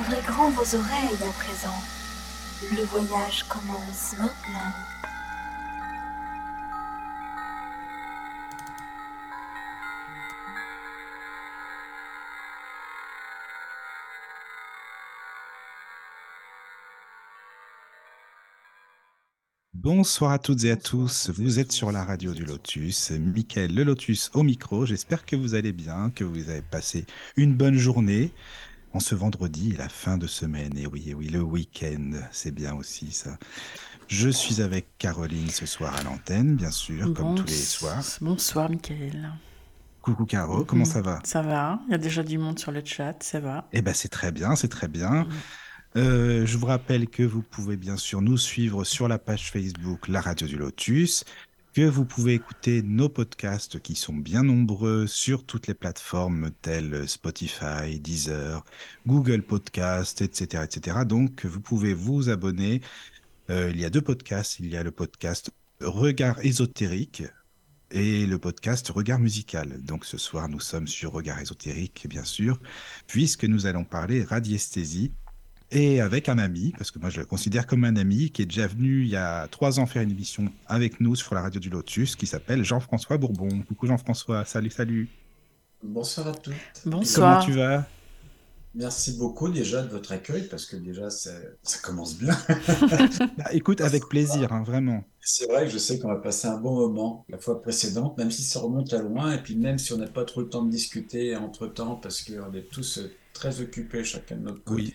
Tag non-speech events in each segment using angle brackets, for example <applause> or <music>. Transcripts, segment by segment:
Ouvrez grand vos oreilles à présent. Le voyage commence maintenant. Bonsoir à toutes et à tous, vous êtes sur la radio du Lotus, Mickaël le Lotus au micro, j'espère que vous allez bien, que vous avez passé une bonne journée en ce vendredi, la fin de semaine, et oui, et oui, le week-end, c'est bien aussi ça. Je suis avec Caroline ce soir à l'antenne, bien sûr, comme tous les soirs. Bonsoir Mickaël. Coucou Caro, comment ça va? Ça va, il y a déjà du monde sur le chat, ça va. Eh ben c'est très bien, c'est très bien. Euh, je vous rappelle que vous pouvez bien sûr nous suivre sur la page Facebook La Radio du Lotus, que vous pouvez écouter nos podcasts qui sont bien nombreux sur toutes les plateformes telles Spotify, Deezer, Google Podcast, etc., etc. Donc vous pouvez vous abonner. Euh, il y a deux podcasts. Il y a le podcast Regard ésotérique et le podcast Regard musical. Donc ce soir, nous sommes sur Regard ésotérique, bien sûr, puisque nous allons parler radiesthésie et avec un ami, parce que moi je le considère comme un ami, qui est déjà venu il y a trois ans faire une émission avec nous sur la radio du Lotus, qui s'appelle Jean-François Bourbon. Coucou Jean-François, salut, salut. Bonsoir à tous. Bonsoir. Comment tu vas? Merci beaucoup déjà de votre accueil, parce que déjà ça commence bien. <laughs> bah, Écoute, avec plaisir, hein, vraiment. C'est vrai que je sais qu'on va passer un bon moment la fois précédente, même si ça remonte à loin, et puis même si on n'a pas trop le temps de discuter entre-temps, parce qu'on est tous très occupés chacun de notre côté. Oui.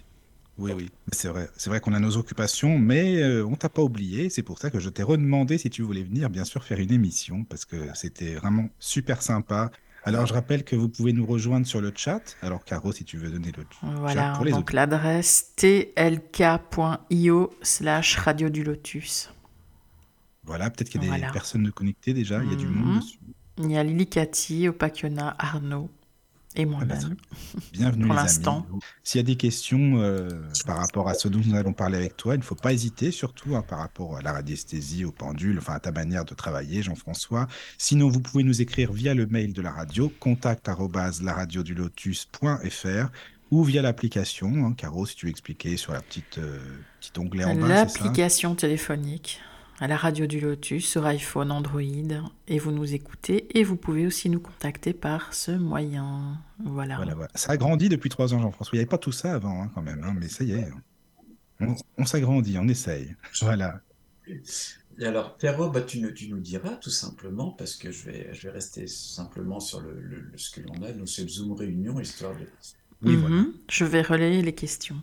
Oui, oui, c'est vrai. C'est vrai qu'on a nos occupations, mais euh, on t'a pas oublié. C'est pour ça que je t'ai redemandé si tu voulais venir, bien sûr, faire une émission, parce que c'était vraiment super sympa. Alors, je rappelle que vous pouvez nous rejoindre sur le chat. Alors, Caro, si tu veux donner le voilà, chat pour les donc l'adresse tlk.io slash radio du lotus. Voilà, peut-être qu'il y a Voilà. des personnes connectées déjà. Il y a du monde Mhm. dessus. Il y a Lily Cathy, Opakiona, Arnaud et Ah bah, moi-même. <laughs> Bienvenue, Pour l'instant. S'il y a des questions euh, par rapport à ce dont nous allons parler avec toi, il ne faut pas hésiter, surtout hein, par rapport à la radiesthésie, au pendule, enfin à ta manière de travailler, Jean-François. Sinon, vous pouvez nous écrire via le mail de la radio, contact arobase laradiodulotus.fr ou via l'application. hein, Caro, si tu veux expliquer sur la petite euh, petit onglet en bas, L'application téléphonique à la radio du Lotus sur iPhone, Android, et vous nous écoutez et vous pouvez aussi nous contacter par ce moyen. Voilà. Voilà, voilà. Ça a grandi depuis trois ans, Jean-François. Il n'y avait pas tout ça avant, hein, quand même, hein, mais ça y est. On, on s'agrandit, on essaye. <laughs> Voilà. Et alors, Pierrot, bah, tu, nous, tu nous diras tout simplement, parce que je vais, je vais rester simplement sur le, le- le- ce que l'on a, nous, c'est Zoom Réunion, histoire de... Oui, Mhm. voilà. Je vais relayer les questions.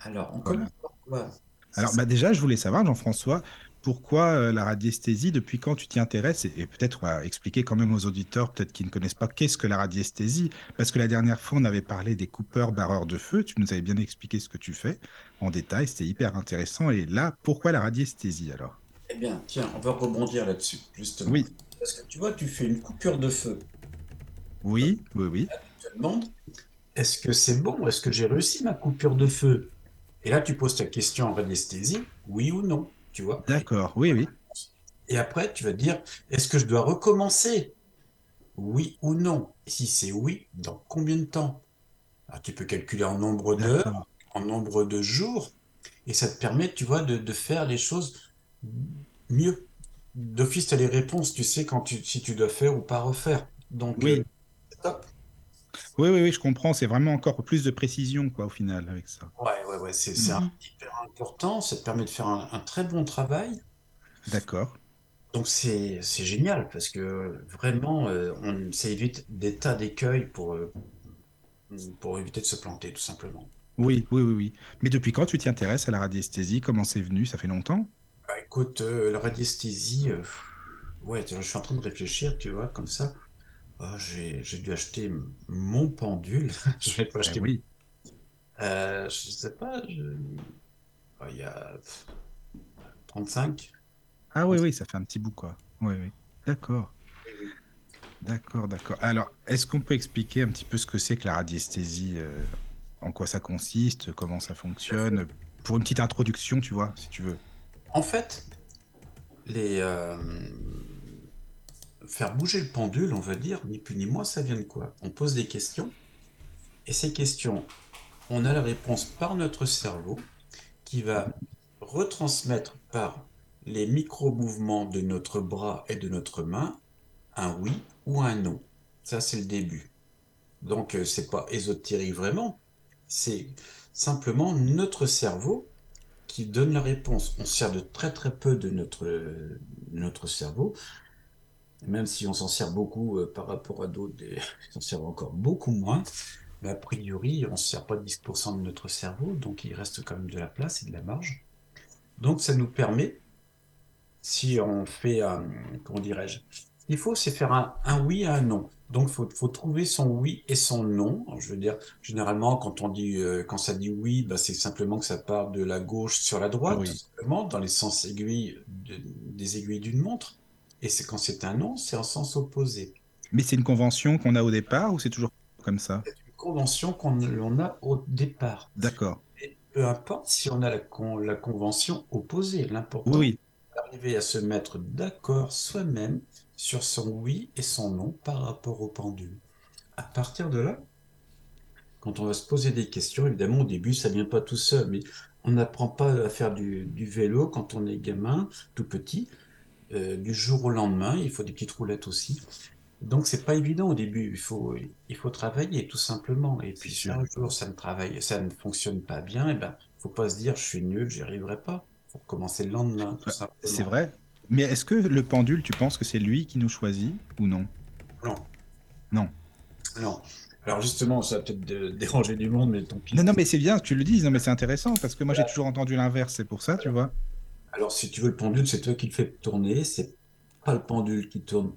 Alors, on Voilà. commence par quoi? Alors, bah déjà, je voulais savoir, Jean-François, pourquoi euh, la radiesthésie, depuis quand tu t'y intéresses Et, et peut-être on va expliquer quand même aux auditeurs, peut-être qui ne connaissent pas, qu'est-ce que la radiesthésie Parce que la dernière fois, on avait parlé des coupeurs barreurs de feu. Tu nous avais bien expliqué ce que tu fais en détail. C'était hyper intéressant. Et là, pourquoi la radiesthésie alors? Eh bien, tiens, on va rebondir là-dessus, justement. Oui. Parce que tu vois, tu fais une coupure de feu. Oui, oui, oui. Tu te demandes, est-ce que c'est bon? Est-ce que j'ai réussi ma coupure de feu? Et là, tu poses ta question en radiesthésie, oui ou non, tu vois D'accord, oui, oui. Et après, tu vas te dire, est-ce que je dois recommencer? Oui ou non? Et Si c'est oui, dans combien de temps? Alors, tu peux calculer en nombre d'heures, en nombre de jours, et ça te permet, tu vois, de, de faire les choses mieux. D'office, tu as les réponses, tu sais quand tu, si tu dois faire ou pas refaire. Donc, Oui. euh, top. Oui, oui, oui, je comprends. C'est vraiment encore plus de précision, quoi, au final, avec ça. Ouais, ouais, ouais, c'est Mhm. hyper important. Ça te permet de faire un, un très bon travail. D'accord. Donc c'est c'est génial parce que vraiment, euh, on, ça évite des tas d'écueils pour, euh, pour éviter de se planter, tout simplement. Oui, oui, oui, oui. Mais depuis quand tu t'y intéresses à la radiesthésie? Comment c'est venu? Ça fait longtemps? Bah, écoute, euh, la radiesthésie, euh, ouais, je suis en train de réfléchir, tu vois, comme ça. Ah, j'ai j'ai dû acheter mon pendule. <laughs> Je vais pas Eh acheter. oui. Euh, je sais pas, je- ah, il y a pff, 35. Ah oui, oui, ça fait un petit bout, quoi. Oui, oui. D'accord. D'accord, d'accord. Alors, est-ce qu'on peut expliquer un petit peu ce que c'est que la radiesthésie euh, En quoi ça consiste Comment ça fonctionne? Pour une petite introduction, tu vois, si tu veux. En fait, les, euh, faire bouger le pendule, on va dire, ni plus ni moins, ça vient de quoi? On pose des questions, et ces questions, on a la réponse par notre cerveau qui va retransmettre par les micro-mouvements de notre bras et de notre main un oui ou un non. Ça, c'est le début. Donc, euh, c'est pas ésotérique vraiment. C'est simplement notre cerveau qui donne la réponse. On sert de très très peu de notre, euh, notre cerveau, même si on s'en sert beaucoup euh, par rapport à d'autres, <laughs> on s'en sert encore beaucoup moins. Mais a priori, on ne sert pas 10% de notre cerveau, donc il reste quand même de la place et de la marge. Donc ça nous permet, si on fait un, comment dirais-je, qu'il faut, c'est faire un, un oui et un non. Donc il faut, faut trouver son oui et son non. Alors, je veux dire, généralement, quand on dit, euh, quand ça dit oui, bah, c'est simplement que ça part de la gauche sur la droite, Oui. simplement, dans les sens aiguilles de- des aiguilles d'une montre. Et c'est quand c'est un non, c'est en sens opposé. Mais c'est une convention qu'on a au départ ou c'est toujours comme ça? Convention qu'on on a au départ. D'accord. Et peu importe si on a la, con- la convention opposée, l'important Oui, oui. c'est d'arriver à se mettre d'accord soi-même sur son oui et son non par rapport au pendule. À partir de là, quand on va se poser des questions, évidemment au début ça vient pas tout seul, mais on n'apprend pas à faire du, du vélo quand on est gamin, tout petit. Euh, du jour au lendemain, il faut des petites roulettes aussi. Donc c'est pas évident au début, il faut, il faut travailler tout simplement. Et puis si un jour ça ne travaille, ça ne fonctionne pas bien, et ben faut pas se dire je suis nul, j'y arriverai pas. Faut recommencer le lendemain, tout simplement. C'est vrai. Mais est-ce que le pendule, tu penses que c'est lui qui nous choisit ou non? Non. Non. Non. Alors justement, ça va peut-être dé- déranger du monde, mais tant pis. Non, non, mais c'est bien que tu le dises. Non, mais c'est intéressant parce que moi, j'ai toujours entendu l'inverse. C'est pour ça, tu vois. Alors si tu veux le pendule, c'est toi qui le fais tourner, c'est pas le pendule qui tourne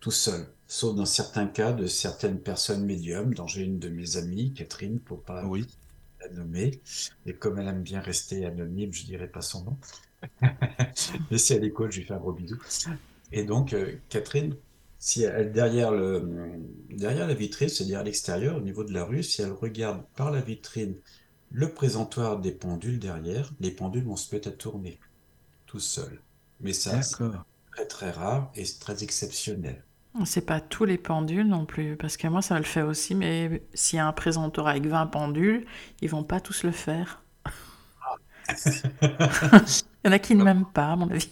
tout seul. Sauf dans certains cas de certaines personnes médiums, dont j'ai une de mes amies, Catherine, pour pas Oui. la nommer. Et comme elle aime bien rester anonyme, je dirai pas son nom. <laughs> Mais si elle écoute, je lui fais un gros bisou. Et donc, euh, Catherine, si elle, derrière le, derrière la vitrine, c'est-à-dire à l'extérieur, au niveau de la rue, si elle regarde par la vitrine le présentoir des pendules derrière, les pendules vont se mettre à tourner tout seuls. Mais ça, c'est très très rare et très exceptionnel. C'est pas tous les pendules non plus, parce que moi ça me le fait aussi, mais s'il y a un présentoir avec 20 pendules, ils vont pas tous le faire. <laughs> Il y en a qui ne m'aiment pas, à mon avis.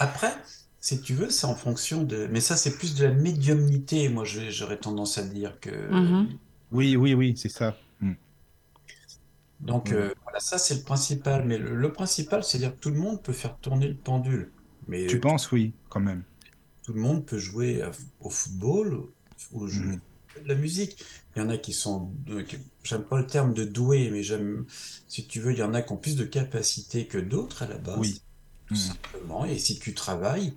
Après, si tu veux, c'est en fonction de... Mais ça, c'est plus de la médiumnité, moi j'aurais tendance à dire que... Mhm. Oui, oui, oui, c'est ça. Hmm. Donc Mhm. euh, voilà, ça c'est le principal. Mais le, le principal, c'est-à-dire que tout le monde peut faire tourner le pendule. Mais Tu penses, oui, quand même. Tout le monde peut jouer au football ou jouer Mhm. de la musique. Il y en a qui sont, j'aime pas le terme de doué, mais j'aime, si tu veux, il y en a qui ont plus de capacité que d'autres à la base, Oui. tout Mhm. simplement. Et si tu travailles,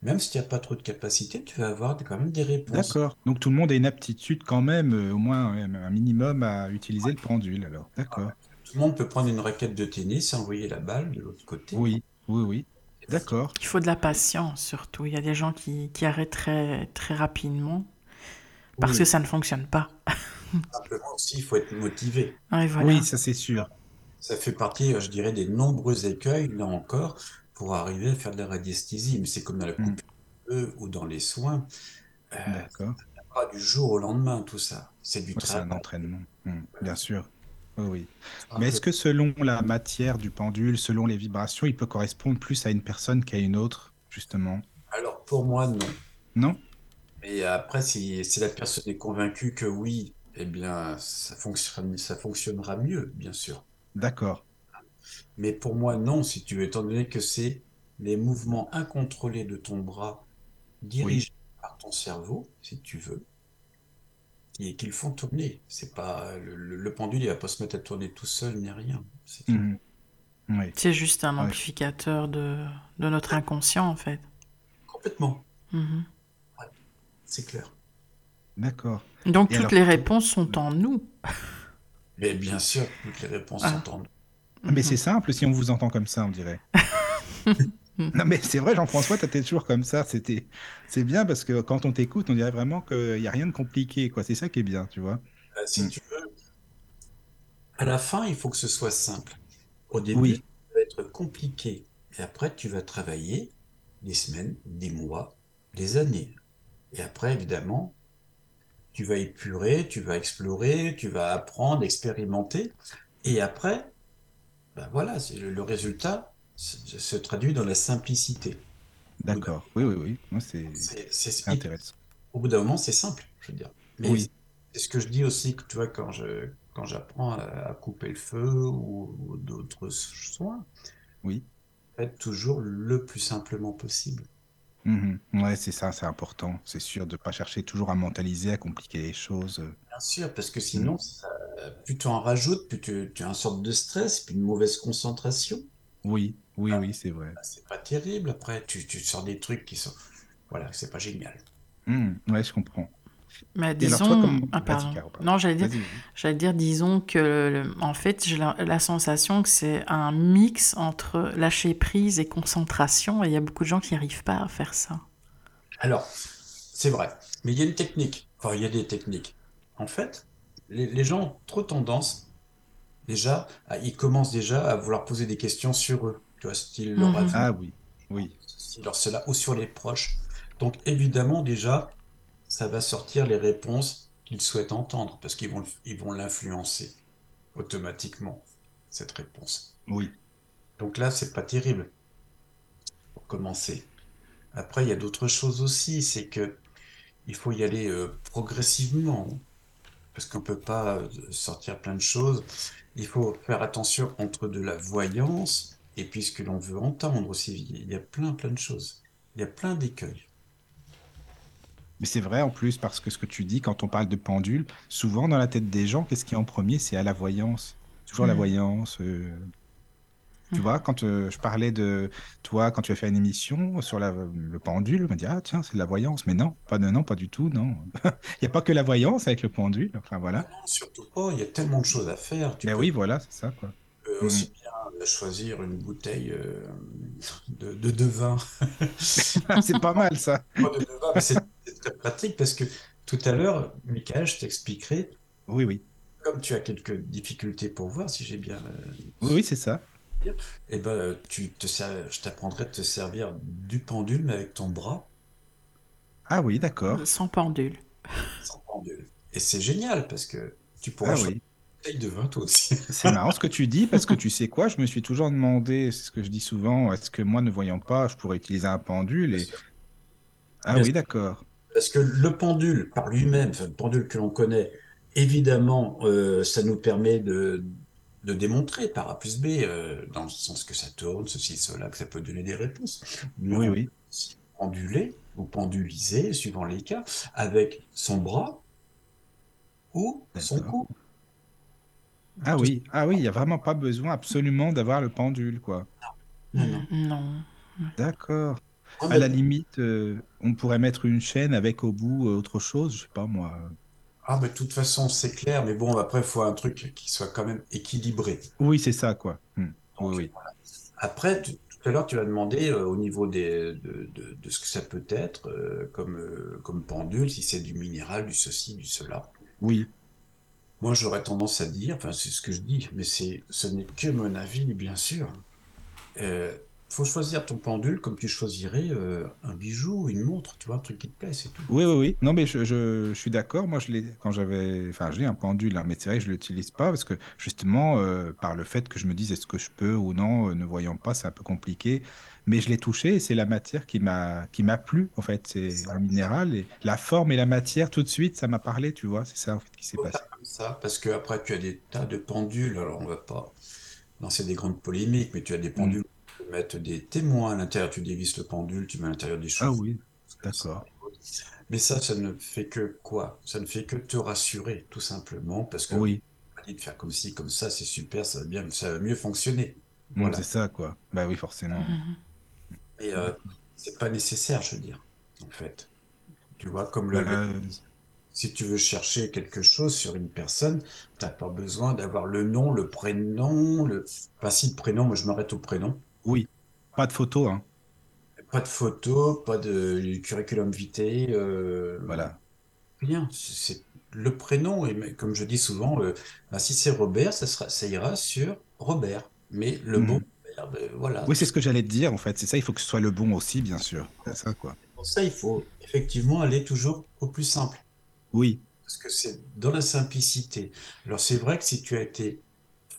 même si tu n'as pas trop de capacité, tu vas avoir quand même des réponses. D'accord. Donc tout le monde a une aptitude quand même, euh, au moins euh, un minimum à utiliser le pendule. Alors, d'accord. Tout le monde peut prendre une raquette de tennis et envoyer la balle de l'autre côté. Oui, oui, oui. D'accord. Il faut de la patience surtout. Il y a des gens qui, qui arrêtent très, très rapidement parce Oui. que ça ne fonctionne pas. <laughs> Simplement aussi, il faut être motivé. Ouais, voilà. Oui, ça c'est sûr. Ça fait partie, euh, je dirais, des nombreux écueils, là encore, pour arriver à faire de la radiesthésie. Mais c'est comme dans la Mm. coupe ou dans les soins. Euh, D'accord. pas du jour au lendemain, tout ça. C'est du Ouais, c'est un travail. entraînement. Hmm, Bien sûr. Oui. Un Mais est-ce que selon la matière du pendule, selon les vibrations, il peut correspondre plus à une personne qu'à une autre, justement? Alors, pour moi, non. Non? Et après, si, si la personne est convaincue que oui, eh bien, ça fonctionne, ça fonctionnera mieux, bien sûr. D'accord. Mais pour moi, non, si tu veux, étant donné que c'est les mouvements incontrôlés de ton bras dirigés par ton cerveau, si tu veux, et qu'ils font tourner. C'est pas le, le- le pendule, il va pas se mettre à tourner tout seul ni rien. C'est. Mhm. Oui. Juste un Ouais. amplificateur de, de notre inconscient en fait. Complètement, Mhm. c'est clair. D'accord. Donc Et toutes alors- les réponses sont en nous. <laughs> Mais bien sûr, toutes les réponses Ah. sont en nous. Mais Mhm. c'est simple si on vous entend comme ça, on dirait. <laughs> non, mais c'est vrai, Jean-François, t'étais toujours comme ça. C'était, c'est bien parce que quand on t'écoute, on dirait vraiment qu'il n'y a rien de compliqué, quoi. C'est ça qui est bien, tu vois. Euh, si Mm. tu veux, à la fin, il faut que ce soit simple. Au début, Oui. ça va être compliqué. Et après, tu vas travailler des semaines, des mois, des années. Et après, évidemment, tu vas épurer, tu vas explorer, tu vas apprendre, expérimenter. Et après, ben voilà, c'est le, le résultat se, se traduit dans la simplicité. D'accord. Oui, oui, oui. Moi, c'est C'est intéressant. au bout d'un moment, c'est simple, je veux dire. Mais Oui. c'est ce que je dis aussi, que tu vois, quand je, quand j'apprends à, à couper le feu ou, ou d'autres soins, Oui. faites toujours le plus simplement possible. Mhm. Ouais, c'est ça, c'est important. C'est sûr de ne pas chercher toujours à mentaliser, à compliquer les choses. Bien sûr, parce que Mhm. sinon, ça, plus tu en rajoutes, plus tu, tu as une sorte de stress, puis une mauvaise concentration. Oui, oui, oui, c'est vrai. Bah, C'est pas terrible. Après, tu, tu sors des trucs qui sont. Voilà, c'est pas génial. Mhm. Ouais, je comprends. Mais Et alors, toi, disons. comme- Ah, pardon. Non, j'allais dire, j'allais dire, disons que, le- en fait, j'ai la, la sensation que c'est un mix entre lâcher prise et concentration, et il y a beaucoup de gens qui n'arrivent pas à faire ça. Alors, c'est vrai. Mais il y a une technique. Enfin, il y a des techniques. En fait, les, les gens ont trop tendance, déjà, à- ils commencent déjà à vouloir poser des questions sur eux. Tu vois, style leur Mhm. avis, Ah oui, oui. ceci, leur cela, ou sur les proches. Donc, évidemment, déjà, ça va sortir les réponses qu'ils souhaitent entendre, parce qu'ils vont, ils vont l'influencer automatiquement, cette réponse. Oui. Donc là, c'est pas terrible pour commencer. Après, il y a d'autres choses aussi, c'est que il faut y aller euh, progressivement, parce qu'on peut pas euh, sortir plein de choses. Il faut faire attention entre de la voyance et puis ce que l'on veut entendre aussi. Il y a plein, plein de choses. Il y a plein d'écueils. Mais c'est vrai en plus, parce que ce que tu dis, quand on parle de pendule, souvent dans la tête des gens, qu'est-ce qui est en premier? C'est à la voyance. Toujours la Mhm. voyance. euh, Tu Mhm. vois, quand euh, je parlais de toi, quand tu as fait une émission sur la- le pendule, on m'a dit, ah tiens, c'est de la voyance. Mais non, pas de non, pas du tout, non. <laughs> Il n'y a pas que la voyance avec le pendule. Enfin voilà. Non, surtout pas, il y a tellement de choses à faire. Tu Mais peux oui, voilà, c'est ça, quoi. euh, aussi bien euh, choisir une bouteille euh, de, de, de vin <laughs> c'est pas mal, ça. C'est très pratique parce que tout à l'heure, Michael, je t'expliquerai, Oui, oui. comme tu as quelques difficultés pour voir, si j'ai bien, euh, Oui, oui, c'est ça. eh ben, tu te je t'apprendrai de te servir du pendule, mais avec ton bras, Ah oui, d'accord. Sans pendule. sans pendule. Et c'est génial parce que tu pourras Ah choisir oui. Bouteille de vin toi aussi. <laughs> C'est marrant ce que tu dis, parce que tu sais quoi, je me suis toujours demandé, c'est ce que je dis souvent, est-ce que moi, ne voyant pas, je pourrais utiliser un pendule et... Ah Bien oui, d'accord. Parce que le pendule, par lui-même, enfin, le pendule que l'on connaît, évidemment, euh, ça nous permet de, de démontrer par A plus B, euh, dans le sens que ça tourne, ceci, cela, que ça peut donner des réponses. Mais Oui, oui. penduler ou penduliser, suivant les cas, avec son bras ou son cou. Ah oui, ah oui, il n'y a vraiment pas besoin absolument d'avoir le pendule, quoi. Non, non. Non. D'accord. À mais- la limite, euh, on pourrait mettre une chaîne avec au bout euh, autre chose, je sais pas moi. ah, mais de toute façon, c'est clair, mais bon, après, il faut un truc qui soit quand même équilibré. Oui, c'est ça, quoi. Hmm. Donc, Oui, oui. voilà. Après, tu- tout à l'heure, tu as demandé euh, au niveau des, de, de- de ce que ça peut être euh, comme, euh, comme pendule, si c'est du minéral, du ceci, du cela. Oui, Moi, j'aurais tendance à dire, enfin, c'est ce que je dis, mais c'est, ce n'est que mon avis, bien sûr. Euh, faut choisir ton pendule comme tu choisirais euh, un bijou, une montre, tu vois, un truc qui te plaît, c'est tout. oui, oui, oui. Non, mais je, suis d'accord. Moi, je l'ai quand j'avais, enfin, j'ai un pendule, hein, mais c'est vrai que je l'utilise pas parce que justement, euh, par le fait que je me dise est-ce que je peux ou non, euh, ne voyant pas, c'est un peu compliqué. Mais je l'ai touché et c'est la matière qui m'a, qui m'a plu en fait. C'est un minéral et la forme et la matière tout de suite, ça m'a parlé, tu vois. C'est ça en fait qui s'est passé. comme ça, parce que après, tu as des tas de pendules, alors on va pas lancer des grandes polémiques, mais tu as des pendules où tu peux mettre des témoins à l'intérieur, tu dévisses le pendule, tu mets à l'intérieur des Ah choses. oui, d'accord. Mais ça, ça ne fait que quoi? Ça ne fait que te rassurer, tout simplement, parce que Oui, on m'a dit de faire comme ci, comme ça, c'est super, ça va bien, ça va mieux fonctionner. Mm, Voilà. c'est ça quoi. Bah oui, forcément. Mhm. Et euh, c'est pas nécessaire, je veux dire, en fait. Tu vois, comme le, le- Euh, si tu veux chercher quelque chose sur une personne, t'as pas besoin d'avoir le nom, le prénom, le, enfin si le prénom, moi je m'arrête au prénom. oui, pas de photo, hein. Pas de photo, pas de curriculum vitae, euh, Voilà. rien. C'est le prénom, et mais comme je dis souvent, euh, bah, si c'est Robert, ça sera, ça ira sur Robert. Mais le Mhm. bon Ben, voilà. Oui, c'est ce que j'allais te dire en fait. C'est ça, il faut que ce soit le bon aussi, bien sûr. C'est ça quoi. Pour ça, il faut effectivement aller toujours au plus simple. Oui, parce que c'est dans la simplicité. Alors c'est vrai que si tu as été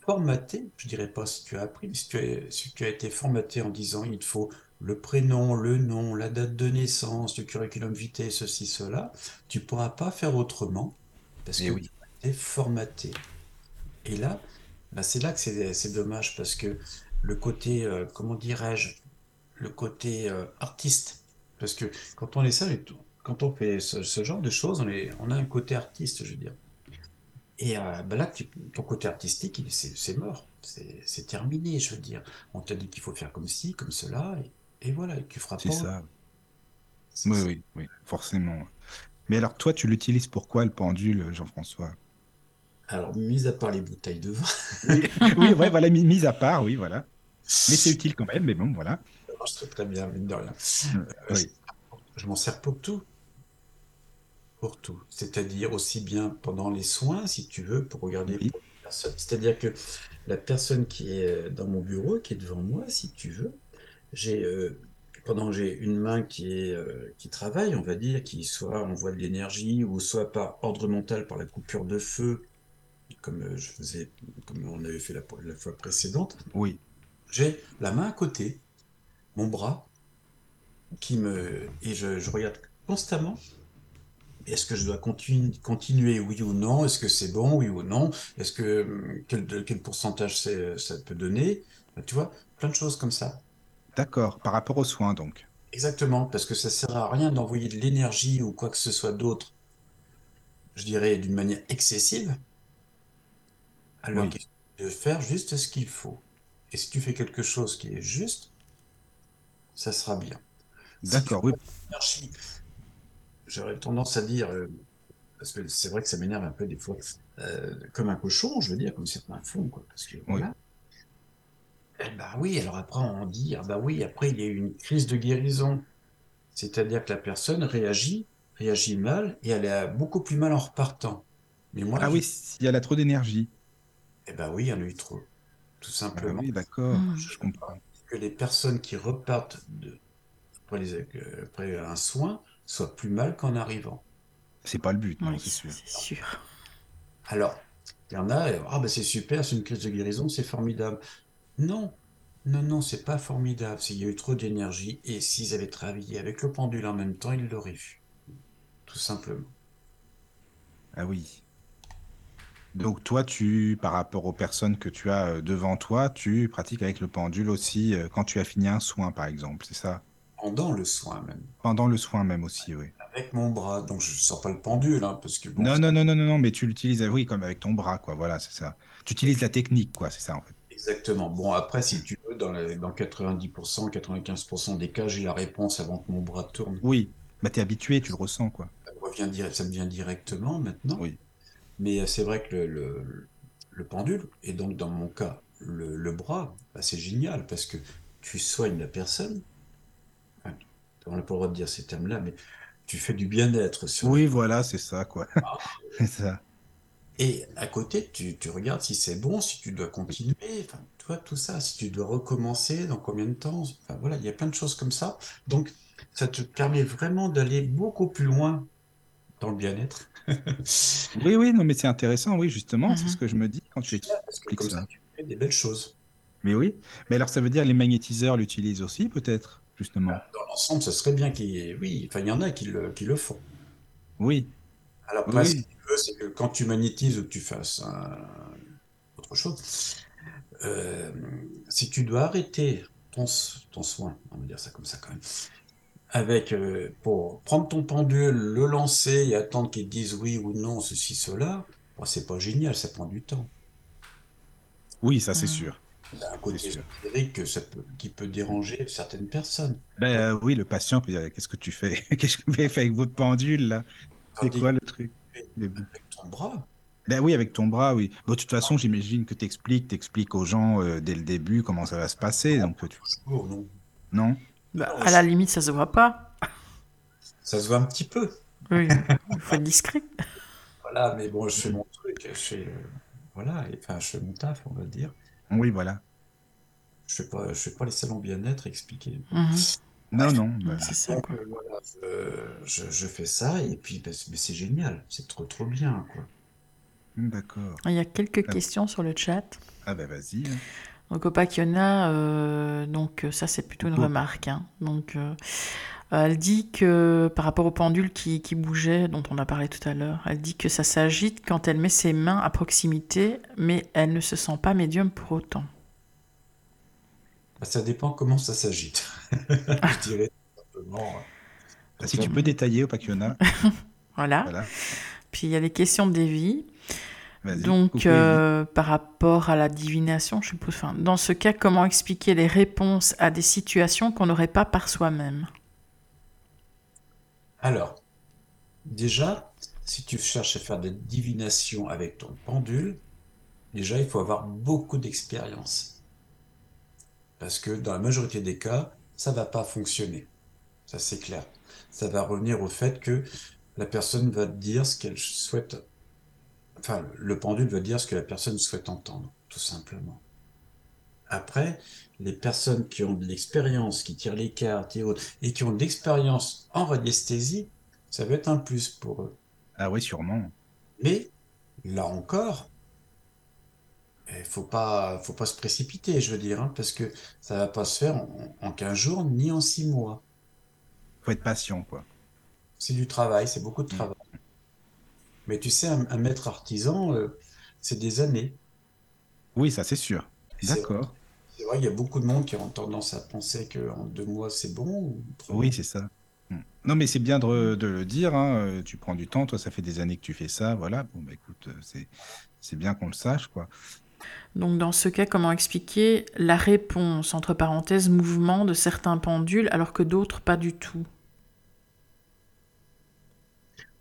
formaté, je dirais pas si tu as appris, mais si tu as, si tu as été formaté en disant il te faut le prénom, le nom, la date de naissance, le curriculum vitae, ceci, cela, tu pourras pas faire autrement parce Eh que oui. tu as été formaté. Et là, bah, c'est là que c'est c'est dommage parce que le côté, euh, comment dirais-je, le côté euh, artiste, parce que quand on est ça, quand on fait ce, ce genre de choses, on, est, on a un côté artiste, je veux dire. Et euh, bah là, tu- ton côté artistique, c'est mort, c'est terminé, je veux dire. On t'a dit qu'il faut faire comme ci, comme cela, et, et voilà, et tu feras C'est pas. ça. C'est Oui, ça. oui, oui, forcément. Mais alors, toi, tu l'utilises pourquoi le pendule, Jean-François? Alors, mis à part les bouteilles de vin, Oui, <laughs> ouais, voilà, mis, mis à part, oui, voilà. Mais c'est utile quand même, mais bon, voilà. ça marche très très bien, mine de rien. Euh, Euh, oui. Je m'en sers pour tout. Pour tout. C'est-à-dire aussi bien pendant les soins, si tu veux, pour regarder Oui. C'est-à-dire que la personne qui est euh, dans mon bureau, qui est devant moi, si tu veux, j'ai euh, pendant que j'ai une main qui est euh, qui travaille, on va dire, qui soit envoie de l'énergie ou soit par ordre mental par la coupure de feu, comme je faisais, comme on avait fait la, la fois précédente. Oui, J'ai la main à côté, mon bras, qui me et je, je regarde constamment. Est-ce que je dois continu- continuer, oui ou non? Est-ce que c'est bon, oui ou non? Est-ce que quel, pourcentage ça peut donner? Tu vois, plein de choses comme ça. d'accord. Par rapport aux soins, donc. Exactement, parce que ça sert à rien d'envoyer de l'énergie ou quoi que ce soit d'autre, je dirais d'une manière excessive, alors Oui. de faire juste ce qu'il faut. Et si tu fais quelque chose qui est juste, ça sera bien. Si D'accord, oui. j'aurais tendance à dire, euh, parce que c'est vrai que ça m'énerve un peu des fois, euh, comme un cochon, je veux dire, comme certains font, quoi, parce que voilà. Eh ben oui, alors après on dit, ah bah oui, après il y a eu une crise de guérison. C'est-à-dire que la personne réagit, réagit mal, et elle est beaucoup plus mal en repartant. Mais moi, Ah je- oui, s'il y a trop d'énergie. eh ben oui, il y en a eu trop, tout Ah simplement. oui, d'accord, Mm. je comprends. que les personnes qui repartent de, après, les- euh, après un soin soient plus mal qu'en arrivant. C'est pas le but, non, Oui, c'est sûr. c'est sûr. Alors, il y en a, euh, ah ben c'est super, c'est une crise de guérison, c'est formidable. Non, non, non, c'est pas formidable. S'il y a eu trop d'énergie et s'ils avaient travaillé avec le pendule en même temps, ils l'auraient vu. Tout simplement. Ah oui. Donc toi, tu, par rapport aux personnes que tu as euh, devant toi, tu pratiques avec le pendule aussi euh, quand tu as fini un soin, par exemple, c'est ça? Pendant le soin même. Pendant le soin même aussi, oui. Avec mon bras. Donc je sors pas le pendule, hein, parce que bon, Non, non, non, non, non, non, mais tu l'utilises, oui, comme avec ton bras, quoi, voilà, c'est ça. Tu utilises la technique, quoi, c'est ça, en fait. Exactement. Bon, après, si tu veux, dans, dans 90%, 95% des cas, j'ai la réponse avant que mon bras tourne. Oui, bah t'es habitué, tu le ressens, quoi. Ça me revient direct, ça me vient directement maintenant. Oui. Mais euh, c'est vrai que le, le, le pendule, et donc dans mon cas, le, le bras, bah, c'est génial parce que tu soignes la personne. Enfin, on n'a pas le droit de dire ces termes-là, mais tu fais du bien-être Oui, voilà, c'est ça, quoi. <laughs> C'est ça. Et à côté, tu, tu regardes si c'est bon, si tu dois continuer, enfin, tu vois, tout ça, si tu dois recommencer, dans combien de temps, enfin voilà, il y a plein de choses comme ça. Donc, ça te permet vraiment d'aller beaucoup plus loin dans le bien-être. Oui, oui, non, mais c'est intéressant, oui, justement, c'est Mhm. ce que je me dis quand tu expliques ça. ça, tu fais des belles choses. Mais oui, mais alors ça veut dire les magnétiseurs l'utilisent aussi, peut-être, justement? Dans l'ensemble, ça serait bien qu'il y ait, oui, enfin, il y en a qui le, qui le font. Oui, Alors, après, ce que tu veux, c'est que quand tu magnétises ou que tu fasses un- autre chose, euh, si tu dois arrêter ton, ton soin, on va dire ça comme ça quand même, avec, euh, pour prendre ton pendule, le lancer et attendre qu'ils disent oui ou non, ceci, cela, bon, c'est pas génial, ça prend du temps. oui, ça c'est sûr. Il y a un côté C'est sûr. que ça peut- qui peut déranger certaines personnes. Ben euh, oui, le patient peut dire qu'est-ce que tu fais? <laughs> Qu'est-ce que vous avez fait avec votre pendule là? C'est quoi le truc? avec ton bras, Ben oui, avec ton bras, oui. Bon, de toute façon, j'imagine que t'expliques, t'expliques aux gens euh, dès le début comment ça va se passer. Donc, tu... toujours, non. non? Bah, à la limite, ça se voit pas. Ça se voit un petit peu. Oui, <laughs> il faut être discret. Voilà, mais bon, je fais mon truc, je fais, euh, voilà, et, enfin, je fais mon taf, on va dire. Oui, voilà. Je fais pas, je fais pas les salons bien-être expliquer. Mhm. Non, non. Bah, c'est ça, Donc, quoi. voilà, je, je fais ça et puis bah, c'est mais c'est génial, c'est trop trop bien quoi. D'accord. Il y a quelques Ah. questions sur le chat. Ah bah vas-y. hein. Donc Opakiona, euh, donc euh, ça c'est plutôt une Opo. remarque. hein. Donc euh, elle dit que par rapport au pendule qui, qui bougeait, dont on a parlé tout à l'heure, elle dit que ça s'agite quand elle met ses mains à proximité, mais elle ne se sent pas médium pour autant. Bah, ça dépend comment ça s'agite. <laughs> Je dirais tout simplement. si tu peux détailler, Opakiona. <laughs> Voilà. Voilà. Puis il y a les questions de Davy. Donc euh, par rapport à la divination, je suppose. Enfin, dans ce cas, comment expliquer les réponses à des situations qu'on n'aurait pas par soi-même? Alors, déjà, si tu cherches à faire des divinations avec ton pendule, déjà, il faut avoir beaucoup d'expérience. Parce que dans la majorité des cas, ça va pas fonctionner. Ça, c'est clair. Ça va revenir au fait que la personne va dire ce qu'elle souhaite. Enfin, le pendule va dire ce que la personne souhaite entendre, tout simplement. Après, les personnes qui ont de l'expérience, qui tirent les cartes et autres, et qui ont de l'expérience en radiesthésie, ça va être un plus pour eux. Ah oui, sûrement. Mais là encore, il faut pas, faut pas se précipiter, je veux dire, hein, parce que ça va pas se faire en, en 15 jours ni en 6 mois. Faut être patient, quoi. C'est du travail, c'est beaucoup de travail. Mais tu sais, un, un maître artisan, euh, c'est des années. Oui, ça c'est sûr. C'est- D'accord. C'est vrai, il y a beaucoup de monde qui ont tendance à penser qu'en deux mois c'est bon. ou Oui, c'est ça. Hmm. Non, mais c'est bien de, de le dire. hein, euh, Tu prends du temps. Toi, ça fait des années que tu fais ça. Voilà. Bon, bah écoute, euh, c'est c'est bien qu'on le sache, quoi. Donc dans ce cas, comment expliquer la réponse, entre parenthèses, mouvement de certains pendules alors que d'autres pas du tout?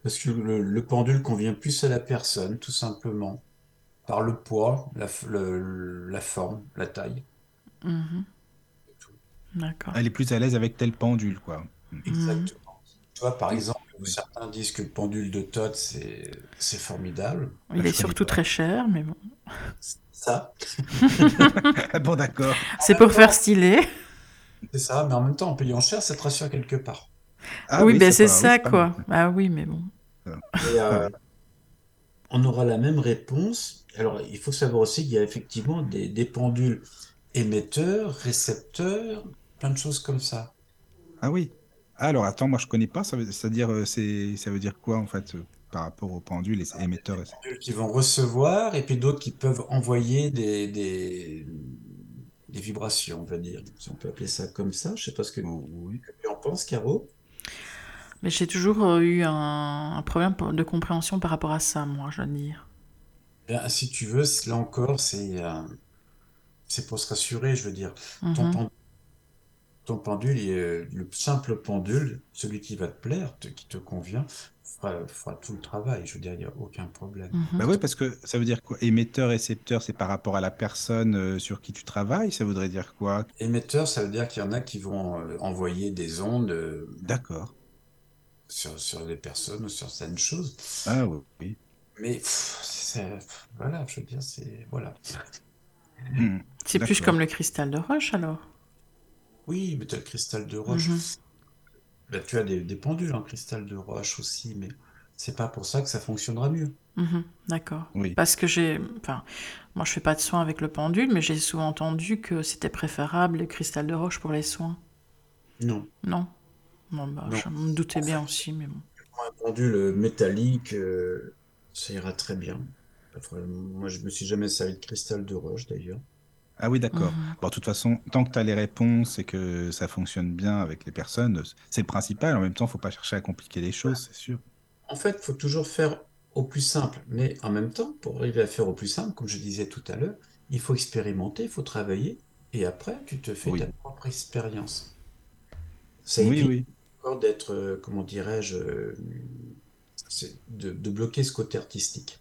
Parce que le, le pendule convient plus à la personne, tout simplement, par le poids, la, le- la forme, la taille. Mhm. D'accord. Elle est plus à l'aise avec tel pendule, quoi. Exactement. Tu vois, par exemple, Oui. certains disent que le pendule de Todd, c'est c'est formidable. Il est surtout très cher, mais bon. Ça, Ah bon, d'accord. <laughs> C'est pour faire stylé. c'est ça, mais en même temps, en payant cher, ça te rassure quelque part. Ah oui, ben c'est pas- oui, ça, quoi. Ah oui, mais bon. Et, euh, on aura la même réponse. Alors, il faut savoir aussi qu'il y a effectivement des, des pendules émetteurs, récepteurs, plein de choses comme ça. Ah oui. Ah, alors attends, moi je connais pas. Ça veut, c'est-à-dire, euh, c'est, ça veut dire quoi en fait euh, par rapport aux pendules et émetteurs et- pendules qui vont recevoir et puis d'autres qui peuvent envoyer des, des, des vibrations, on va dire. Si on peut appeler ça comme ça. Je sais pas ce que Oh, oui. tu en penses, Caro. Mais j'ai toujours euh, eu un, un problème de compréhension par rapport à ça, moi, je dois dire. Si tu veux, là encore, c'est euh, c'est pour se rassurer, je veux dire. Ton, Mhm. ton pendule, est- le simple pendule, celui qui va te plaire, te- qui te convient, fera, fera tout le travail. Je veux dire, il n'y a aucun problème. Mhm. Bah oui, parce que ça veut dire quoi? Émetteur, récepteur, c'est par rapport à la personne euh, sur qui tu travailles? Ça voudrait dire quoi? Émetteur, ça veut dire qu'il y en a qui vont envoyer des ondes euh, D'accord. Sur, sur des personnes ou sur certaines choses. Ah oui. oui. Mais pff, voilà, je veux dire, c'est, voilà. Hmm. C'est plus comme le cristal de roche, alors. Oui, mais tu as le cristal de roche. Ben, tu as des, des pendules en cristal de roche aussi, mais c'est pas pour ça que ça fonctionnera mieux. Mhm, D'accord. Oui. Parce que j'ai. Enfin, moi, je fais pas de soins avec le pendule, mais j'ai souvent entendu que c'était préférable le cristal de roche pour les soins. Non. Non? Bon, bah, je me doutais bien aussi, mais bon. Un pendule métallique, euh, ça ira très bien. Moi, je me suis jamais servi de cristal de roche d'ailleurs. Ah oui, d'accord. Mhm. Bon, de toute façon, tant que tu as les réponses et que ça fonctionne bien avec les personnes, c'est le principal. En même temps, faut pas chercher à compliquer les choses, c'est sûr. En fait, il faut toujours faire au plus simple, mais en même temps, pour arriver à faire au plus simple, comme je disais tout à l'heure, il faut expérimenter, il faut travailler, et après, tu te fais Oui. ta propre expérience. Ça Oui, oui. Encore d'être, euh, comment dirais-je, euh, de, de bloquer ce côté artistique.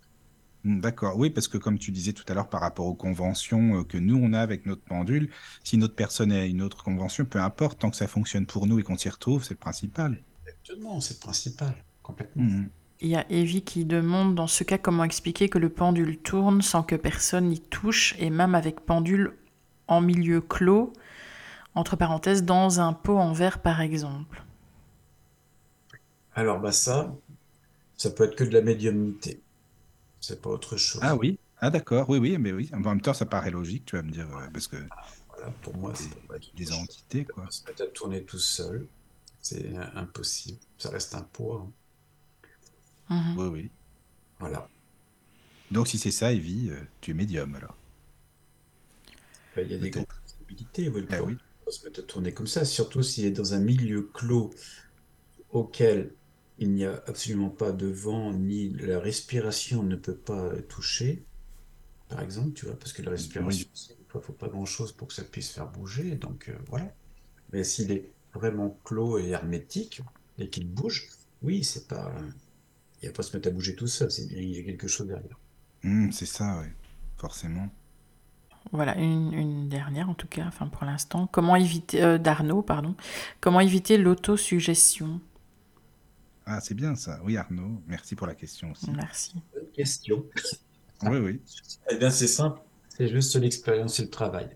Hmm, D'accord, oui, parce que comme tu disais tout à l'heure par rapport aux conventions euh, que nous on a avec notre pendule, si notre personne a une autre convention, peu importe, tant que ça fonctionne pour nous et qu'on s'y retrouve, c'est le principal. Exactement, c'est le principal, complètement. Mhm. Il y a Evie qui demande dans ce cas comment expliquer que le pendule tourne sans que personne n'y touche et même avec pendule en milieu clos, Entre parenthèses, dans un pot en verre, par exemple. Alors, bah ça, ça peut être que de la médiumnité. C'est pas autre chose. Ah oui, ah d'accord, oui, oui, mais oui. En même temps, ça paraît logique, tu vas me dire, euh, parce que Voilà, pour moi, c'est pas être des entités, quoi. Se mettre à tourner tout seul, c'est impossible. Ça reste un poids. hein. Mhm. Oui, oui. Voilà. Donc si c'est ça, Evie, euh, tu es médium alors. Bah, Il y a des grandes possibilités. oui, le Ah oui. peut se mettre à tourner comme ça, surtout s'il est dans un milieu clos auquel il n'y a absolument pas de vent, ni la respiration ne peut pas toucher, par exemple, tu vois, parce que la respiration, il ne faut pas grand-chose pour que ça puisse faire bouger, donc euh, voilà. Mais s'il est vraiment clos et hermétique, et qu'il bouge, oui, c'est pas... Il ne va pas se mettre à bouger tout seul, c'est bien, il y a quelque chose derrière. Hum, c'est ça, oui. Forcément. Voilà, une, une dernière en tout cas, enfin pour l'instant. Comment éviter, euh, d'Arnaud, pardon. Comment éviter l'autosuggestion Ah, c'est bien ça. Oui, Arnaud, merci pour la question aussi. Merci. Bonne question. Oui, oui. <laughs> Eh bien, c'est simple, c'est juste l'expérience et le travail.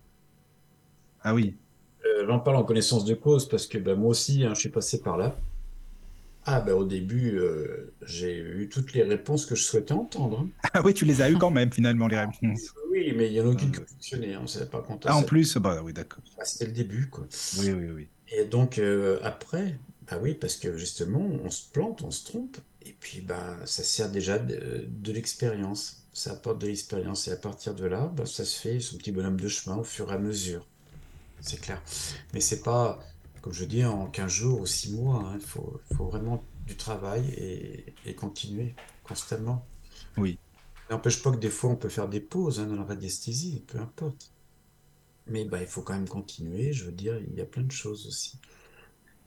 Ah oui. Euh, J'en parle en connaissance de cause parce que bah, moi aussi, hein, je suis passé par là. Ah, bah, au début, euh, j'ai eu toutes les réponses que je souhaitais entendre. hein. <laughs> Ah oui, tu les as eu quand même finalement les réponses. Oui, mais il y en a aucune qui Euh. fonctionnait. Hein, c'est pas compte Ah en plus, bah oui, d'accord. C'était le début, quoi. Oui, oui, oui. Et donc, euh, après, bah oui, parce que justement, on se plante, on se trompe, et puis bah, ça sert déjà de, de l'expérience. Ça apporte de l'expérience, et à partir de là, bah, ça se fait son petit bonhomme de chemin au fur et à mesure. C'est clair. Mais c'est pas, comme je dis, en 15 jours ou 6 mois, hein, il faut, faut vraiment du travail et, et continuer constamment. Oui. N'empêche pas que des fois, on peut faire des pauses hein, dans la radiesthésie, peu importe. Mais bah, il faut quand même continuer, je veux dire, il y a plein de choses aussi.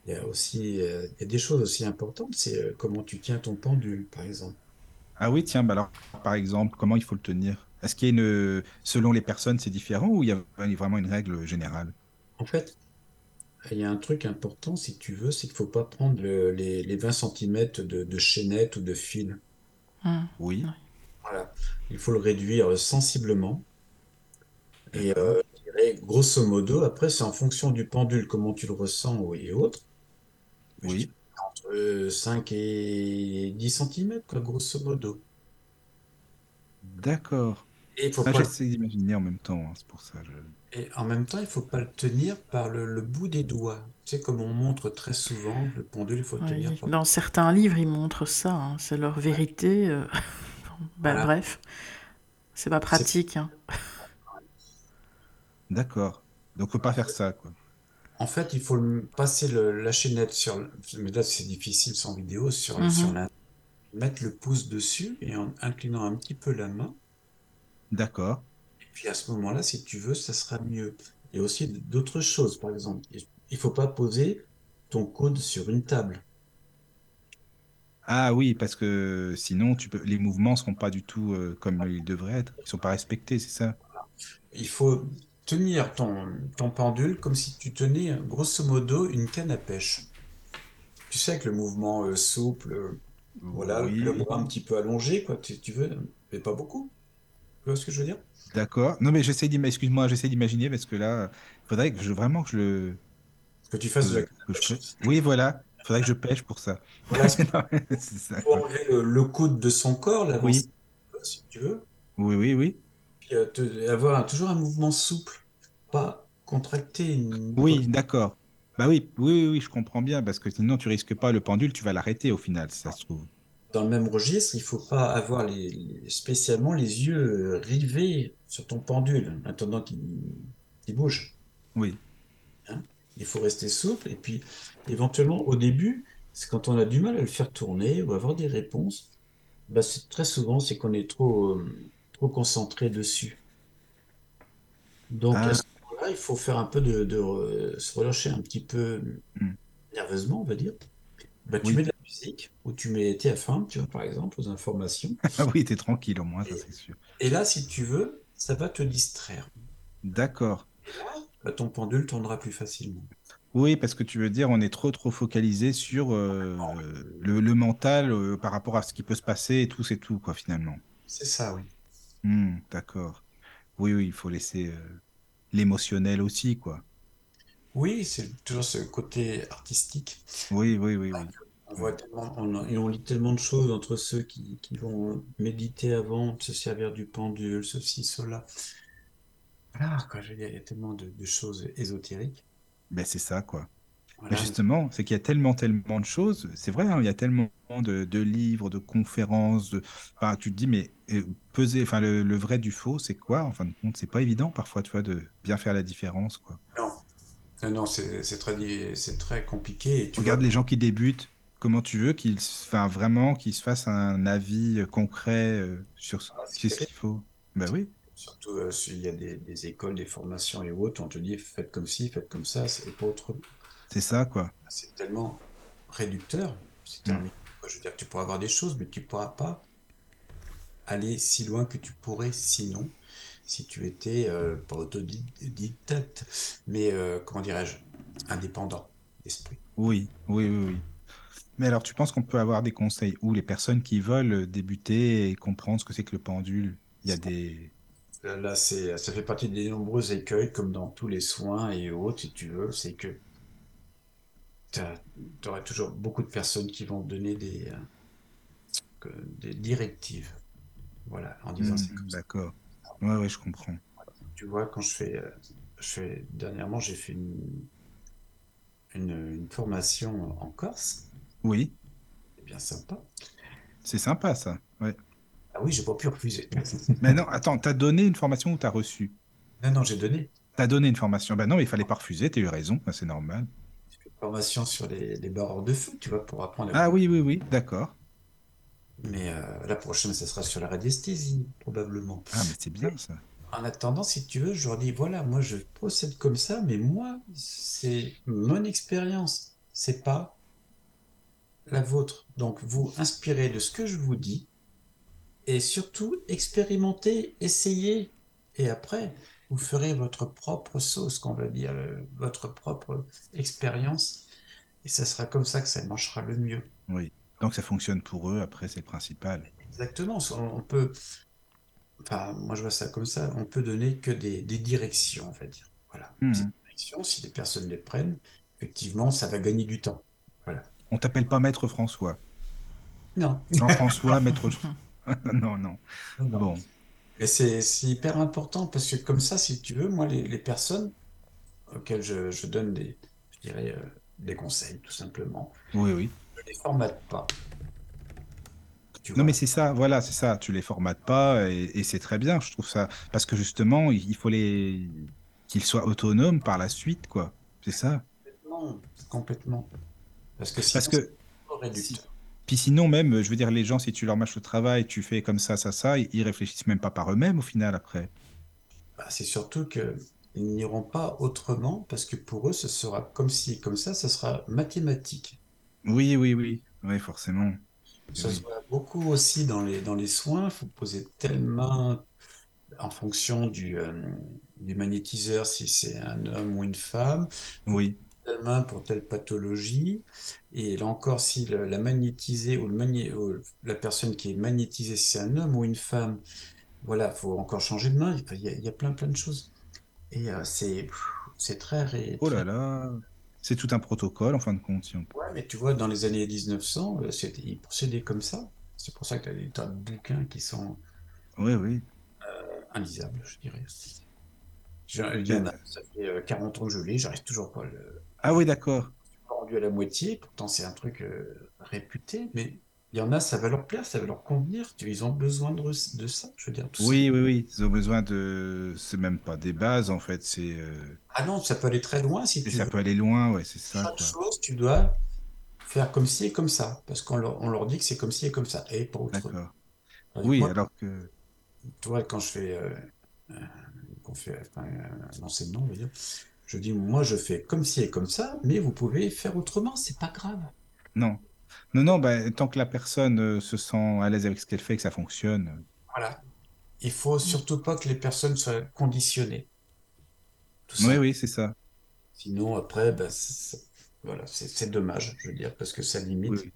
Il y a aussi, euh, il y a des choses aussi importantes, c'est euh, comment tu tiens ton pendule, par exemple. Ah oui, tiens, bah alors, par exemple, comment il faut le tenir? Est-ce qu'il y a une... Selon les personnes, c'est différent ou il y a vraiment une règle générale? En fait, il y a un truc important, si tu veux, c'est qu'il faut pas prendre le- les, les 20 cm de, de chaînette ou de fil. Hum. Oui. Voilà. Il faut le réduire sensiblement. Et euh, je dirais, grosso modo, après, c'est en fonction du pendule, comment tu le ressens et autres. Oui. entre 5 et 10 cm, quoi, grosso modo. D'accord. Et il faut Ah, pas le- j'essaie d'imaginer en même temps, hein, c'est pour ça. je- et en même temps, il faut pas le tenir par le, le bout des doigts. Tu sais, comme on montre très souvent, le pendule, il faut le Oui, tenir par... Dans certains livres, ils montrent ça, hein, c'est leur vérité. euh, <laughs> bah, Voilà. Bref, c'est pas pratique. hein. D'accord. Donc, faut pas faire ça, quoi. En fait, il faut le- passer le- la chaînette sur... Mais là, c'est difficile sans vidéo, sur, Mhm. sur la... Mettre le pouce dessus et en inclinant un petit peu la main. D'accord. Et puis à ce moment-là, si tu veux, ça sera mieux. Il y a aussi d'autres choses, par exemple. Il faut pas poser ton coude sur une table. Ah oui, parce que sinon, tu peux... les mouvements seront pas du tout euh, comme ils devraient être. Ils sont pas respectés, c'est ça? Il faut tenir ton, ton pendule comme si tu tenais, grosso modo, une canne à pêche. Tu sais, avec le mouvement euh, souple, euh, voilà, Oui. le bras un petit peu allongé, quoi, tu, tu veux, mais pas beaucoup. Tu vois ce que je veux dire? D'accord. Non, mais j'essaie d'imaginer, excuse-moi, j'essaie d'imaginer parce que là, il faudrait que je vraiment que je le. Que tu fasses de la que je pêche. Oui, voilà. Il faudrait que je pêche pour ça. Voilà, c'est <laughs> Non, c'est ça, pour le, le coude de son corps, l'avancer Oui. si tu veux. Oui, oui, oui. Euh, te- avoir toujours un mouvement souple, pas contracté. une- Oui, d'accord. Bah oui, oui, oui, oui, je comprends bien parce que sinon tu risques pas le pendule, tu vas l'arrêter au final, si ça se trouve. Dans le même registre, il faut pas avoir les, spécialement les yeux rivés sur ton pendule, en attendant qu'il bouge. Oui. Il faut rester souple et puis éventuellement au début, c'est quand on a du mal à le faire tourner ou avoir des réponses, bah, c'est très souvent c'est qu'on est trop euh, trop concentré dessus. Donc Ah. à ce il faut faire un peu de, de, euh, se relâcher un petit peu Hmm. nerveusement, on va dire. Bah, tu Oui. mets de la musique ou tu mets TF1, tu vois, par exemple, aux informations. <laughs> Ah oui, t'es tranquille au moins, ça c'est sûr. Et là, si tu veux, ça va te distraire. D'accord. Bah, ton pendule tournera plus facilement. Oui, parce que tu veux dire, on est trop trop focalisé sur euh, le, le mental euh, par rapport à ce qui peut se passer et tout, c'est tout, quoi, finalement. C'est ça, oui. Hmm, d'accord. Oui, oui, il faut laisser euh, l'émotionnel aussi, quoi. Oui, c'est toujours ce côté artistique. Oui, oui, oui, oui. On voit tellement, on, et on lit tellement de choses entre ceux qui, qui vont méditer avant de se servir du pendule, ceci, cela. Voilà, quoi, je veux dire, il y a tellement de, de choses ésotériques. Ben, c'est ça, quoi. Voilà. justement, c'est qu'il y a tellement, tellement de choses. C'est vrai, hein, il y a tellement de, de livres, de conférences. De... Enfin, tu te dis, mais euh, peser, enfin, le, le vrai du faux, c'est quoi? En fin de compte, c'est pas évident parfois, tu vois, de bien faire la différence, quoi. Non, non, non, c'est très, c'est très compliqué. Et tu Regarde vois, les gens qui débutent. Comment tu veux qu'ils, enfin, vraiment, qu'ils se fassent un avis euh, concret euh, sur ce ah, ce qu'il faut? Ben oui, Surtout euh, s'il y a des, des écoles, des formations et autres, on te dit faites comme ci, faites comme ça, c'est pas autre. C'est ça, quoi. C'est tellement réducteur. C'est Mm. terminé. Je veux dire, tu pourras avoir des choses, mais tu pourras pas aller si loin que tu pourrais sinon, si tu étais euh, pas autodidacte, mais euh, comment dirais-je, indépendant d'esprit. Oui, oui, oui, oui. Mais alors, tu penses qu'on peut avoir des conseils où les personnes qui veulent débuter et comprendre ce que c'est que le pendule, il y a des... Là, là, c'est, ça fait partie des nombreux écueils, comme dans tous les soins et autres, si tu veux, c'est que tu auras toujours beaucoup de personnes qui vont te donner des, euh, des directives. Voilà, en disant ça. d'accord. Ouais, ouais, je comprends. Tu vois, quand je fais, euh, je fais dernièrement, j'ai fait une, une, une formation en Corse. Oui, C'est bien sympa. c'est sympa ça. Ouais. Ah oui, j'ai pas pu refuser. <laughs> Mais non, attends, t'as donné une formation ou t'as reçu? Non, non, j'ai donné T'as donné une formation. Ben non, mais il fallait pas refuser, t'as eu raison, ben, c'est normal. Formation sur les, les barreurs de feu, tu vois, pour apprendre à Ah oui, oui, oui, d'accord. Mais euh, la prochaine, ça sera sur la radiesthésie, probablement. Ah, mais c'est bien ça. En attendant, si tu veux, je leur dis, voilà, moi je procède comme ça, mais moi, c'est mon expérience, c'est pas la vôtre. Donc, vous inspirez de ce que je vous dis, et surtout, expérimentez, essayez, et après, vous ferez votre propre sauce, qu'on va dire, euh, votre propre expérience, et ça sera comme ça que ça marchera le mieux. Oui. Donc ça fonctionne pour eux, après c'est le principal. Exactement, on peut, enfin, moi je vois ça comme ça, on peut donner que des, des directions, on va dire. Voilà. Ces directions, si les personnes les prennent, effectivement, ça va gagner du temps. Voilà. On t'appelle pas Maître François. Non, Jean-François, Maître... <laughs> <laughs> non, non. non. Bon, Et c'est hyper important parce que comme ça, si tu veux, moi, les, les personnes auxquelles je, je donne des, je dirais, euh, des conseils, tout simplement, oui, oui. je les formate pas. Tu Non, mais c'est ça, voilà, c'est ça. Tu les formates pas et, et c'est très bien, je trouve ça. Parce que justement, il faut les qu'ils soient autonomes par la suite, quoi. C'est ça. Non, complètement. Parce que sinon, Parce que réducteur. Puis sinon, même, je veux dire, les gens, si tu leur mâches le travail, tu fais comme ça, ça, ça, ils réfléchissent même pas par eux-mêmes au final après. Bah, c'est surtout que ils n'iront pas autrement parce que pour eux, ce sera comme ci, comme ça, ça sera mathématique. Oui, oui, oui. Oui, forcément. Ça Oui. se voit beaucoup aussi dans les, dans les soins. Il faut poser tellement en fonction du, euh, du magnétiseur, si c'est un homme ou une femme, Oui, main pour telle pathologie. Et là encore, si le- la magnétisée ou, le magné- ou la personne qui est magnétisée, c'est un homme ou une femme, voilà, faut encore changer de main. Il y a, il y a plein plein de choses. Et euh, c'est c'est très, ré- Oh là très- là. C'est tout un protocole, en fin de compte. si on- Ouais, mais tu vois, dans les années 1900, euh, c'était, ils procédaient comme ça. C'est pour ça que tu as des tas de bouquins qui sont Oui, oui. inlisables, je dirais. Je- Il y en a, ça fait euh, 40 ans que je l'ai, j'arrive toujours pas à le Ah oui, d'accord. pas rendu à la moitié, pourtant c'est un truc euh, réputé, mais il y en a, ça va leur plaire, ça va leur convenir, ils ont besoin de, de ça, je veux dire, tout ça. Oui, oui, oui. Ils ont besoin de. C'est même pas des bases, en fait. C'est. euh, Ah non, ça peut aller très loin si tu ça veux. peut aller loin, ouais, c'est ça, Chaque quoi. chose, tu dois faire comme ci et comme ça, parce qu'on leur, on leur dit que c'est comme ci et comme ça, et pas autre. D'accord. Oui, moi, alors que. Tu vois, quand je fais, euh, euh, qu'on fait enfin, euh, un enseignement, on va dire, je dis, moi, je fais comme ci et comme ça, mais vous pouvez faire autrement, c'est pas grave. Non. Non, non, bah, tant que la personne euh, se sent à l'aise avec ce qu'elle fait et que ça fonctionne. euh, Voilà. Il faut surtout pas que les personnes soient conditionnées. Tout Oui, oui, c'est ça. Sinon, après, bah, c'est- c'est- voilà, c'est c'est dommage, je veux dire, parce que ça limite. Oui, oui.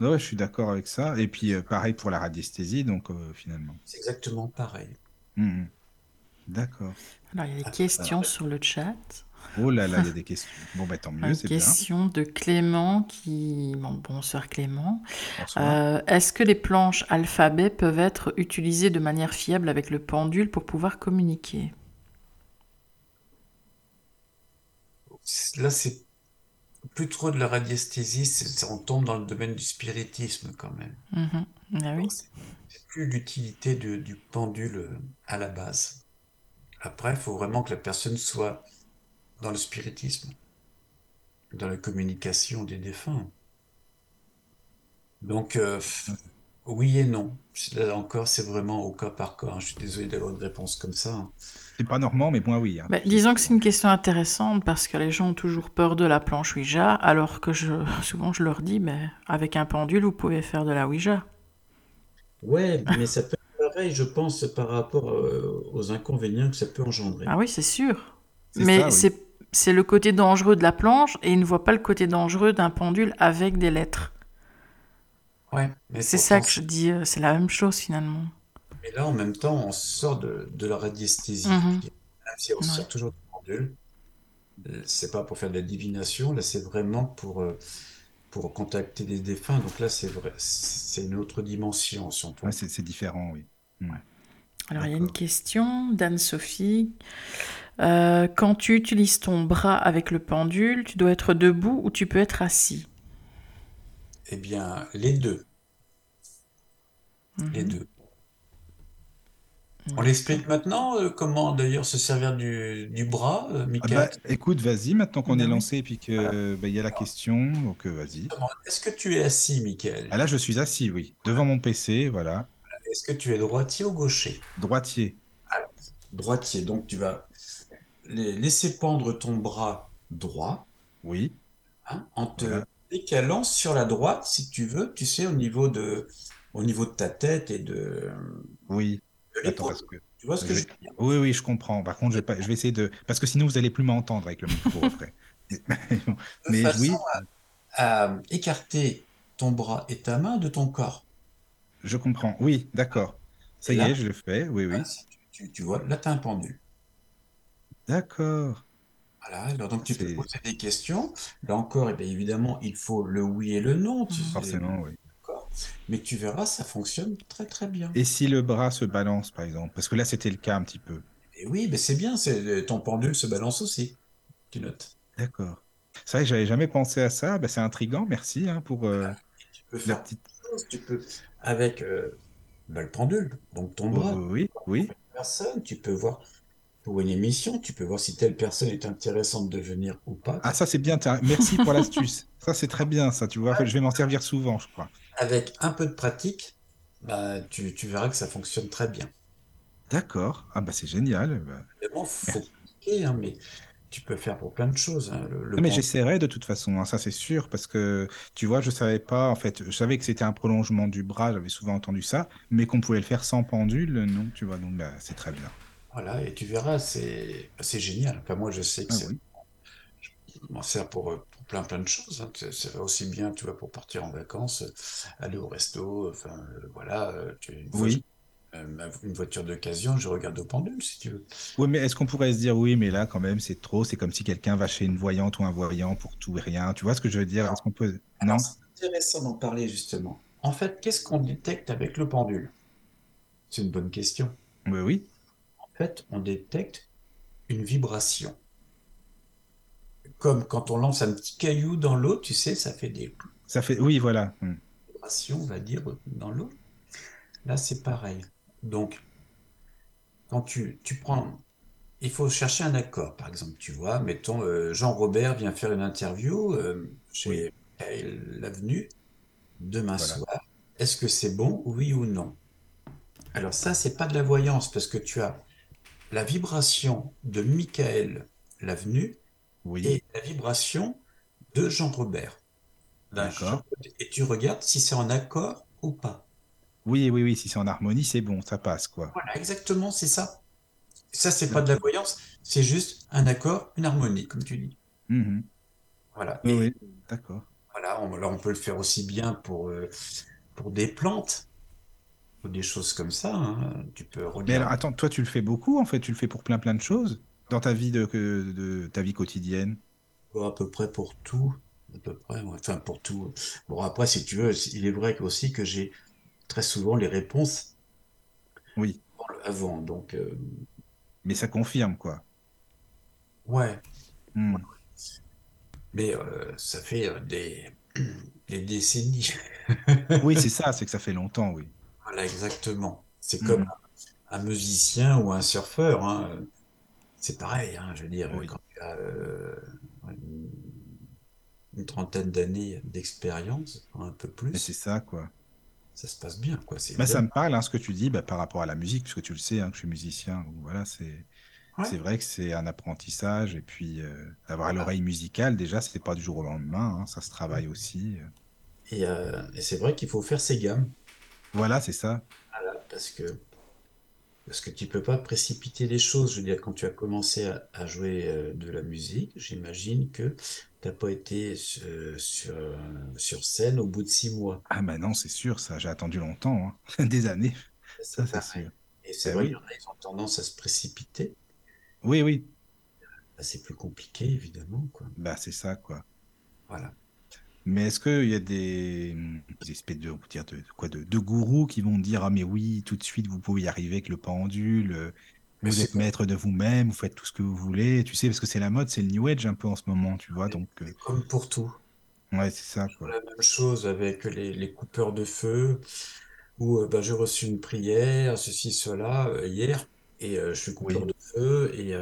Ouais, ouais, je suis d'accord avec ça. Et puis, euh, pareil pour la radiesthésie, donc, euh, finalement. C'est exactement pareil. Mhm. D'accord. Alors, il y a des questions sur le chat. Oh là là, il y a des questions. Bon, bah tant mieux, Une c'est bien. question de Clément qui... Bon, bonsoir Clément. Bonsoir. Euh, est-ce que les planches alphabet peuvent être utilisées de manière fiable avec le pendule pour pouvoir communiquer? Là, c'est plus trop de la radiesthésie, c'est- on tombe dans le domaine du spiritisme quand même. Mhm. Ah oui. C'est plus l'utilité du pendule euh, à la base. Après, il faut vraiment que la personne soit dans le spiritisme, dans la communication des défunts. Donc, euh, oui et non. Là encore, c'est vraiment au cas par cas. Je suis désolé d'avoir une réponse comme ça. hein. C'est pas normand, mais moi, oui. hein. Bah, disons que c'est une question intéressante parce que les gens ont toujours peur de la planche Ouija, alors que je, <laughs> souvent je leur dis, mais avec un pendule, vous pouvez faire de la Ouija. Ouais, mais ça peut pareil, je pense, par rapport euh, aux inconvénients que ça peut engendrer. Ah oui, c'est sûr. Mais oui. c'est c'est le côté dangereux de la planche et ils ne voient pas le côté dangereux d'un pendule avec des lettres. Ouais, mais C'est ça que je dis, euh, c'est la même chose finalement. Mais là, en même temps, on sort de, de la radiesthésie. Même si on Ouais. sort toujours du pendule, euh, c'est pas pour faire de la divination, là, c'est vraiment pour, euh, pour contacter des défunts. Donc là, c'est vrai, c'est une autre dimension, si on peut. Ouais, c'est différent, oui. Alors il y a une question d'Anne-Sophie. Euh, quand tu utilises ton bras avec le pendule, tu dois être debout ou tu peux être assis? Eh bien, les deux, les Mhm. deux. On l'explique maintenant, euh, comment d'ailleurs se servir du, du bras, euh, Ah Michael? bah, écoute, vas-y, maintenant qu'on est lancé et puis que bah, il y a la question, donc vas-y. Est-ce que tu es assis, Michael? Ah là, je suis assis, oui, devant mon PC, voilà, Est-ce que tu es droitier ou gaucher? droitier. Droitier, donc tu vas la- laisser pendre ton bras droit. Oui, hein, en te Voilà. décalant sur la droite, si tu veux, tu sais, au niveau de, au niveau de ta tête et de, oui. de Attends, l'épaule. parce que Tu vois ce que je veux dire? Oui, oui, je comprends. Par contre, je vais, pas... je vais essayer de. Parce que sinon, vous allez plus m'entendre avec le micro après. De Mais façon oui, à écarter ton bras et ta main de ton corps. Je comprends. Oui, d'accord. Ça Et y est, je le fais. Oui, oui. tu, vois, là, tu as un pendule. D'accord. Voilà, alors donc tu peux poser des questions. Là encore, eh bien, évidemment, il faut le oui et le non, tu sais, forcément, oui. Mais tu verras, ça fonctionne très très bien. Et si le bras se balance, par exemple? Parce que là, c'était le cas un petit peu. Et oui, mais c'est bien, c'est, ton pendule se balance aussi. Tu notes. D'accord. C'est vrai que j'avais jamais pensé à ça. Bah, c'est intriguant. Merci hein, pour euh, Tu peux la faire petite. chose, tu peux, avec euh, bah, le pendule, donc ton bras, oui, oui. personne, tu peux voir pour une émission, tu peux voir si telle personne est intéressante de venir ou pas. Ah, ça, c'est bien. Merci pour l'astuce. <laughs> Ça, c'est très bien, ça. Tu vois, je vais m'en servir souvent, je crois. Avec un peu de pratique, bah, tu, tu verras que ça fonctionne très bien. D'accord. Ah, bah, c'est génial. Bah, faut hein, mais tu peux faire pour plein de choses. hein. Le, le Non, mais j'essaierai de toute façon, hein, ça c'est sûr, parce que tu vois, je savais pas, en fait, je savais que c'était un prolongement du bras, j'avais souvent entendu ça, mais qu'on pouvait le faire sans pendule, non, tu vois, donc bah, c'est très bien. voilà, et tu verras, c'est c'est génial. Enfin, moi, je sais que Ah c'est oui. je m'en sers pour, euh, pour plein plein de choses. hein. C'est c'est aussi bien, tu vois, pour partir en vacances, aller au resto, enfin euh, voilà. euh, tu, une Oui. Une voiture d'occasion, je regarde au pendule si tu veux. Oui, mais est-ce qu'on pourrait se dire, oui, mais là, quand même, c'est trop, c'est comme si quelqu'un va chez une voyante ou un voyant pour tout et rien, tu vois ce que je veux dire? Est-ce qu'on peut... Alors Non? c'est intéressant d'en parler justement. En fait, qu'est-ce qu'on détecte avec le pendule? C'est une bonne question. Oui, oui. En fait, on détecte une vibration. Comme quand on lance un petit caillou dans l'eau, tu sais, ça fait des Ça fait... Oui, voilà. Hmm. vibrations, on va dire, dans l'eau. Là, c'est pareil. Donc, quand tu, tu prends, il faut chercher un accord. Par exemple, tu vois, mettons, euh, Jean-Robert vient faire une interview euh, chez Michael Lavenu demain Voilà. soir. Est-ce que c'est bon, oui ou non? Alors ça, c'est pas de la voyance parce que tu as la vibration de Michael Lavenu Oui, et la vibration de Jean-Robert. D'un d'accord. Et tu regardes si c'est en accord ou pas. Oui, oui, oui, si c'est en harmonie, c'est bon, ça passe, quoi. Voilà, exactement, c'est ça. Ça, c'est pas de la voyance, c'est juste un accord, une harmonie, comme tu dis. Mhm. Voilà. Oui, d'accord. voilà, on, là, on peut le faire aussi bien pour, euh, pour des plantes ou des choses comme ça. hein. Tu peux Mais alors, regarder. attends, toi, tu le fais beaucoup, en fait, tu le fais pour plein, plein de choses? dans ta vie de, de ta vie quotidienne? Bon, à peu près pour tout. À peu près, ouais. Enfin, pour tout. Bon, après, si tu veux, il est vrai aussi que j'ai très souvent les réponses Oui, avant. Donc, euh, mais ça confirme, quoi. ouais. Hmm. Mais euh, ça fait euh, des, <clears throat> des décennies. <laughs> Oui, c'est ça, c'est que ça fait longtemps, oui. Voilà, exactement. C'est Hmm. comme un musicien ou un surfeur. hein. C'est pareil, hein, je veux dire, Oui. quand tu as euh, une, une trentaine d'années d'expérience, un peu plus, c'est ça, quoi. Ça se passe bien, quoi. Bah, ça me parle, hein, ce que tu dis, bah, par rapport à la musique, puisque tu le sais, hein, que je suis musicien. donc Voilà, c'est Ouais. c'est vrai que c'est un apprentissage. Et puis, euh, avoir Voilà. l'oreille musicale, déjà, c'est pas du jour au lendemain. hein, ça se travaille aussi. Et, euh, et c'est vrai qu'il faut faire ses gammes. Voilà, c'est ça. Voilà, parce que, parce que tu peux pas précipiter les choses. Je veux dire, quand tu as commencé à, à jouer euh, de la musique, j'imagine que tu n'as pas été euh, sur, sur scène au bout de six mois. Ah, bah non, c'est sûr, ça. J'ai attendu longtemps, hein, <laughs> des années. Ça, c'est pareil. sûr. Et c'est Eh vrai oui. ils ont tendance à se précipiter. Oui, oui. Bah, c'est plus compliqué, évidemment, quoi. Bah, c'est ça, quoi. Voilà. Mais est-ce qu'il y a des, des espèces de, dire quoi, de, de gourous qui vont dire Ah, mais oui, tout de suite, vous pouvez y arriver avec le pendule, euh, Mais vous êtes maître de vous-même, vous faites tout ce que vous voulez. Tu sais, parce que c'est la mode, c'est le New Age un peu en ce moment, tu vois. Donc, euh, comme pour tout. ouais, c'est ça, quoi. La même chose avec les, les coupeurs de feu, où euh, bah, j'ai reçu une prière, ceci, cela, euh, hier, et je suis coupeur Oui. de feu, et,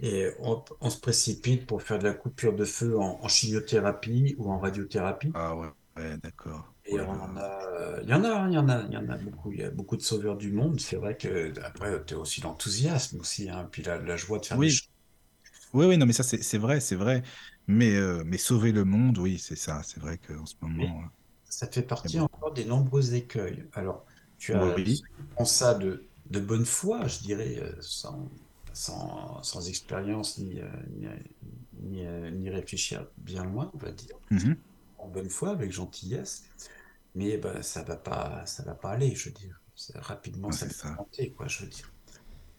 et on, on se précipite pour faire de la coupure de feu en, en chimiothérapie ou en radiothérapie. Ah, ouais, ouais, d'accord. Et là on là. en a, il y en a, il y en a, il y en a beaucoup. Il y a beaucoup de sauveurs du monde. C'est vrai que après, tu as aussi l'enthousiasme aussi, hein, puis la, la joie de faire des Oui. choses. Oui, oui, non, mais ça, c'est vrai, c'est vrai. Mais, euh, mais sauver le monde, oui, c'est ça. C'est vrai qu'en ce Mais moment. euh, ça fait partie encore des nombreux écueils. Alors, tu as Oui. qui font ça de, de bonne foi, je dirais, euh, sans, sans, sans expérience ni, euh, ni, ni, euh, ni réfléchir bien loin, on va dire, Mhm. en bonne foi, avec gentillesse. Mais ben, ça va pas, ça va pas aller, je veux dire. Rapidement, Ouais, ça va monter, quoi, je veux dire.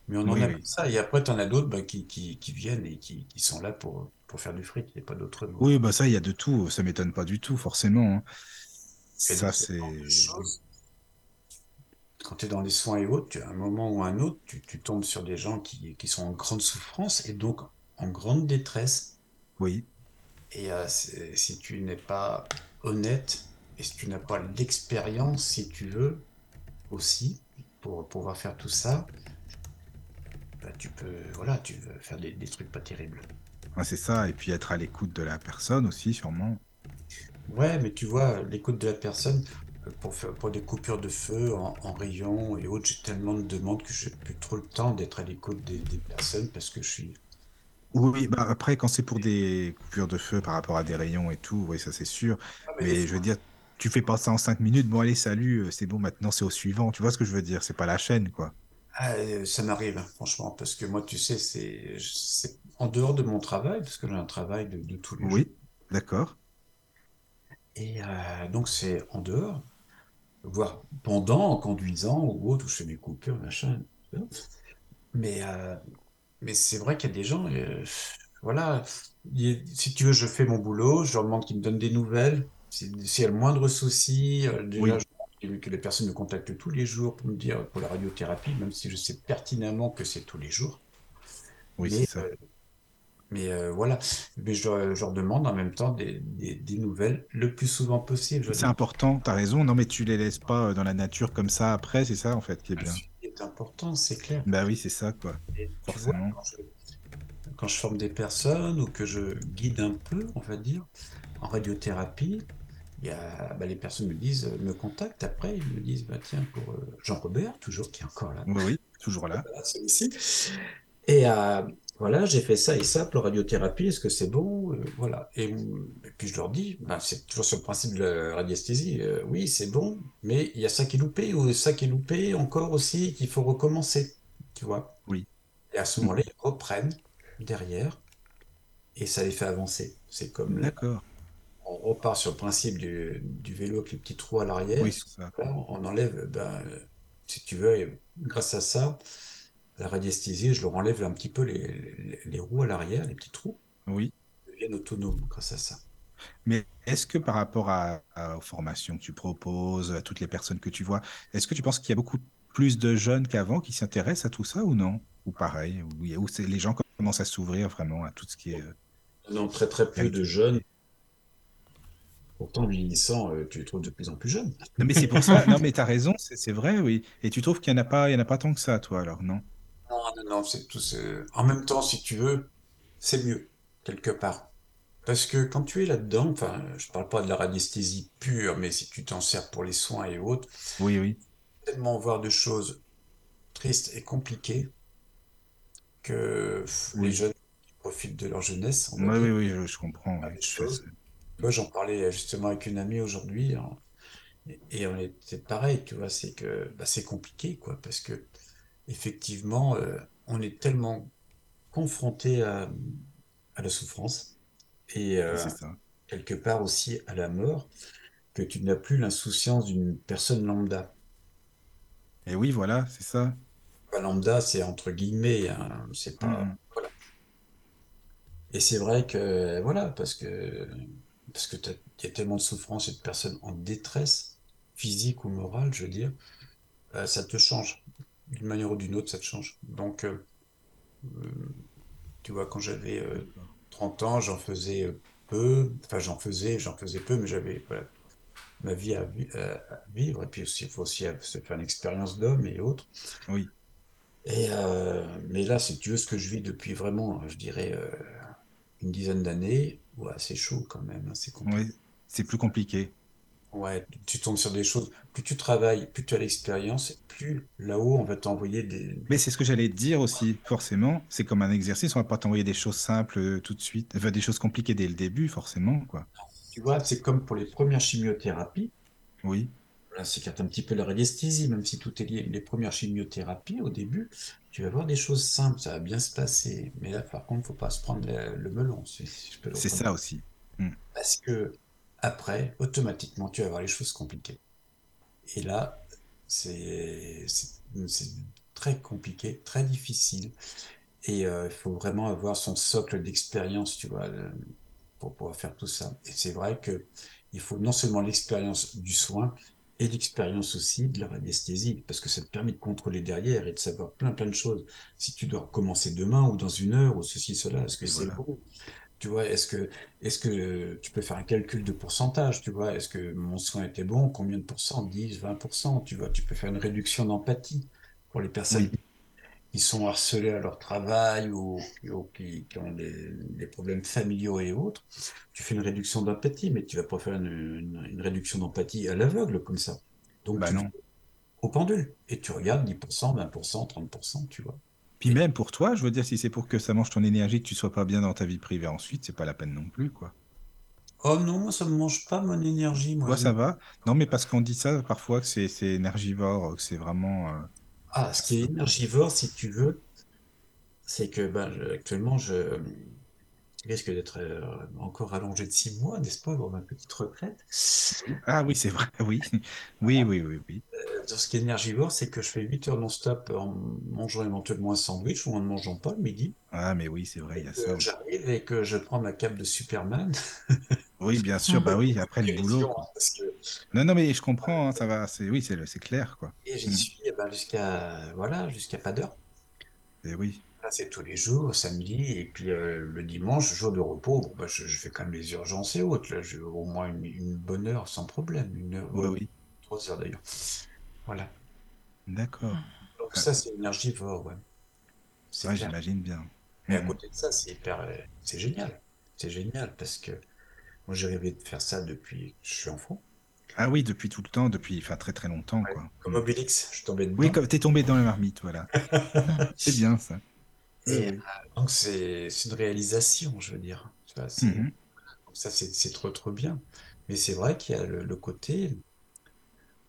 Mais on en Oui, a oui. ça. Et après, tu en as d'autres ben, qui, qui, qui viennent et qui, qui sont là pour, pour faire du fric. Il n'y a pas d'autre. Oui, bah ça, il y a de tout. Ça m'étonne pas du tout, forcément. hein. Ça, c'est. Quand tu es dans les soins et autres, tu, à un moment ou un autre, tu, tu tombes sur des gens qui, qui sont en grande souffrance et donc en grande détresse. Oui, Et euh, si tu n'es pas honnête et si tu n'as pas l'expérience, si tu veux, aussi, pour pouvoir faire tout ça, bah, tu peux, voilà, tu veux faire des, des trucs pas terribles. Ouais, c'est ça. Et puis être à l'écoute de la personne aussi, sûrement. Ouais, mais tu vois, l'écoute de la personne, pour faire, pour des coupures de feu en, en rayon et autres, j'ai tellement de demandes que je n'ai plus trop le temps d'être à l'écoute des, des personnes parce que je suis. Oui, bah après, quand c'est pour des coupures de feu par rapport à des rayons et tout, oui, ça c'est sûr. Ah, mais je veux dire, tu fais pas ça en cinq minutes. Bon, allez, salut, euh, c'est bon, maintenant c'est au suivant. Tu vois ce que je veux dire? C'est pas la chaîne, quoi. ah, euh, ça m'arrive, franchement, parce que moi, tu sais, c'est, en dehors de mon travail, parce que j'ai un travail de, de tous les jours. Oui, d'accord. Et euh, donc, c'est en dehors, voire pendant, en conduisant ou autre, où je fais mes coupures, machin. Mais, euh, mais c'est vrai qu'il y a des gens, euh, voilà, il- si tu veux, je fais mon boulot, je leur demande qu'ils me donnent des nouvelles. Si- S'il y a le moindre souci, euh, déjà, Oui, je demande que les personnes me contactent tous les jours pour me dire pour la radiothérapie, même si je sais pertinemment que c'est tous les jours. oui, c'est ça. Mais euh, voilà, mais je, leur je leur demande en même temps des, des- des nouvelles le plus souvent possible. C'est important, t'as raison. Non, mais tu les laisses pas euh, dans la nature comme ça après, c'est ça en fait qui est le bien. suivi est important, c'est clair. Bah oui, c'est ça, quoi. Et tu vois, Forcément. quand je, quand je forme des personnes ou que je guide un peu, on va dire, en radiothérapie, y a, bah, les personnes me disent, euh, me contactent après, ils me disent, bah, tiens, pour euh, Jean-Robert, toujours, qui est encore là, Oui, oui, toujours là. voilà, celui-ci. Et euh, voilà, j'ai fait ça et ça pour la radiothérapie, est-ce que c'est bon? Euh, voilà. Et, et puis je leur dis, bah, c'est toujours sur le principe de la radiesthésie, euh, oui, c'est bon, mais il y a ça qui est loupé, ou ça qui est loupé encore aussi, qu'il faut recommencer, tu vois. Oui. Et à ce moment-là, ils reprennent derrière et ça les fait avancer. C'est comme D'accord. on repart sur le principe du, du vélo avec les petits trous à l'arrière. Oui, c'est ça. Là, on enlève, ben, si tu veux, grâce à ça, la radiesthésie, je leur enlève un petit peu les, les- les roues à l'arrière, les petits trous, Oui. ils deviennent autonomes grâce à ça. Mais est-ce que par rapport à, à- aux formations que tu proposes, à toutes les personnes que tu vois, est-ce que tu penses qu'il y a beaucoup plus de jeunes qu'avant qui s'intéressent à tout ça ou non? Ou pareil, c'est- les gens commencent à s'ouvrir vraiment à tout ce qui est... euh, Non, très très peu de jeunes. Pourtant, vieillissant, euh, tu les trouves de plus en plus jeunes. Non, mais c'est pour ça. Non, <laughs> mais t'as raison, c'est c'est vrai, oui. Et tu trouves qu'il n'y en a pas, il y en a pas tant que ça, toi, alors, non? Non, non, non, c'est tout. En même temps, si tu veux, c'est mieux, quelque part. Parce que quand tu es là-dedans, enfin, je parle pas de la radiesthésie pure, mais si tu t'en sers pour les soins et autres, Oui, oui. tellement voir de choses tristes et compliquées que les jeunes profitent de leur jeunesse, Oui, oui, oui, je, je comprends. Moi, j'en parlais justement avec une amie aujourd'hui, hein, et et on était pareil, tu vois, c'est que bah, c'est compliqué, quoi, parce que effectivement, euh, on est tellement confronté à, à la souffrance et euh, ça. quelque part aussi à la mort que tu n'as plus l'insouciance d'une personne lambda. Et oui, voilà, c'est ça. Lambda, c'est entre guillemets, hein, c'est pas. Voilà. Et c'est vrai que, voilà, parce que parce que t'as- il y a tellement de souffrance et de personnes en détresse, physique ou morale, je veux dire, euh, ça te change. D'une manière ou d'une autre, ça te change. Donc, euh, euh, tu vois, quand j'avais euh, 30 ans, j'en faisais euh, peu, enfin j'en faisais, j'en faisais peu, mais j'avais voilà, ma vie à, vi- à- à vivre, et puis aussi, il faut aussi euh, se faire une expérience d'homme et autres. Oui. Et euh, mais là, si tu veux, ce que je vis depuis vraiment, je dirais, euh, une dizaine d'années, ouais, c'est chaud quand même, hein, c'est compliqué. Oui, c'est plus compliqué. Ouais, tu tombes sur des choses, plus tu travailles, plus tu as l'expérience, plus là-haut, on va t'envoyer des... Mais c'est ce que j'allais te dire aussi, forcément. C'est comme un exercice, on va pas t'envoyer des choses simples euh, tout de suite. Enfin, des choses compliquées dès le début, forcément, quoi. Tu vois, c'est comme pour les premières chimiothérapies, Oui, Là, s'écarte un petit peu la radiesthésie, même si tout est lié. Les premières chimiothérapies, au début, tu vas voir des choses simples, ça va bien se passer. Mais là, par contre, faut pas se prendre le melon, si si je peux le c'est ça aussi. Mm. Parce que après, automatiquement, tu vas voir les choses compliquées. Et là, c'est très compliqué, très difficile. Et euh, il faut vraiment avoir son socle d'expérience, tu vois, le- pour pouvoir faire tout ça. Et c'est vrai que il faut non seulement l'expérience du soin, et l'expérience aussi de la radiesthésie, parce que ça te permet de contrôler derrière et de savoir plein plein de choses. Si tu dois recommencer demain ou dans une heure ou ceci, cela, est-ce que c'est voilà. bon? Tu vois, est-ce que, est-ce que tu peux faire un calcul de pourcentage, tu vois? Est-ce que mon soin était bon? Combien de pourcents? 10, 20%, tu vois? Tu peux faire une réduction d'empathie pour les personnes Oui, qui sont harcelés à leur travail ou, ou qui, qui ont des, des problèmes familiaux et autres, tu fais une réduction d'empathie, mais tu vas pas faire une, une- une réduction d'empathie à l'aveugle comme ça. Donc bah tu non. au pendule et tu regardes 10%, 20%, 30%, tu vois? Puis même pour toi, je veux dire, si c'est pour que ça mange ton énergie, que tu sois pas bien dans ta vie privée ensuite, c'est pas la peine non plus, quoi. oh non, moi ça me mange pas mon énergie, moi Toi, ça va? Non, mais parce qu'on dit ça parfois que c'est énergivore, que c'est vraiment. euh, Ah, ce qui est énergivore, si tu veux, c'est que je- actuellement, je risque d'être euh, encore allongé de six mois, n'est-ce pas, pour ma petite retraite? Ah oui, c'est vrai, <laughs> oui. Oui, oui, oui, oui. Euh, Ce qui est énergivore, c'est que je fais 8 heures non-stop en mangeant éventuellement un sandwich ou en ne mangeant pas le midi. Ah, mais oui, c'est vrai, il y a ça j'arrive et que je prends ma cape de Superman. <laughs> Oui, bien sûr, bah oui, après le boulot, hein, parce que Non, non, mais je comprends, hein, ça va, c'est oui, c'est clair, quoi. et j'y Mm. suis eh ben, jusqu'à voilà, jusqu'à pas d'heure. Et oui, Là, c'est tous les jours, samedi, et puis euh, le dimanche, jour de repos, bon, bah, je, je fais quand même les urgences et autres. Là, j'ai au moins une, une bonne heure sans problème, une heure, oui, ouais, oui, trois heures d'ailleurs. Voilà. d'accord. Donc ça, c'est énergivore, ouais. Ouais, j'imagine bien. Mais à Mhm. côté de ça, c'est hyper, euh, c'est génial. C'est génial parce que moi, j'ai rêvé de faire ça depuis que je suis enfant. Ah oui, depuis tout le temps, depuis, enfin, très très longtemps, Ouais. quoi. Comme Mm. Obélix, je suis tombé Oui, dedans. comme t'es tombé dans la marmite, voilà. <laughs> C'est bien, ça. Euh, donc, c'est une réalisation, je veux dire. Mhm. donc ça, c'est trop, trop bien. Mais c'est vrai qu'il y a le, le côté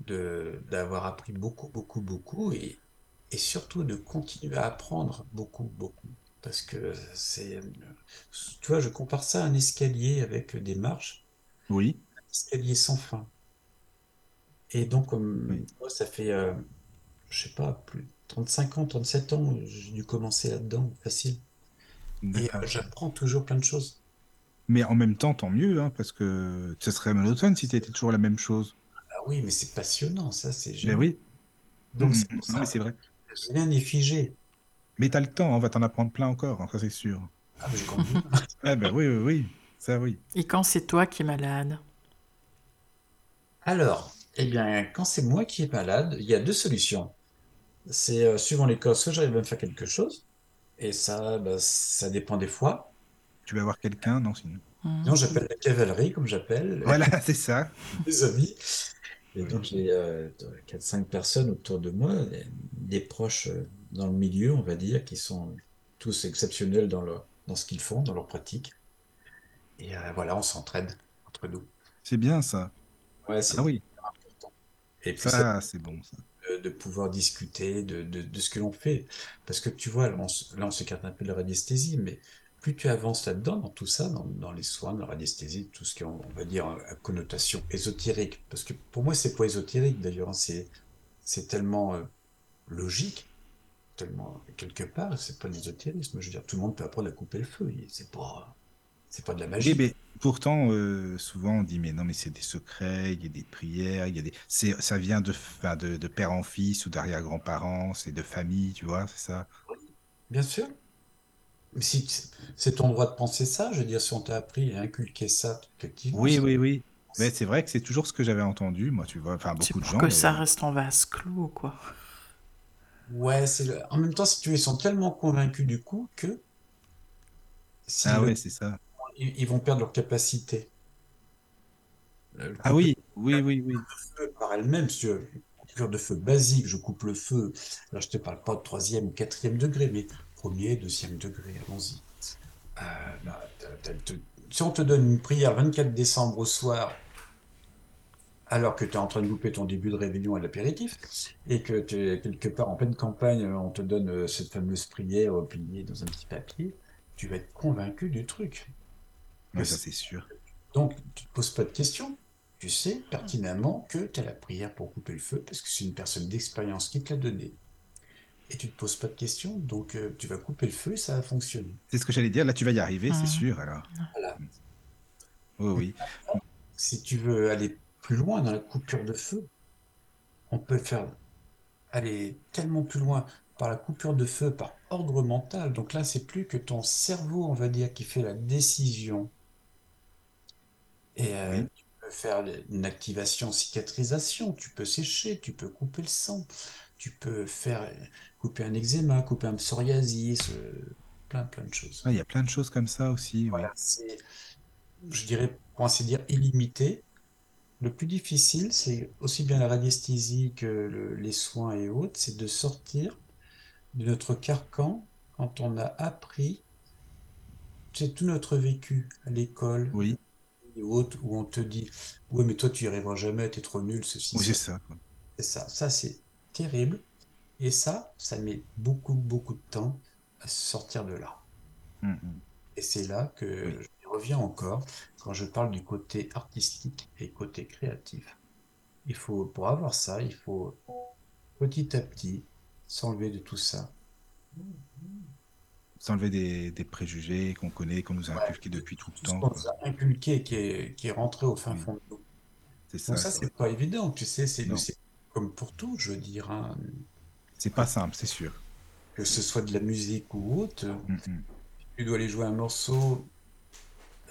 d'avoir appris beaucoup, beaucoup, beaucoup et, et surtout de continuer à apprendre beaucoup, beaucoup. Parce que c'est, tu vois, je compare ça à un escalier avec des marches, Oui, un escalier sans fin. Et donc, comme ça fait, euh, je sais pas, plus 35 ans, 37 ans, j'ai dû commencer là-dedans, facile. Et euh, j'apprends toujours plein de choses. Mais en même temps, tant mieux, hein, parce que ce serait monotone si tu étais toujours la même chose. Ah oui, mais c'est passionnant, ça, c'est Mais génial. oui, Donc Mm, c'est pour non, ça, mais c'est vrai. rien n'est figé. Mais t'as le temps, on va t'en apprendre plein encore, hein, ça c'est sûr. Ah, mais je conduis. <laughs> Ah ben oui, oui, oui, ça oui. Et quand c'est toi qui es malade? Alors, eh bien, quand c'est moi qui est malade, il y a deux solutions. C'est euh, suivant les cas, soit j'arrive à me faire quelque chose, et ça, bah, ça dépend des fois. Tu vas voir quelqu'un, non sinon. Hmm. Sinon, j'appelle la cavalerie, comme j'appelle, Voilà, <laughs> c'est ça. <laughs> des amis. Et donc, j'ai euh, 4-5 personnes autour de moi, des, des proches euh, dans le milieu, on va dire, qui sont tous exceptionnels dans, leur, dans ce qu'ils font, dans leur pratique. Et euh, voilà, on s'entraide entre nous. C'est bien ça. Ouais, c'est Ah oui, important. Et puis, ça ça c'est bon ça. De, pouvoir discuter de, de, de ce que l'on fait. Parce que tu vois, là, on, là, on s'écarte un peu de la radiesthésie, mais plus tu avances là-dedans, dans tout ça, dans, dans les soins, dans la radiesthésie, tout ce est, on va dire, à connotation ésotérique. Parce que pour moi, c'est pas ésotérique d'ailleurs, hein, c'est, c'est tellement euh, logique, tellement, quelque part, c'est pas l'ésotérisme. Je veux dire, tout le monde peut apprendre à couper le feu, c'est pas, c'est pas de la Oui, magie. mais pourtant, euh, souvent on dit, mais non, mais c'est des secrets, il y a des prières, il y a des... c'est- ça vient de, enfin, de, de père en fils ou d'arrière-grands-parents, c'est de famille, tu vois, c'est ça? Bien sûr. Mais si c'est ton droit de penser ça, je veux dire, si on t'a appris et inculqué ça, effectivement, Oui, oui, oui. Mais c'est vrai que c'est toujours ce que j'avais entendu, moi, tu vois, enfin beaucoup de pour gens. que ça d'ailleurs. reste en vase clos, quoi? Ouais, c'est le- en même temps, si tu ils sont tellement convaincus du coup que si Ah le- ouais, c'est ça. Ils, ils vont perdre leur capacité. Le Ah oui, oui, oui, oui. feu par elle-même, si tu veux, coupure de feu basique, je coupe le feu. Alors, je te parle pas de troisième ou quatrième degré, mais premier, deuxième degré, allons-y. Euh, bah, si on te donne une prière 24 décembre au soir, alors que tu es en train de louper ton début de réveillon à l'apéritif, et que tu es quelque part en pleine campagne, euh, on te donne euh, cette fameuse prière pliée dans un petit papier, tu vas être convaincu du truc. Ouais, ça c'est sûr. Donc, tu te poses pas de questions. Tu sais pertinemment que tu as la prière pour couper le feu, parce que c'est une personne d'expérience qui te l'a donné. Et tu te poses pas de questions, donc euh, tu vas couper le feu et ça va fonctionner. C'est ce que j'allais dire, là tu vas y arriver, c'est Mhm. sûr, alors. Voilà. Oui, oui. <laughs> Si tu veux aller plus loin dans la coupure de feu, on peut faire aller tellement plus loin par la coupure de feu, par ordre mental. Donc là, c'est plus que ton cerveau, on va dire, qui fait la décision. Et euh, Oui. tu peux faire une activation cicatrisation, tu peux sécher, tu peux couper le sang, tu peux faire couper un eczéma, couper un psoriasis, euh, plein plein de choses. Ah, Il y a plein de choses comme ça aussi. Voilà, c'est, je dirais, pour ainsi dire, illimité. Le plus difficile, c'est aussi bien la radiesthésie que le- les soins et autres, c'est de sortir de notre carcan quand on a appris, c'est tout notre vécu à l'école Oui, et autres, où on te dit, ouais, mais toi, tu y arriveras jamais, t'es trop nul, ceci, oui, c'est ça. C'est ça. Ça, c'est terrible. Et ça, ça met beaucoup, beaucoup de temps à sortir de là. Mm, mm. Et c'est là que Oui. je reviens encore quand je parle du côté artistique et côté créatif. Il faut, pour avoir ça, il faut petit à petit s'enlever de tout ça. S'enlever des, des préjugés qu'on connaît, qu'on nous a inculqués depuis tout le temps. qu'on nous a inculqué qui est, qui est rentré au fin Oui. fond de nous. C'est ça. Donc ça, c'est pas évident, tu sais, c'est comme pour tout, je veux dire, hein, C'est pas simple, c'est sûr. que ce soit de la musique ou autre. Mm, mm. tu dois aller jouer un morceau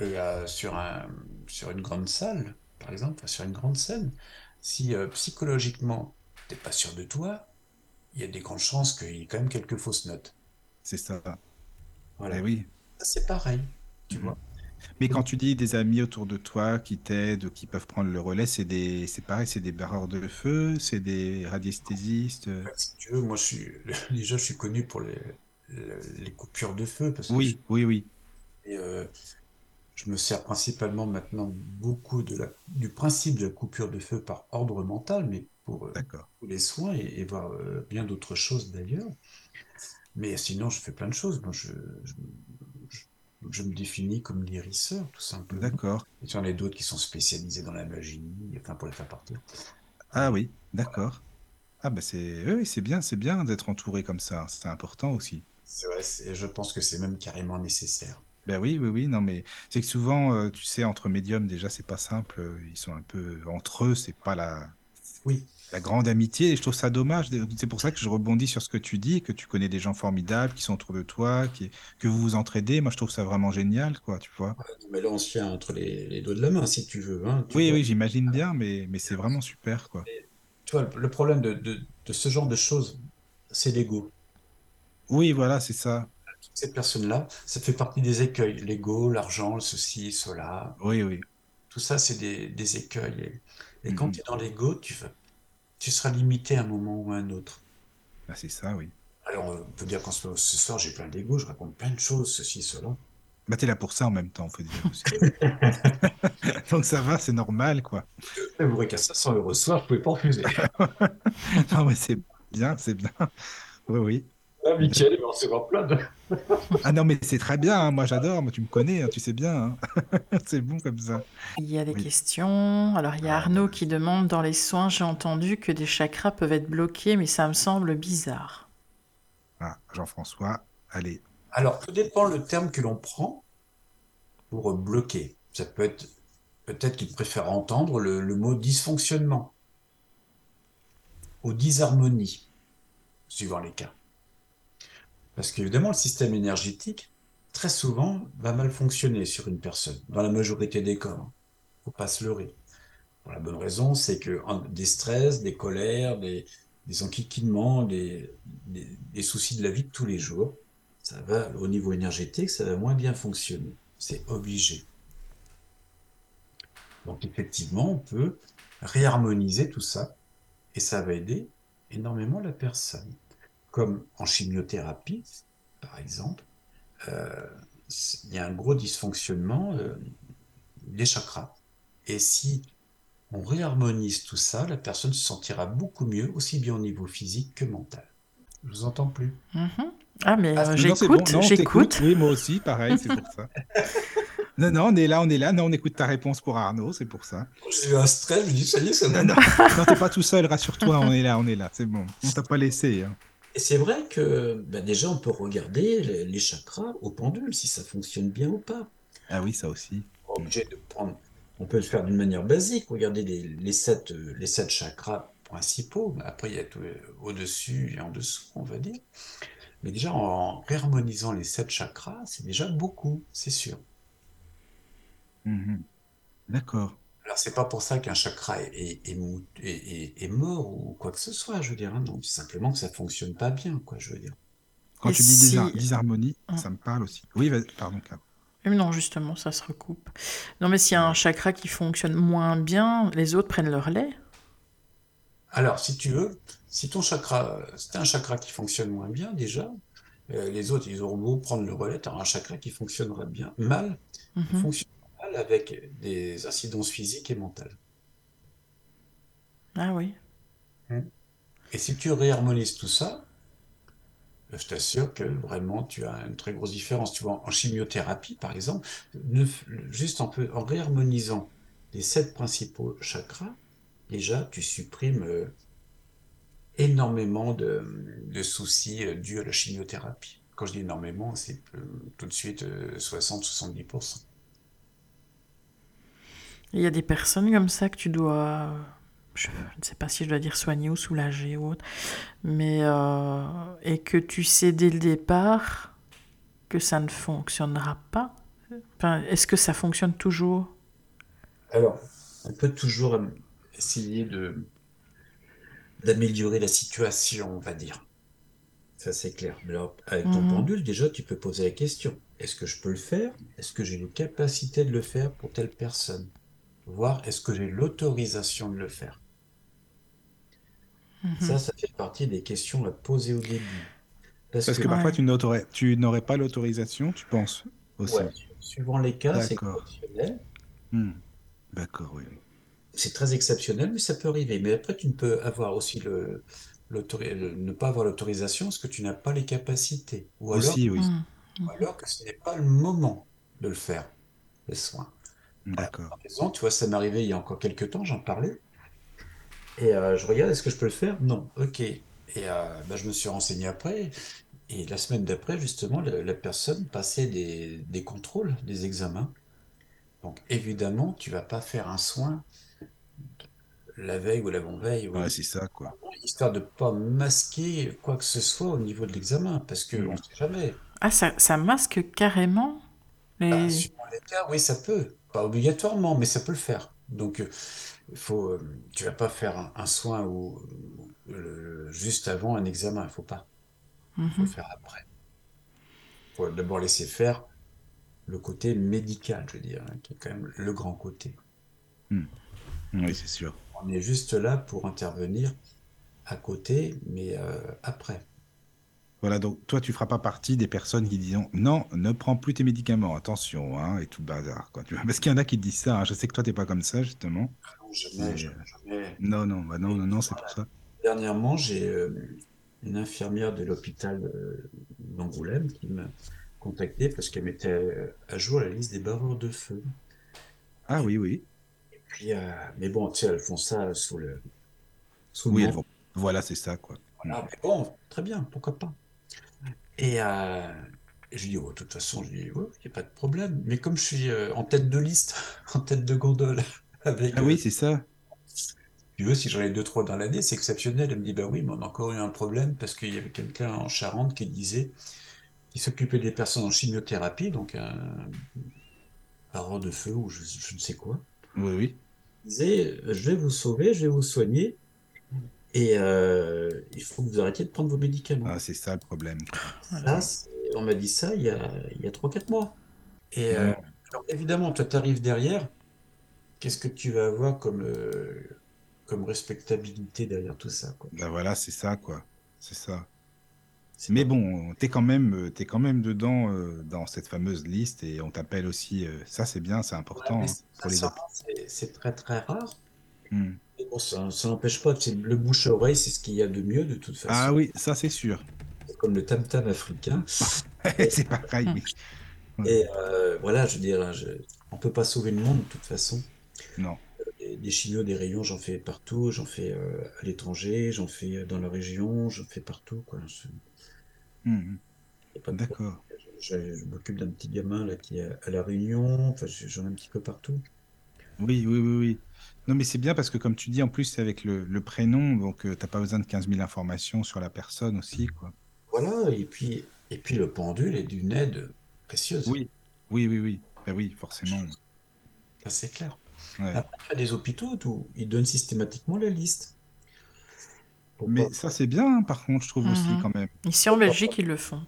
euh, sur un, sur une grande salle, par exemple, enfin, sur une grande scène, si euh, psychologiquement t'es pas sûr de toi, il y a des grandes chances qu'il y ait quand même quelques fausses notes. C'est ça. Voilà. Eh oui. Ça, C'est pareil, tu Mhm. vois. Mais quand tu dis des amis autour de toi qui t'aident ou qui peuvent prendre le relais, c'est des, c'est pareil, c'est des barreurs de feu, c'est des radiesthésistes. euh, si tu veux, moi, je suis, <laughs> déjà, je suis connu pour les, coupures de feu, parce que Oui, oui, oui. je, et, euh, je me sers principalement maintenant beaucoup de la, du principe de la coupure de feu par ordre mental, mais pour, euh, tous les soins et, et voir euh, bien d'autres choses d'ailleurs. Mais sinon, je fais plein de choses. Moi, je, je, je- je me définis comme guérisseur, tout simplement. D'accord. Et y en a d'autres qui sont spécialisés dans la magie, enfin pour les faire partir. Ah oui, d'accord. Ah bah c'est oui, c'est bien, c'est bien d'être entouré comme ça. C'est important aussi. C'est vrai, c'est- je pense que c'est même carrément nécessaire. Ben oui, oui, oui, non, mais c'est que souvent, euh, tu sais, entre médiums, déjà, c'est pas simple. Ils sont un peu entre eux, c'est pas la, Oui, la grande amitié. Et je trouve ça dommage. C'est pour ça que je rebondis sur ce que tu dis, que tu connais des gens formidables qui sont autour de toi, qui, que vous vous entraidez. Moi, je trouve ça vraiment génial, quoi, tu vois. mais là, on se tient entre les, les doigts de la main, si tu veux. hein. Tu Oui, vois, oui, j'imagine bien, mais, mais c'est vraiment super, quoi. tu vois, le problème de, de- de ce genre de choses, c'est l'ego. Oui, voilà, c'est ça. Toutes ces personnes-là, ça fait partie des écueils. L'ego, l'argent, le ceci, cela. Oui, oui. Tout ça, c'est des, des écueils. Et, quand Mhm. tu es dans l'ego, tu vas, tu seras limité à un moment ou à un autre. Ah, c'est ça, oui. Alors, on peut dire qu'en ce, ce soir, j'ai plein d'ego, je raconte plein de choses, ceci, cela. Bah, t'es là pour ça en même temps, faut dire aussi. <laughs> Donc ça va, c'est normal, quoi. Vous qu'à 500 euros ce soir, je pouvais pas refuser. <laughs> Non, mais c'est bien, c'est bien. Oui, oui. Mickaël, il va en recevoir plein de... <laughs> Ah non, mais c'est très bien, hein, moi j'adore, moi tu me connais, hein, tu sais bien. hein. <laughs> c'est bon comme ça. Il y a des Oui. questions. Alors, il y a Ah, Arnaud qui demande dans les soins, j'ai entendu que des chakras peuvent être bloqués, mais ça me semble bizarre. Ah, Jean-François, allez. Alors, tout dépend le terme que l'on prend pour bloquer. Ça peut être, peut-être qu'il préfère entendre le, le mot dysfonctionnement ou disharmonie, suivant les cas. Parce qu'évidemment, le système énergétique, très souvent, va mal fonctionner sur une personne, dans la majorité des cas. hein. Faut pas se leurrer. Pour la bonne raison, c'est que des stress, des colères, des, des, des, des soucis de la vie de tous les jours, ça va, au niveau énergétique, ça va moins bien fonctionner. C'est obligé. Donc effectivement, on peut réharmoniser tout ça et ça va aider énormément la personne. Comme en chimiothérapie, par exemple, euh, il y a un gros dysfonctionnement euh, des chakras. Et si on réharmonise tout ça, la personne se sentira beaucoup mieux, aussi bien au niveau physique que mental. Je vous entends plus. Mhm. Ah, mais Ah, euh, non, c'est bon. j'écoute, j'écoute. Oui, moi aussi, pareil, c'est pour ça. <laughs> Non, non, on est là, on est là. Non, on écoute ta réponse pour Arnaud, c'est pour ça. J'ai eu un stress, je me dis, ça y est, ça va. Non, non, non t'es pas tout seul, rassure-toi, on est là, on est là, c'est bon. On t'a pas laissé. hein. Et c'est vrai que ben déjà, on peut regarder les, les chakras au pendule, si ça fonctionne bien ou pas. Ah oui, ça aussi. Obligé de prendre. On peut le faire d'une manière basique, regarder les, les sept, les sept chakras principaux. Après, il y a tout euh, au-dessus et en dessous, on va dire. Mais déjà, en réharmonisant les sept chakras, c'est déjà beaucoup, c'est sûr. Mhm. D'accord. Alors, c'est pas pour ça qu'un chakra est, est, est mou- est- est- est mort ou quoi que ce soit, je veux dire. hein, non, c'est simplement que ça fonctionne pas bien, quoi, je veux dire. Quand Et tu dis désar- disharmonie, Ah. ça me parle aussi. Oui, pardon, non, justement, ça se recoupe. Non, mais s'il y a un chakra qui fonctionne moins bien, les autres prennent leur lait. Alors, si tu veux, si ton chakra, c'est un chakra qui fonctionne moins bien déjà, euh, les autres, ils auront beau prendre le relais, tu un chakra qui fonctionnera bien, mal, Mhm. fonctionne mal avec des incidences physiques et mentales. Ah oui. Et si tu réharmonises tout ça, euh, je t'assure que vraiment tu as une très grosse différence. Tu vois, en chimiothérapie, par exemple, juste en, peu- en réharmonisant les sept principaux chakras, déjà tu supprimes euh, énormément de, de soucis euh, dus à la chimiothérapie. Quand je dis énormément, c'est euh, tout de suite 60-70%. Il y a des personnes comme ça que tu dois, je ne sais pas si je dois dire soigner ou soulager ou autre, mais euh, et que tu sais dès le départ que ça ne fonctionnera pas. Enfin, est-ce que ça fonctionne toujours? Alors, on peut toujours essayer de d'améliorer la situation, on va dire. Ça, c'est clair. Mais alors, avec ton Mhm. pendule, déjà, tu peux poser la question. Est-ce que je peux le faire? Est-ce que j'ai les capacités de le faire pour telle personne? Voir, est-ce que j'ai l'autorisation de le faire? Mhm. Ça, ça fait partie des questions à poser au début. Parce Parce que que, parfois, Ouais. tu n'aurais pas l'autorisation, tu penses aussi. ouais, suivant les cas, c'est D'accord. exceptionnel. Hmm. D'accord, oui. C'est très exceptionnel, mais ça peut arriver. Mais après, tu ne peux avoir aussi le, le- ne pas avoir l'autorisation parce que tu n'as pas les capacités. Ou alors, Aussi, oui. Mhm. ou alors que ce n'est pas le moment de le faire, les soins. D'accord. Par exemple, tu vois, ça m'est arrivé il y a encore quelques temps, j'en parlais. Et euh, je regarde, est-ce que je peux le faire? Non. Ok. Et euh, bah, je me suis renseigné après. Et la semaine d'après, justement, la, la personne passait des, des contrôles, des examens. Donc évidemment, tu vas pas faire un soin la veille ou l'avant-veille, ou Ouais, c'est ça, quoi. histoire de pas masquer quoi que ce soit au niveau de l'examen, parce que Mm. on sait jamais. Ah, ça, ça masque carrément Bah, les... suivant les cas, oui, ça peut. Pas obligatoirement, mais ça peut le faire. Donc, euh, il faut, euh, tu vas pas faire un, un soin ou, juste avant un examen. Il faut pas. Il faut le Mhm. faire après. Il faut d'abord laisser faire le côté médical, je veux dire, hein, qui est quand même le grand côté. Hmm. Oui, c'est sûr. On est juste là pour intervenir à côté, mais euh, après. Voilà, donc toi, tu feras pas partie des personnes qui diront non, ne prends plus tes médicaments, attention, hein, et tout le bazar, quoi. Tu vois, Parce qu'il y en a qui disent ça. hein. Je sais que toi, t'es pas comme ça, justement. Non, jamais, Mais, jamais, jamais. Non, non, bah non, non, non, c'est pour ça. Dernièrement, j'ai euh, une infirmière de l'hôpital euh, d'Angoulême qui m'a contacté parce qu'elle mettait euh, à jour la liste des barreurs de feu. Ah oui, oui. Et puis, euh, mais bon, tu sais, elles font ça sous le, sous le Oui, elles manteau. vont. Voilà, c'est ça, quoi. Ah, mais bon, très bien, pourquoi pas. Et euh, je lui dis, oh, de toute façon, il n'y a pas de problème. Mais comme je suis euh, en tête de liste, <laughs> en tête de gondole, <laughs> avec, Ah euh, oui, c'est ça. tu veux, si j'en ai deux, trois dans l'année, c'est exceptionnel. Elle me dit, bah oui, mais on a encore eu un problème parce qu'il y avait quelqu'un en Charente qui disait, qui s'occupait des personnes en chimiothérapie, donc un barreur de feu ou je, je ne sais quoi. Oui, oui. Il disait, je vais vous sauver, je vais vous soigner, et euh, il faut que vous arrêtiez de prendre vos médicaments. Ah, c'est ça le problème. c'est- on m'a dit ça il y a, il y a 3-4 mois. Et euh, Mm. alors, évidemment, toi, tu arrives derrière, qu'est-ce que tu vas avoir comme, euh, comme respectabilité derrière tout ça, quoi? Bah voilà, c'est ça, quoi. C'est ça. Mais pas- bon, t'es quand même, t'es quand même dedans dans cette fameuse liste et on t'appelle aussi. ça, c'est bien, c'est Ouais, important mais hein, c'est très très rare. Hmm. Mais bon, ça, n'empêche pas que le bouche à oreille, c'est ce qu'il y a de mieux de toute Ah façon. oui, ça c'est sûr. C'est comme le tam-tam africain. <laughs> c'est pareil. Hmm. Et euh, voilà, je veux dire, hein, je- on peut pas sauver le monde de toute façon. Non. Des, des chimios, des rayons, j'en fais partout. J'en fais euh, à l'étranger, j'en fais euh, dans la région, j'en fais partout, quoi. Je- Hmm, problème. D'accord. Je, je m'occupe d'un petit gamin là qui est à La Réunion. Enfin, j'en ai un petit peu partout. Oui, oui, oui, oui. Non, mais c'est bien parce que comme tu dis, en plus, c'est avec le, le prénom, donc euh, t'as pas besoin de 15 000 informations sur la personne aussi, quoi. Voilà. Et puis, et puis le pendule est d'une aide précieuse. Oui, oui, oui, oui. Ben oui, forcément. C'est clair. Ouais. Après, il y a des hôpitaux où ils donnent systématiquement la liste. Mais ça, c'est bien, hein, par contre, je trouve aussi, Mhm. quand même. Ici en Belgique, ils le font.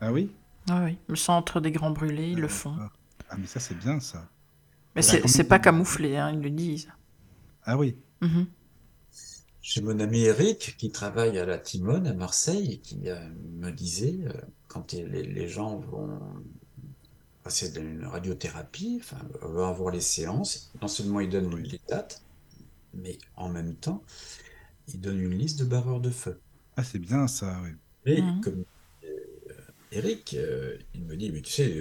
Ah oui? Ah oui, le centre des grands brûlés, ils le font. D'accord. Ah, mais ça, c'est bien, ça. Mais c'est pas camouflé, hein, ils le disent. Ah oui. Mhm. J'ai mon ami Eric qui travaille à la Timone à Marseille et qui euh, me disait, euh, quand les, les gens vont passer d'une radiothérapie, enfin, vont avoir les séances, non seulement ils donnent les dates, mais en même temps, ils donnent une liste de barreurs de feu. Ah, c'est bien, ça, oui. Mais Mhm. comme euh, Eric, il me dit, mais tu sais,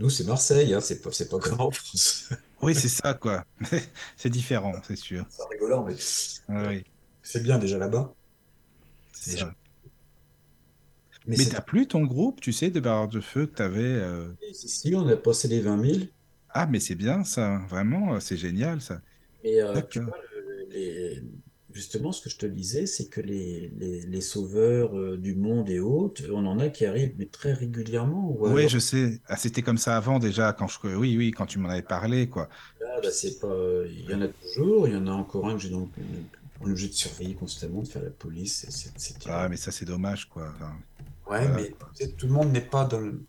nous c'est Marseille, hein, c'est pas, c'est pas comme en France. <laughs> Oui, c'est ça, quoi. <laughs> C'est différent, c'est sûr. C'est rigolant, mais Ah oui, c'est bien déjà là-bas. c'est Déjà. Mais, Mais t'as plus ton groupe, tu sais, de barreurs de feu que t'avais. euh, si, si, on a passé les 20 000. Ah, mais c'est bien, ça. Vraiment, euh, c'est génial, ça. Et euh, tu D'accord. vois, le- les- justement, ce que je te disais, c'est que les, les, les sauveurs euh, du monde et autres, on en a qui arrivent, mais très régulièrement. Ou Oui, je sais. Ah, c'était comme ça avant, déjà, quand je... Oui, oui, quand tu m'en avais parlé, quoi. là, bah, c'est pas, il y en a toujours, il y en a encore un que j'ai donc, on est obligé de surveiller constamment, de faire la police. c'est Ah, mais ça, c'est dommage, quoi. Enfin, Ouais, voilà, mais tout le monde n'est pas dans le,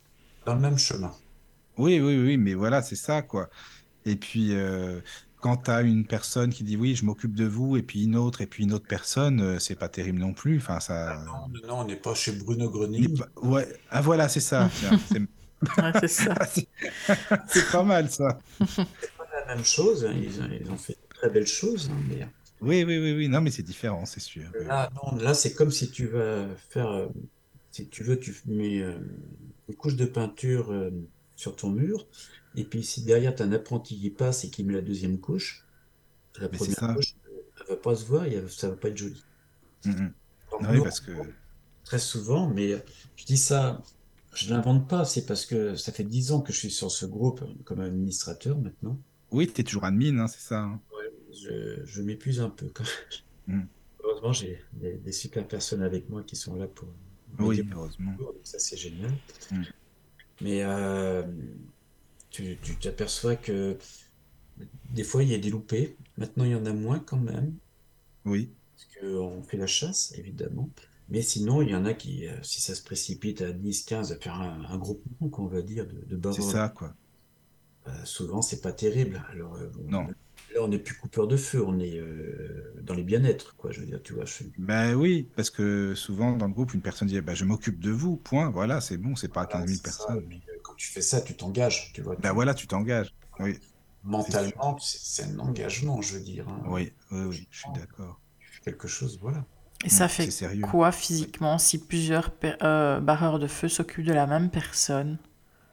dans le même chemin. Oui, oui, oui, mais voilà, c'est ça, quoi. Et puis, euh, quand tu as une personne qui dit oui, je m'occupe de vous, et puis une autre, et puis une autre personne, euh, c'est pas terrible non plus. Enfin, ça. Non, non, non, on n'est pas chez Bruno pas- Ouais, ah voilà, c'est ça. <laughs> C'est Ouais, c'est ça. Ah, <laughs> c'est- c'est pas mal, ça. C'est pas la même chose, hein, Ils, ont- ils ont fait de très belles choses, hein, mais Oui, oui, oui, oui. Non, mais c'est différent, c'est sûr. Là, non, là, c'est comme si tu vas faire, euh, si tu veux, tu mets euh, une couche de peinture euh, sur ton mur, et puis si derrière tu as un apprenti qui passe et qui met la deuxième couche, la Mais première ça. couche euh, va pas se voir, a- ça va pas être joli. Mm, mm. Donc, Oui, nous, parce que très souvent, mais je dis ça, je l'invente pas, c'est parce que ça fait dix ans que je suis sur ce groupe comme administrateur maintenant. oui, tu es toujours admin, hein, c'est ça. hein. Je, je m'épuise un peu quand même. Mm. Heureusement, j'ai des, des super personnes avec moi qui sont là pour Oui, heureusement. donc ça c'est génial. Mm. Mais euh, tu t'aperçois que des fois il y a des loupés. Maintenant il y en a moins quand même, Oui, parce qu'on fait la chasse évidemment. Mais sinon, il y en a qui, euh, si ça se précipite à 10, 15, à faire un, un groupement, qu'on va dire, de, de c'est ça, quoi. euh, souvent c'est pas terrible. Alors euh, Non. là on n'est plus coupeur de feu, on est euh, dans les bien-être, quoi. Je veux dire, tu vois, je Ben oui, parce que souvent dans le groupe, une personne dit bah, Je m'occupe de vous, point, voilà, c'est bon, c'est pas 15 000 c'est ça. personnes. Tu fais ça, tu t'engages, tu vois. Ben voilà, tu t'engages. Oui, Mentalement, c'est un engagement, je veux dire. hein. oui, oui, oui, je suis d'accord. Tu fais quelque chose, voilà. Et ça fait quoi physiquement si plusieurs euh, barreurs de feu s'occupent de la même personne?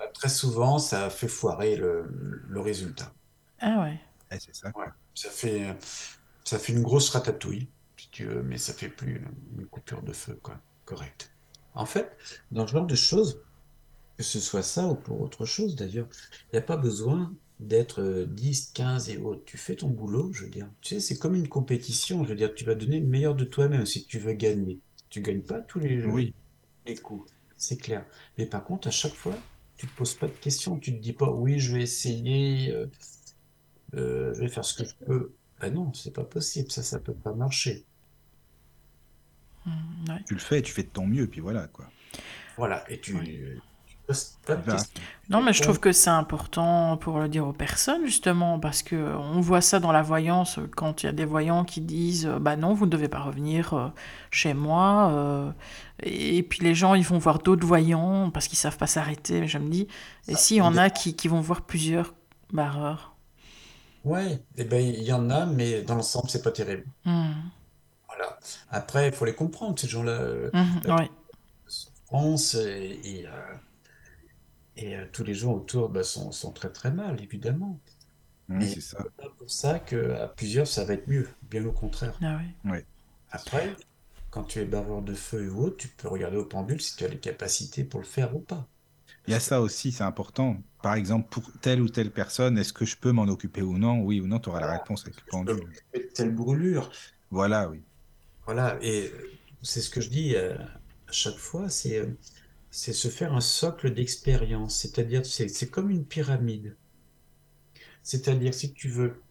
Euh, Très souvent, ça fait foirer le, le résultat. Ah ouais. Eh, c'est ça, Ouais. Ça fait, ça fait une grosse ratatouille, si tu veux, mais ça fait plus une coupure de feu, quoi. Correct. En fait, dans ce genre de choses, que ce soit ça ou pour autre chose d'ailleurs, il n'y a pas besoin d'être euh, 10, 15 et autres. Tu fais ton boulot, je veux dire. Tu sais, c'est comme une compétition, je veux dire, tu vas donner le meilleur de toi-même si tu veux gagner. Tu gagnes pas tous les, Oui, les coups, c'est clair. Mais par contre, à chaque fois, tu te poses pas de questions. Tu te dis pas, oui, je vais essayer, euh, euh, je vais faire ce que je peux. Ben non, c'est pas possible, ça, ça peut pas marcher. Mm, ouais. tu le fais, tu fais de ton mieux, puis voilà, quoi. Voilà, et tu, Ouais. Non, mais je trouve que c'est important pour le dire aux personnes, justement, parce que on voit ça dans la voyance, quand il y a des voyants qui disent euh, Bah non, vous ne devez pas revenir euh, chez moi. euh, et puis les gens, ils vont voir d'autres voyants parce qu'ils savent pas s'arrêter. Je me dis Et s'il y en a qui, qui vont voir plusieurs barreurs? Ouais, et ben il y en a, mais dans l'ensemble, c'est pas terrible. Hmm. Voilà. Après, il faut les comprendre, ces gens-là. euh, et, et, euh, et, euh, tous les gens autour bah, sont, sont très très mal, évidemment. Oui, Mais c'est ça. c'est pas pour ça qu'à plusieurs, ça va être mieux, bien au contraire. Ah ouais. Ouais. Après, quand tu es baveur de feu ou autre, tu peux regarder au pendule si tu as les capacités pour le faire ou pas. Il y a ça aussi, c'est important. Par exemple, pour telle ou telle personne, est-ce que je peux m'en occuper ou non? Oui ou non, tu auras la réponse avec le Je peux pendule. m'occuper de telle brûlure. Voilà, oui. Voilà, et euh, c'est ce que je dis euh, à chaque fois, c'est euh, c'est se faire un socle d'expérience, c'est-à-dire c'est comme une pyramide. C'est-à-dire si tu veux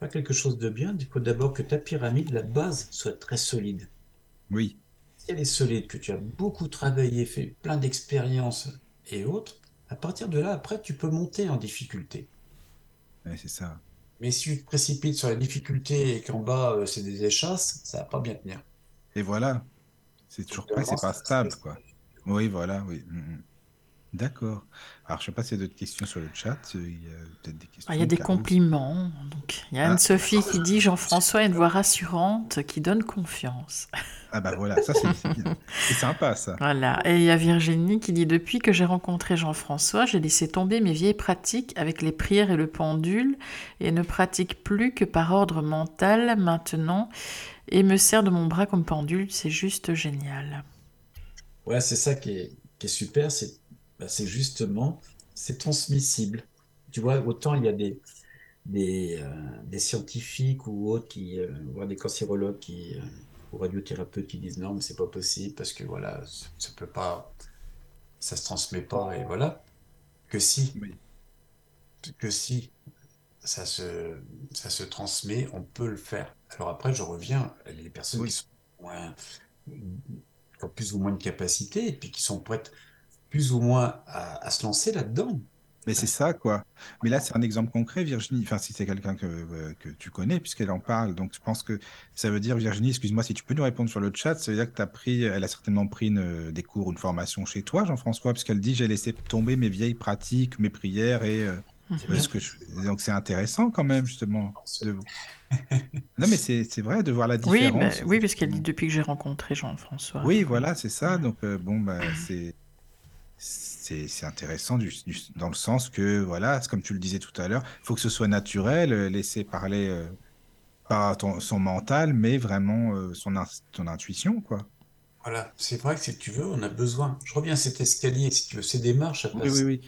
faire quelque chose de bien, il faut d'abord que ta pyramide, la base, soit très solide. Oui, Si elle est solide, que tu as beaucoup travaillé, fait plein d'expériences et autres, à partir de là, après, tu peux monter en difficulté. ouais, c'est ça. Mais si tu te précipites sur la difficulté et qu'en bas, euh, c'est des échasses, ça va pas bien tenir. Et voilà. C'est toujours pareil, c'est pas stable, quoi. Oui, voilà, oui. Mm, mm. D'accord. Alors, je sais pas s'il y a d'autres questions sur le chat. Il y a peut-être des questions. Ah, il y a des Caro. compliments. Donc, il y a Ah. Anne-Sophie qui dit Jean-François a une voix rassurante qui donne confiance. Ah bah voilà, ça c'est c'est <laughs> bien. C'est sympa, ça. Voilà. Et il y a Virginie qui dit Depuis que j'ai rencontré Jean-François, j'ai laissé tomber mes vieilles pratiques avec les prières et le pendule et ne pratique plus que par ordre mental maintenant et me sers de mon bras comme pendule. C'est juste génial. Ouais, c'est ça qui est, qui est super, c'est bah, justement, c'est transmissible. Tu vois, autant il y a des, des, euh, des scientifiques ou autres, qui, euh, voire des cancérologues qui, euh, ou radiothérapeutes qui disent non, mais c'est pas possible parce que voilà, ça, ça peut pas, ça se transmet pas et voilà. Que si, Oui. que si ça se, ça se transmet, on peut le faire. Alors après, je reviens, les personnes Oui. qui sont moins, plus ou moins de capacité et puis qui sont prêtes plus ou moins à, se lancer là-dedans. Mais c'est ça, quoi. Mais là, c'est un exemple concret, Virginie. Enfin, si c'est quelqu'un que, euh, que tu connais, puisqu'elle en parle. Donc, je pense que ça veut dire, Virginie, excuse-moi, si tu peux nous répondre sur le chat, ça veut dire que tu pris, elle a certainement pris une- des cours, une formation chez toi, Jean-François, puisqu'elle dit, j'ai laissé tomber mes vieilles pratiques, mes prières et euh, C'est bien. ce que je... Donc, c'est intéressant quand même, justement. de- <laughs> Non, mais c'est c'est vrai de voir la Oui, différence. bah, oui parce qu'elle dit Depuis que j'ai rencontré Jean-François. Oui, voilà, c'est ça. Donc, euh, bon, bah, c'est c'est c'est intéressant du, du- dans le sens que, voilà, comme tu le disais tout à l'heure, il faut que ce soit naturel, euh, laisser parler, euh, pas ton, son mental, mais vraiment euh, son, in- ton intuition, quoi. Voilà, c'est vrai que si tu veux, on a besoin. Je reviens à cet escalier, si tu veux, ces démarches à Oui, oui, passer. oui.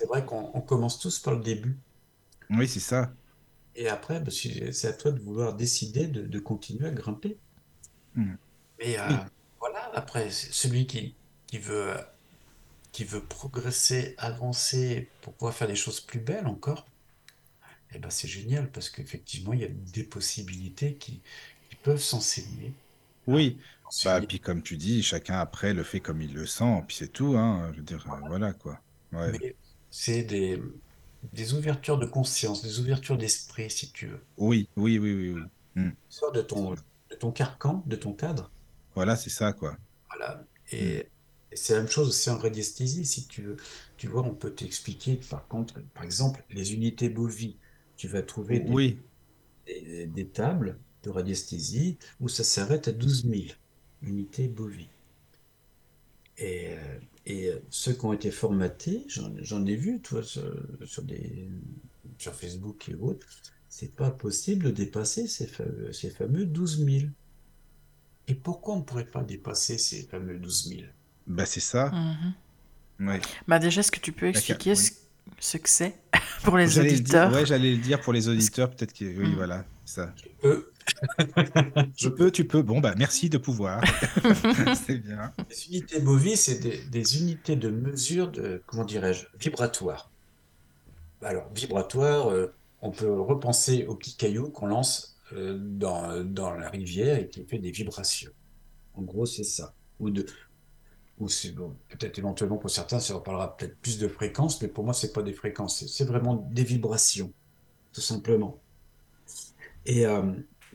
C'est vrai qu'on on commence tous par le début. Oui, c'est ça. Et après, bah, c'est à toi de vouloir décider de, de continuer à grimper. Mm. Mais euh, Oui. voilà, après, celui qui, qui veut, qui veut progresser, avancer pour pouvoir faire des choses plus belles encore, eh ben, c'est génial parce qu'effectivement, il y a des possibilités qui, qui peuvent s'enseigner. Oui. Bah, Enseigner. puis comme tu dis, chacun après le fait comme il le sent, puis c'est tout, hein. Je veux dire, euh, voilà, quoi. Ouais. Mais c'est des, des ouvertures de conscience, des ouvertures d'esprit, si tu veux. Oui, oui, oui, oui, oui. Mm. Sors de ton, de ton carcan, de ton cadre. Voilà, c'est ça, quoi. Voilà. Et, et c'est la même chose aussi en radiesthésie, si tu veux. Tu vois, on peut t'expliquer, par contre, par exemple, les unités bovies. Tu vas trouver des, Oui, des- des tables de radiesthésie où ça s'arrête à 12 000 unités bovies. Et, euh, et euh, ceux qui ont été formatés, j'en ai vu, toi, sur, sur des, sur Facebook et autres, c'est pas possible de dépasser ces fameux, ces fameux 12 000. Et pourquoi on ne pourrait pas dépasser ces fameux 12 000? bah c'est ça. Mhm. Ouais. Bah déjà, est-ce que tu peux expliquer oui. ce, que c'est <laughs> pour les J'allais le dire, auditeurs? ouais, j'allais le dire pour les auditeurs, peut-être que oui, Mm. voilà, ça. Euh, <laughs> Je peux, tu peux. Bon, bah merci de pouvoir. <laughs> c'est bien. Les unités bovies, c'est des, des unités de mesure de, comment dirais-je, vibratoire. Alors, vibratoire, euh, on peut repenser au petit caillou qu'on lance euh, dans, dans la rivière et qui fait des vibrations. En gros, c'est ça. Ou de, ou c'est bon, peut-être éventuellement pour certains, ça leur parlera peut-être plus de fréquences, mais pour moi, c'est pas des fréquences, c'est- c'est vraiment des vibrations, tout simplement. Et, euh,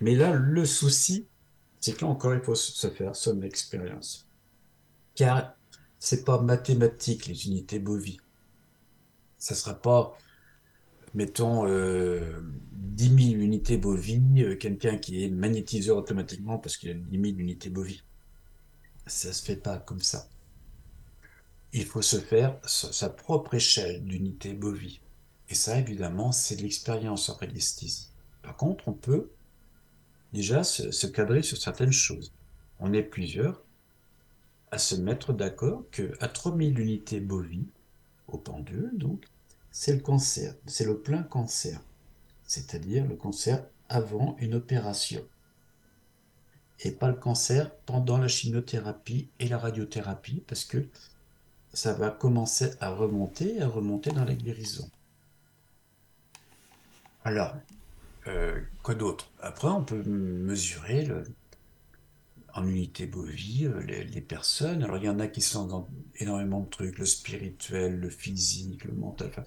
mais là, le souci, c'est que là encore, il faut se faire son expérience. Car c'est pas mathématique, les unités bovies. Ça sera pas, mettons, euh, 10 000 unités bovies, euh, quelqu'un qui est magnétiseur automatiquement parce qu'il a 10 000 unités bovies. Ça se fait pas comme ça. Il faut se faire sa sa propre échelle d'unités bovies. Et ça, évidemment, c'est de l'expérience en radiesthésie. Par contre, on peut déjà se, cadrer sur certaines choses. On est plusieurs à se mettre d'accord que à 3000 unités bovies, au pendule, donc, c'est le cancer, c'est le plein cancer, c'est-à-dire le cancer avant une opération, et pas le cancer pendant la chimiothérapie et la radiothérapie, parce que ça va commencer à remonter, à remonter dans la guérison. Alors, euh, quoi d'autre? Après, on peut mesurer en unité bovie, euh, les, personnes. Alors, il y en a qui sont dans énormément de trucs, le spirituel, le physique, le mental. Enfin,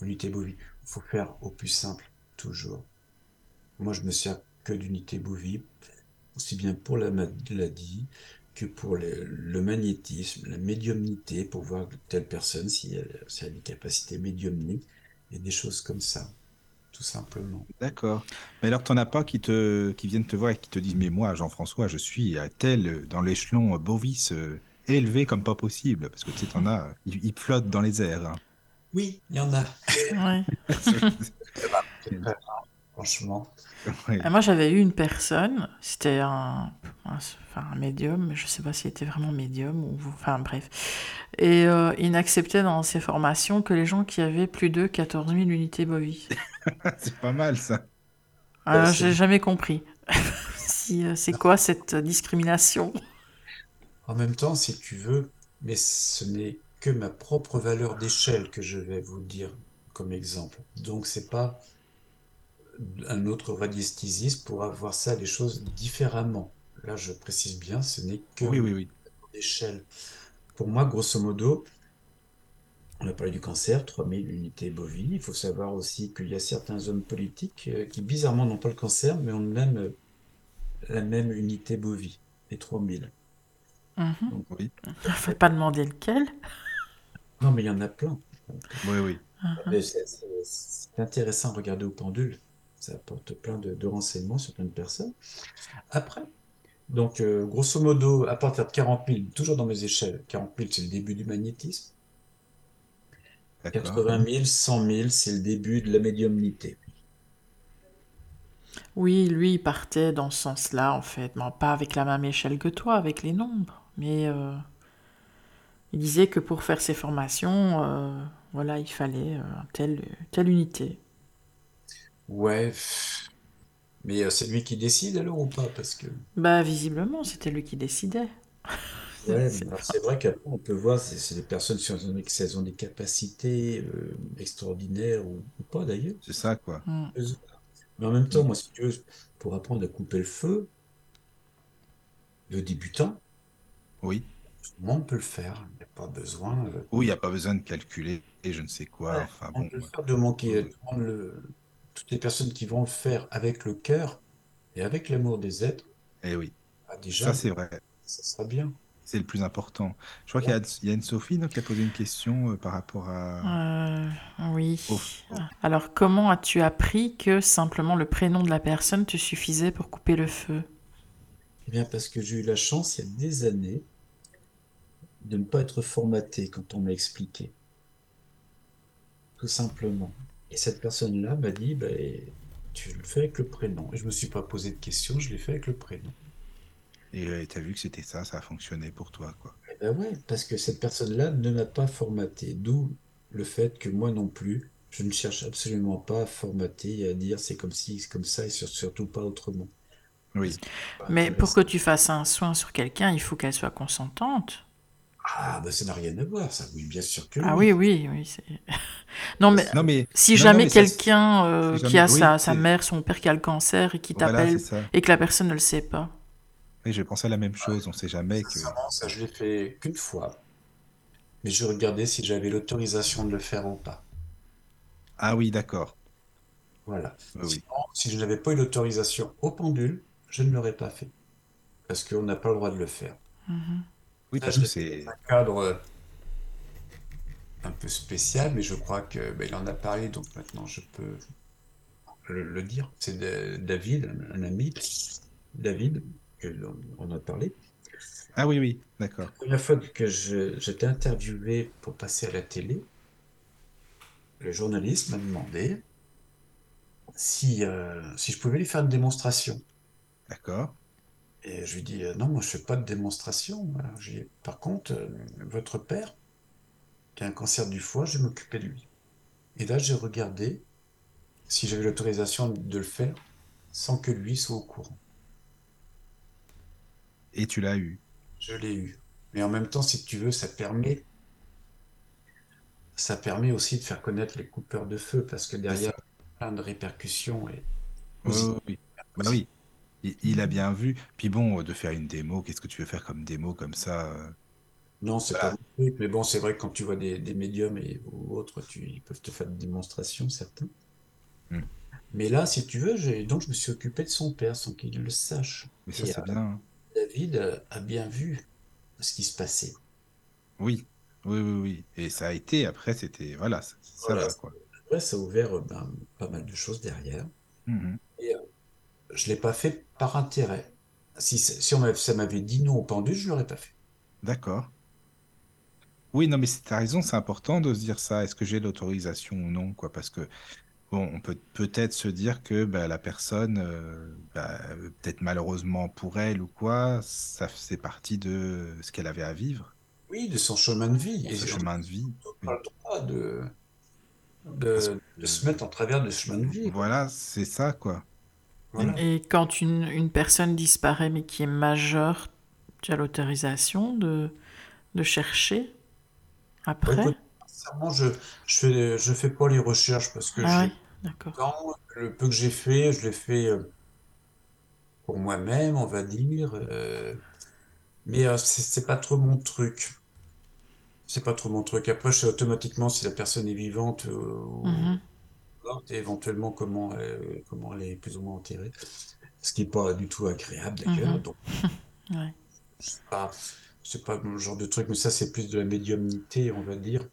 en unité bovie, il faut faire au plus simple, toujours. Moi, je me sers que d'unité bovie, aussi bien pour la maladie que pour le, le magnétisme, la médiumnité, pour voir telle personne si elle, si elle a des capacités médiumniques et des choses comme ça, tout simplement. D'accord. Mais alors, t'en as pas qui te, qui viennent te voir et qui te disent, mais moi, Jean-François, je suis à tel dans l'échelon bovis euh, élevé comme pas possible, parce que tu sais, t'en as, ils, ils flottent dans les airs. hein. Oui, il y en a. Ouais. <laughs> Franchement. Ouais. Moi, j'avais eu une personne, c'était un, un, enfin, un médium, mais je sais pas s'il était vraiment médium ou, enfin, bref. Et euh, il n'acceptait dans ses formations que les gens qui avaient plus de 14 000 unités bovies. <laughs> c'est pas mal ça. Alors, c'est- j'ai jamais compris. <laughs> si, euh, c'est quoi cette discrimination? En même temps, si tu veux, mais ce n'est que ma propre valeur d'échelle que je vais vous dire comme exemple. Donc, c'est pas un autre radiesthésiste pourra voir ça, les choses différemment. Là, je précise bien, ce n'est que Oui, oui, oui. d'échelle. Pour moi, grosso modo, on a parlé du cancer, 3000 unités bovies. Il faut savoir aussi qu'il y a certains hommes politiques euh, qui, bizarrement, n'ont pas le cancer, mais ont même, euh, la même unité bovie, les 3000. Mhm. Donc, Oui, Faut pas demander lequel. non, mais il y en a plein. oui, oui. Mais c'est- intéressant de regarder au pendule. Ça apporte plein de, de renseignements sur plein de personnes. Après, donc, euh, grosso modo, à partir de 40 000, toujours dans mes échelles, 40 000, c'est le début du magnétisme. D'accord. 80 000, 100 000, c'est le début de la médiumnité. Oui, lui, il partait dans ce sens-là, en fait. mais pas avec la même échelle que toi, avec les nombres. Mais euh, il disait que pour faire ses formations, euh, voilà, il fallait euh, telle, telle unité. Ouais, mais c'est lui qui décide alors ou pas? Parce que Bah, visiblement, c'était lui qui décidait. Ouais, <laughs> C'est vrai qu'après, on peut voir si c'est des personnes qui ont, si elles ont des capacités euh, extraordinaires ou, ou pas d'ailleurs. C'est ça, quoi. Hmm. Mais en même temps, Mm. moi, si tu veux, pour apprendre à couper le feu, le débutant, Oui. tout le monde peut le faire. Il n'y a pas besoin. euh, Oui, il n'y a pas besoin de calculer et je ne sais quoi. ouais, Enfin on bon. peut le faire de manquer. de prendre le- toutes les personnes qui vont le faire avec le cœur et avec l'amour des êtres, Eh oui, bah, déjà, ça c'est vrai. ça sera bien. C'est le plus important. Je crois qu'il y a, une Sophie donc, qui a posé une question euh, par rapport à... Euh, oui. Alors, comment as-tu appris que simplement le prénom de la personne te suffisait pour couper le feu? Eh bien, parce que j'ai eu la chance, il y a des années, de ne pas être formaté quand on m'a expliqué. Tout simplement. Et cette personne-là m'a dit, ben, tu le fais avec le prénom. Et je me suis pas posé de questions, je l'ai fait avec le prénom. Et tu as vu que c'était ça, ça a fonctionné pour toi, quoi. Eh ben ouais, parce que cette personne-là ne m'a pas formaté. D'où le fait que moi non plus, je ne cherche absolument pas à formater et à dire c'est comme ci, c'est comme ça, et sur- surtout pas autrement. Oui, Bah, Mais pour que tu fasses un soin sur quelqu'un, il faut qu'elle soit consentante. Ah, ben ça n'a rien à voir, ça. Oui, bien sûr que Ah oui. oui, oui, <laughs> Non, mais non mais, si non, jamais quelqu'un euh, si qui a oui, sa, sa mère, son père qui a le cancer et qui voilà, t'appelle et que la personne ne le sait pas. Oui, j'ai pensé à la même chose, on sait jamais que... Ça, je l'ai fait qu'une fois. Mais je regardais si j'avais l'autorisation de le faire ou pas. Ah oui, d'accord. Voilà. Oui. Sinon, si je n'avais pas eu l'autorisation au pendule, je ne l'aurais pas fait. Parce qu'on n'a pas le droit de le faire. Mhm. Oui, parce je que c'est... un cadre euh, un peu spécial, mais je crois que ben, il en a parlé, donc maintenant je peux le, le dire. C'est David, un, ami, David, que on a parlé. Ah oui, oui, d'accord. La première fois que j'étais interviewé pour passer à la télé, le journaliste m'a demandé si, euh, si je pouvais lui faire une démonstration. D'accord. Et je lui dis euh, non, moi je fais pas de démonstration. Par contre, euh, votre père, qui a un cancer du foie, je vais m'occuper de lui. Et là, j'ai regardé si j'avais l'autorisation de le faire sans que lui soit au courant. Et tu l'as eu. Je l'ai eu. Mais en même temps, si tu veux, ça permet, ça permet aussi de faire connaître les coupeurs de feu parce que derrière, plein de répercussions et Oui, aussi- oui, oui. Bah oui, il, il a bien vu. Puis bon, de faire une démo, qu'est-ce que tu veux faire comme démo comme ça euh? Non, c'est Voilà. pas mon truc, mais bon, c'est vrai que quand tu vois des, des médiums et, ou autres, tu, ils peuvent te faire des démonstrations, certains. Hmm. Mais là, si tu veux, donc je me suis occupé de son père sans qu'il le sache. Mais ça, Et, c'est euh, bien. hein. David euh, a bien vu ce qui se passait. Oui, oui, oui, oui. Et ça a été, après, c'était... Voilà, ça, Voilà. va, quoi. Ouais, ça a ouvert ben, pas mal de choses derrière. Mhm. Je l'ai pas fait par intérêt. Si, si on m'avait- ça m'avait dit non au pendu, je l'aurais pas fait. D'accord. Oui, non, mais tu as raison, c'est important de se dire ça. Est-ce que j'ai l'autorisation ou non, quoi? Parce que, bon, on peut peut-être se dire que bah, la personne, euh, bah, peut-être malheureusement pour elle ou quoi, ça faisait partie de ce qu'elle avait à vivre, Oui, de son chemin de vie. pour Et ce on chemin de vie. n'a pas le droit de, de, de se mettre en travers de ce chemin de vie. Voilà, c'est ça, quoi. Voilà. Et quand une, une personne disparaît mais qui est majeure, tu as l'autorisation de, de chercher après? écoute, Sincèrement, je je fais, je fais pas les recherches parce que Ah oui. Le peu que j'ai fait, je l'ai fait euh, pour moi-même, on va dire. euh, mais euh, c'est pas trop mon truc. C'est pas trop mon truc. Après, je sais automatiquement si la personne est vivante ou Mhm. Et éventuellement comment elle, comment elle est plus ou moins enterrée. Ce qui n'est pas du tout agréable d'ailleurs. Mhm. Donc, <laughs> Ouais. c'est pas, c'est pas mon genre de truc, mais ça, c'est plus de la médiumnité, on va dire.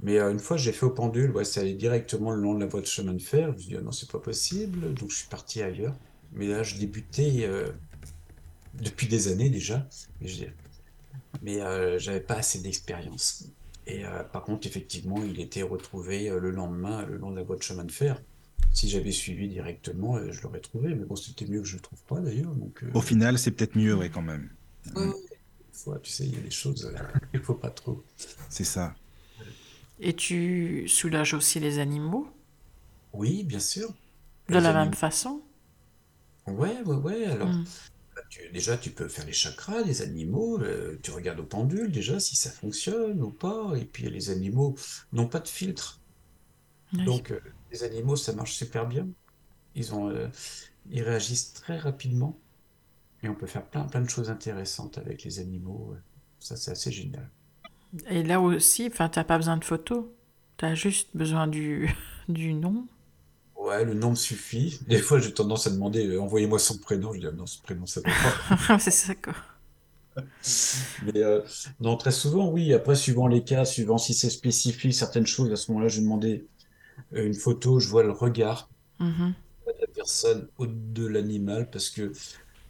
Mais euh, une fois, j'ai fait au pendule, ouais, ça allait directement le long de la voie de chemin de fer. Je me suis dit, ah non, c'est pas possible. Donc, je suis parti ailleurs. Mais là, je débutais euh, depuis des années déjà. Mais, je- mais euh, j'avais pas assez d'expérience. Et euh, par contre, effectivement, il était retrouvé euh, le lendemain, le long de la voie de chemin de fer. Si j'avais suivi directement, euh, je l'aurais trouvé. Mais bon, c'était mieux que je le trouve pas d'ailleurs. Donc, euh, Au final, c'est peut-être mieux, ouais, quand même. ouais, fois, tu sais, il y a des choses, <laughs> il faut pas trop. C'est ça. Et tu soulages aussi les animaux? Oui, bien sûr. de Les la même façon? Ouais, ouais, ouais. Alors, Mm. Tu- déjà, tu peux faire les chakras, les animaux. euh, tu regardes au pendule déjà si ça fonctionne ou pas. Et puis, les animaux n'ont pas de filtre. Oui. Donc, euh, les animaux, ça marche super bien. Ils ont, euh, ils réagissent très rapidement. Et on peut faire plein, plein de choses intéressantes avec les animaux. Ça, c'est assez génial. Et là aussi, enfin, t'as pas besoin de photos. T'as juste besoin du, <laughs> du nom. Ouais, le nom me suffit. Des fois, j'ai tendance à demander, euh, envoyez-moi son prénom. Je dis, ah non, ce prénom, ça va pas. <laughs> C'est ça, quoi. Mais euh, non, très souvent, oui. Après, suivant les cas, suivant si c'est spécifique, certaines choses, à ce moment-là, je vais demander euh, une photo, je vois le regard Mhm. de la personne ou de l'animal, parce que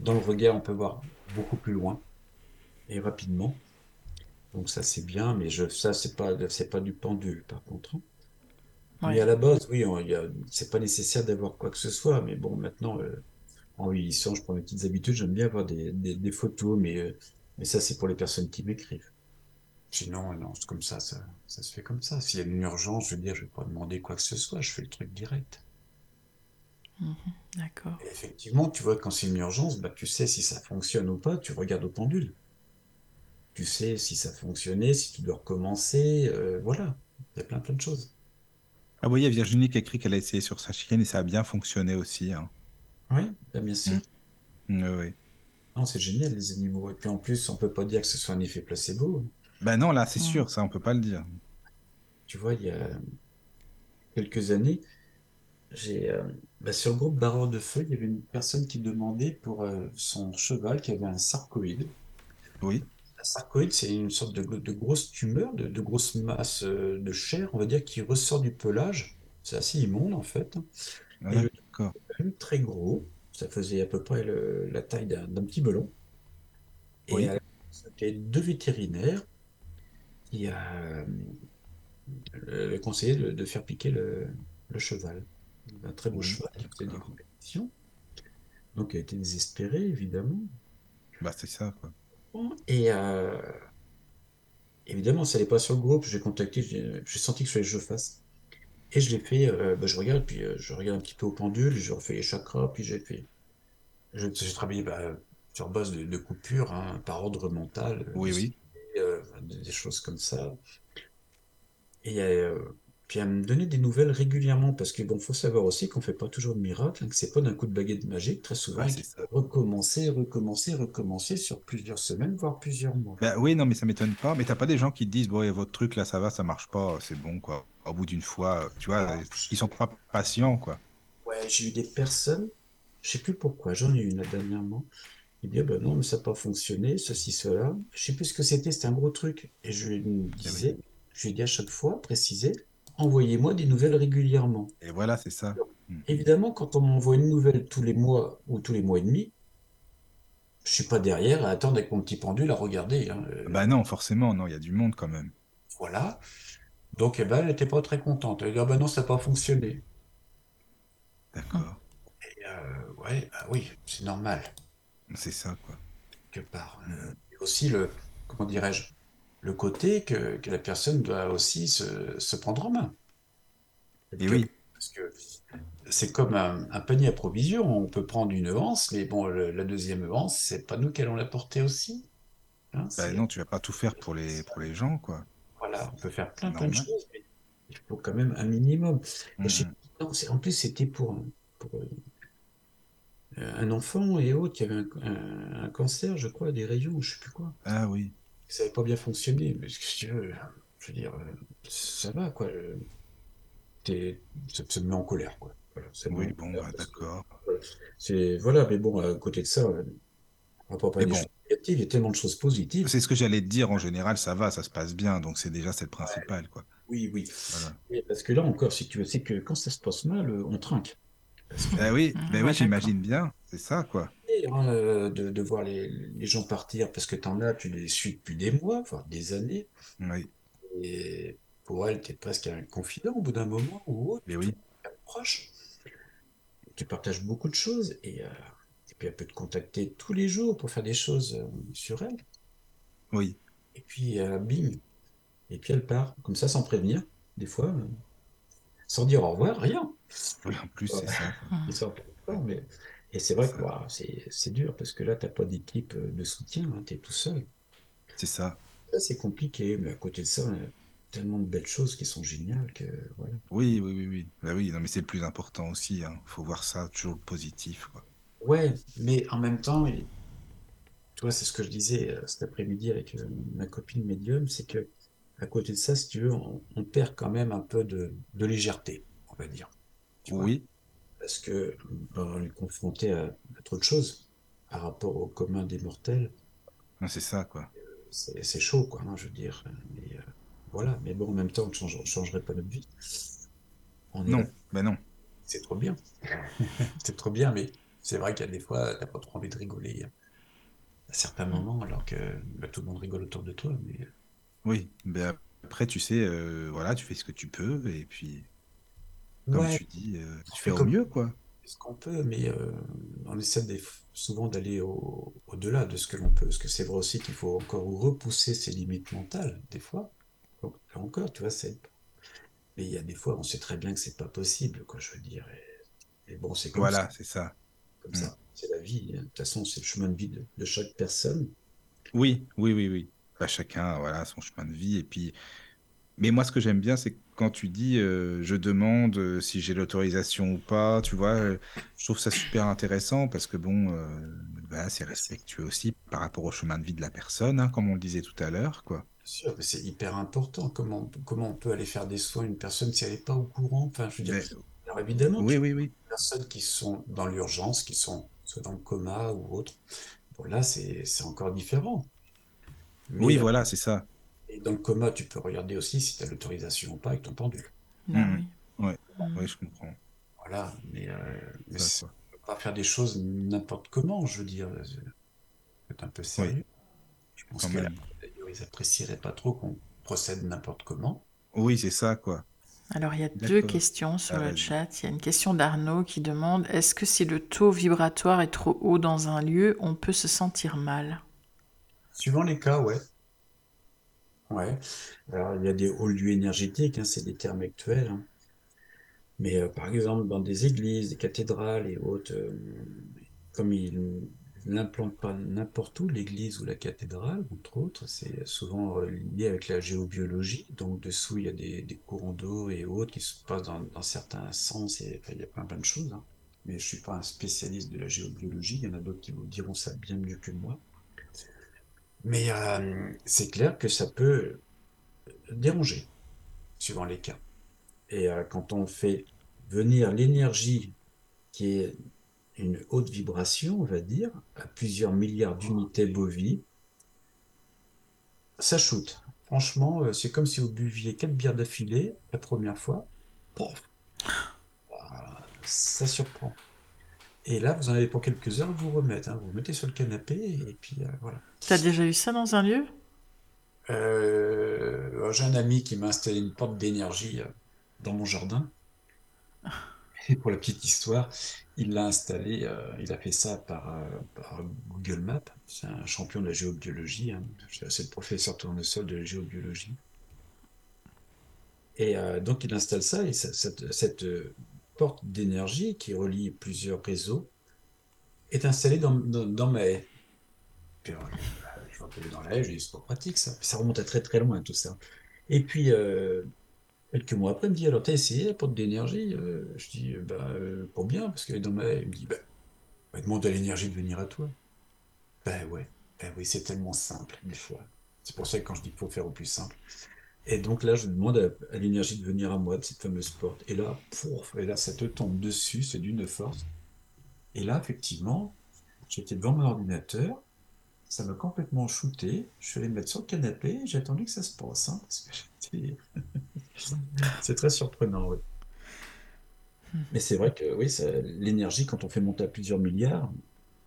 dans le regard, on peut voir beaucoup plus loin et rapidement. Donc ça, c'est bien, mais je, ça, c'est pas, c'est pas du pendule, par contre. Hein. Mais Ouais. à la base, oui, c'est pas nécessaire d'avoir quoi que ce soit. Mais bon, maintenant, euh, en vieillissant, je prends mes petites habitudes. J'aime bien avoir des, des, des photos, mais, euh, mais ça, c'est pour les personnes qui m'écrivent. Sinon, non, c'est comme ça, ça, ça se fait comme ça. S'il y a une urgence, je veux dire, je vais pas demander quoi que ce soit, je fais le truc direct. D'accord. Et effectivement, tu vois, quand c'est une urgence, bah, tu sais si ça fonctionne ou pas, tu regardes au pendule. Tu sais si ça fonctionnait, si tu dois recommencer, euh, voilà. Il y a plein plein de choses. Ah oui, il y a Virginie qui a écrit qu'elle a essayé sur sa chienne et ça a bien fonctionné aussi. Hein. Oui, bah, bien sûr. Mm. Ouais, ouais. Non, c'est génial, les animaux. Et puis en plus, on peut pas dire que ce soit un effet placebo. Ben non, là, c'est sûr, ça, on peut pas le dire. Tu vois, il y a quelques années, j'ai euh, bah, sur le groupe Barreur de Feu, il y avait une personne qui demandait pour euh, son cheval qui avait un sarcoïde. Oui. Un sarcoïde, c'est une sorte de, de grosse tumeur, de, de grosse masse euh, de chair, on va dire, qui ressort du pelage. C'est assez immonde en fait. Ah, Et le- très gros. Ça faisait à peu près le- la taille d'un petit melon. Et Oui. c'était deux vétérinaires qui a euh, le de, de faire piquer le, le cheval. Un très beau Oui, cheval qui faisait des d'accord. compétitions. Donc il a été désespéré, évidemment. Bah, c'est ça, quoi. Et euh, évidemment, ça n'allait pas sur le groupe. J'ai contacté, j'ai senti que fallait que je fasse. Et je l'ai fait, euh, bah, je regarde, puis euh, je regarde un petit peu au pendule, je refais les chakras, puis j'ai fait. je- J'ai travaillé bah, sur base de, de coupures, hein, par ordre mental, Oui, de oui. des, des choses comme ça. Et euh, puis à me donner des nouvelles régulièrement, parce que bon, faut savoir aussi qu'on fait pas toujours de miracle, hein, que c'est pas d'un coup de baguette magique, très souvent, Ouais, recommencer, recommencer, recommencer sur plusieurs semaines, voire plusieurs mois. Bah oui, non, mais ça m'étonne pas. Mais t'as pas des gens qui te disent, bon, et votre truc là, ça va, ça marche pas, c'est bon, quoi. Au bout d'une fois, tu vois, Ah. ils sont pas patients, quoi. Ouais, j'ai eu des personnes, je sais plus pourquoi, j'en ai eu une là, dernièrement, qui dit, ben non, mais ça n'a pas fonctionné, ceci, cela. Je sais plus ce que c'était, c'était un gros truc. Et je lui disais, je lui dit à chaque fois, précisé, envoyez-moi des nouvelles régulièrement. Et voilà, c'est ça. Évidemment, quand on m'envoie une nouvelle tous les mois ou tous les mois et demi, je suis pas derrière à attendre avec mon petit pendule à regarder. hein. Euh, Bah non, forcément, non, il y a du monde quand même. Voilà. Donc, eh ben, elle n'était pas très contente. Elle a dit, ah ben non, ça n'a pas fonctionné. D'accord. Et, euh, ouais, bah oui, c'est normal. C'est ça, quoi. quelque part. Euh, et aussi le, comment dirais-je, le côté que, que la personne doit aussi se, se prendre en main. Et oui. Parce que c'est comme un, un panier à provisions. On peut prendre une anse, mais bon, le- la deuxième anse, c'est pas nous qui allons la porter aussi. Hein, Bah non, tu vas pas tout faire pour les, pour les gens, quoi. Voilà, on peut faire plein, plein de choses, mais il faut quand même un minimum. Et non, c'est- en plus, c'était pour, un- pour, euh, un enfant et autres qui avait un, un- un cancer, je crois, des rayons, je sais plus quoi. Ah oui. Ça n'avait pas bien fonctionné. Mais ce que tu veux, je veux dire, ça va, quoi. t'es- ça, ça me met en colère, quoi. Voilà, ça Oui, bon, bah, d'accord. c'est, voilà, mais bon, à côté de ça, euh, on va pas Mais des bon. il y a tellement de choses positives. C'est ce que j'allais te dire, en général, ça va, ça se passe bien, donc c'est déjà, c'est le principal, quoi. Oui, oui. Voilà. Et parce que là encore, si tu veux, c'est que quand ça se passe mal, euh, on trinque. Que Ah oui, Mhm, bah ouais, oui, j'imagine bien, c'est ça, quoi. Hein, euh, de, de voir les, les gens partir, parce que t'en as, tu les suis depuis des mois, voire des années, Oui, et pour elle, t'es presque un confident au bout d'un moment ou autre, mais oui. proche. tu partages beaucoup de choses et, euh, et puis elle peut te contacter tous les jours pour faire des choses euh, sur elle. Oui, Et puis, euh, bing, et puis elle part, comme ça, sans prévenir, des fois, sans dire au revoir, rien. Oui, en plus, c'est ça. Ils sortent pas, mais... Et c'est vrai que ouah, c'est c'est dur parce que là, t'as pas d'équipe euh, de soutien, tu es tout seul. C'est ça. Ça, c'est compliqué, mais à côté de ça, on a tellement de belles choses qui sont géniales que voilà. Oui, oui, oui, oui. Bah oui, non, mais c'est le plus important aussi. Il faut voir ça toujours le positif, quoi. Ouais, mais en même temps, et- tu vois, c'est ce que je disais euh, cet après-midi avec euh, ma copine médium, c'est que à côté de ça, si tu veux, on, on perd quand même un peu de, de légèreté, on va dire. Tu vois? Oui, Parce que ben, on est confronté à, à trop de choses par rapport au commun des mortels. c'est ça, quoi. C'est c'est chaud, quoi, hein, je veux dire. Mais, euh, voilà, mais bon, en même temps, on ne change- changerait pas notre vie. On Non, là, ben non. c'est trop bien. <laughs> C'est trop bien, mais c'est vrai qu'il y a des fois, t'as pas trop envie de rigoler hein, à certains moments, alors que bah, tout le monde rigole autour de toi. Mais euh, Oui, ben après, tu sais, euh, voilà, tu fais ce que tu peux, et puis, comme ouais, tu dis, euh, fais au comme mieux, quoi. ce qu'on peut, mais euh, on essaie des- souvent d'aller au, au-delà de ce que l'on peut. Parce que c'est vrai aussi qu'il faut encore repousser ses limites mentales, des fois. Encore, tu vois, c'est. Mais il y a des fois, on sait très bien que c'est pas possible, quoi, je veux dire. Et, et bon, c'est comme ça. Voilà, c'est ça. Comme Mm. ça. C'est la vie. hein. De toute façon, c'est le chemin de vie de, de chaque personne. Oui, oui, oui, oui. Bah, chacun, voilà, son chemin de vie, et puis... Mais moi, ce que j'aime bien, c'est quand tu dis euh, je demande euh, si j'ai l'autorisation ou pas, tu vois, euh, je trouve ça super intéressant parce que bon, voilà, c'est respectueux aussi par rapport au chemin de vie de la personne, hein, comme on le disait tout à l'heure, quoi. Bien sûr, c'est hyper important. Comment, comment on peut aller faire des soins à une personne si elle n'est pas au courant? Enfin, je veux dire, Mais, alors évidemment, oui, oui, oui. des personnes qui sont dans l'urgence, qui sont soit dans le coma ou autre. Bon, là, c'est c'est encore différent. Oui, Mais voilà, c'est ça. Et dans le coma, tu peux regarder aussi si tu as l'autorisation ou pas avec ton pendule. Oui. Ouais, Mhm. ouais, je comprends. Voilà, mais, euh, mais Ça, c'est- quoi. on peut pas faire des choses n'importe comment, je veux dire. Être un peu Oui, sérieux. Je pense que là, ils apprécieraient pas trop qu'on procède n'importe comment. Oui, c'est ça, quoi. Alors, il y a deux questions sur Ah, le chat. Il y a une question d'Arnaud qui demande Est-ce que si le taux vibratoire est trop haut dans un lieu, on peut se sentir mal? Suivant les cas, ouais. Ouais. Alors, il y a des hauts lieux énergétiques, hein, c'est des termes actuels. hein. Mais euh, par exemple, dans des églises, des cathédrales et autres, euh, comme ils l'implantent pas n'importe où, l'église ou la cathédrale, entre autres, c'est souvent euh, lié avec la géobiologie. Donc, dessous, il y a des, courants d'eau et autres qui se passent dans, certains sens. Et, il y a plein, plein de choses. hein. Mais je suis pas un spécialiste de la géobiologie. Il y en a d'autres qui vous diront ça bien mieux que moi. Mais euh, c'est clair que ça peut déranger, suivant les cas. Et euh, quand on fait venir l'énergie qui est une haute vibration, on va dire, à plusieurs milliards d'unités bovies, ça shoot. Franchement, euh, c'est comme si vous buviez quatre bières d'affilée la première fois. Ça surprend. Et là, vous en avez pour quelques heures, vous remettez. Hein, vous vous mettez sur le canapé et puis euh, voilà. T'as déjà eu ça dans un lieu? Euh, j'ai un ami qui m'a installé une porte d'énergie euh, dans mon jardin. <laughs> Et pour la petite histoire, il l'a installé, euh, il a fait ça par, euh, par Google Maps. C'est un champion de la géobiologie. hein. C'est le professeur tournesol de la géobiologie. Et euh, donc il installe ça, et ça- cette, cette, euh, porte d'énergie qui relie plusieurs réseaux est installée dans, dans, ma haie. Puis, euh, je vais appeler dans la haie, je dis c'est pas pratique ça. Ça remonte à très très loin tout ça. Et puis euh, quelques mois après, il me dit alors t'as essayé la porte d'énergie? Euh, Je dis bah euh, pour bien parce est dans ma haie. Il me dit bah, demande à l'énergie de venir à toi. Ben ouais, ben oui, c'est tellement simple des fois. C'est pour ça que quand je dis qu'il faut faire au plus simple. Et donc là, je demande à, l'énergie de venir à moi de cette fameuse porte. Et là, pouf, et là, ça te tombe dessus, c'est d'une force. Et là, effectivement, j'étais devant mon ordinateur, ça m'a complètement shooté. Je suis allé me mettre sur le canapé, j'ai attendu que ça se passe, hein, <laughs> c'est très surprenant, oui. Mais c'est vrai que oui, l'énergie, quand on fait monter à plusieurs milliards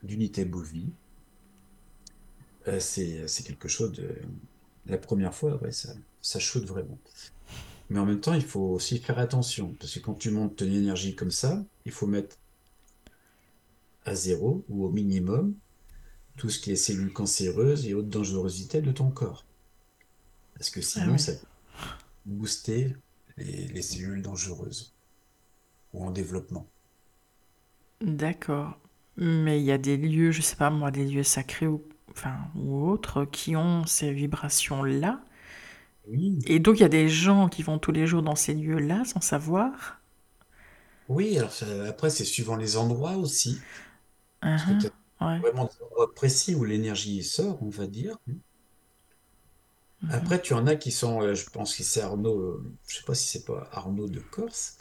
d'unités bovies, euh, c'est quelque chose de... La première fois, ouais, ça, ça shoot vraiment. Mais en même temps, il faut aussi faire attention, parce que quand tu montes une énergie comme ça, il faut mettre à zéro ou au minimum tout ce qui est cellules cancéreuses et haute dangerosité de ton corps. Parce que sinon, oui. ça peut booster les, les cellules dangereuses ou en développement. D'accord. Mais il y a des lieux, je sais pas moi, des lieux sacrés ou, enfin, ou autres qui ont ces vibrations-là. Oui, Et donc il y a des gens qui vont tous les jours dans ces lieux-là sans savoir. oui, alors ça- après, c'est suivant les endroits aussi. Tu as ouais. vraiment des endroits précis où l'énergie sort, on va dire. mhm. Après, tu en as qui sont, euh, je pense que c'est Arnaud, euh, je sais pas si c'est pas Arnaud de Corse.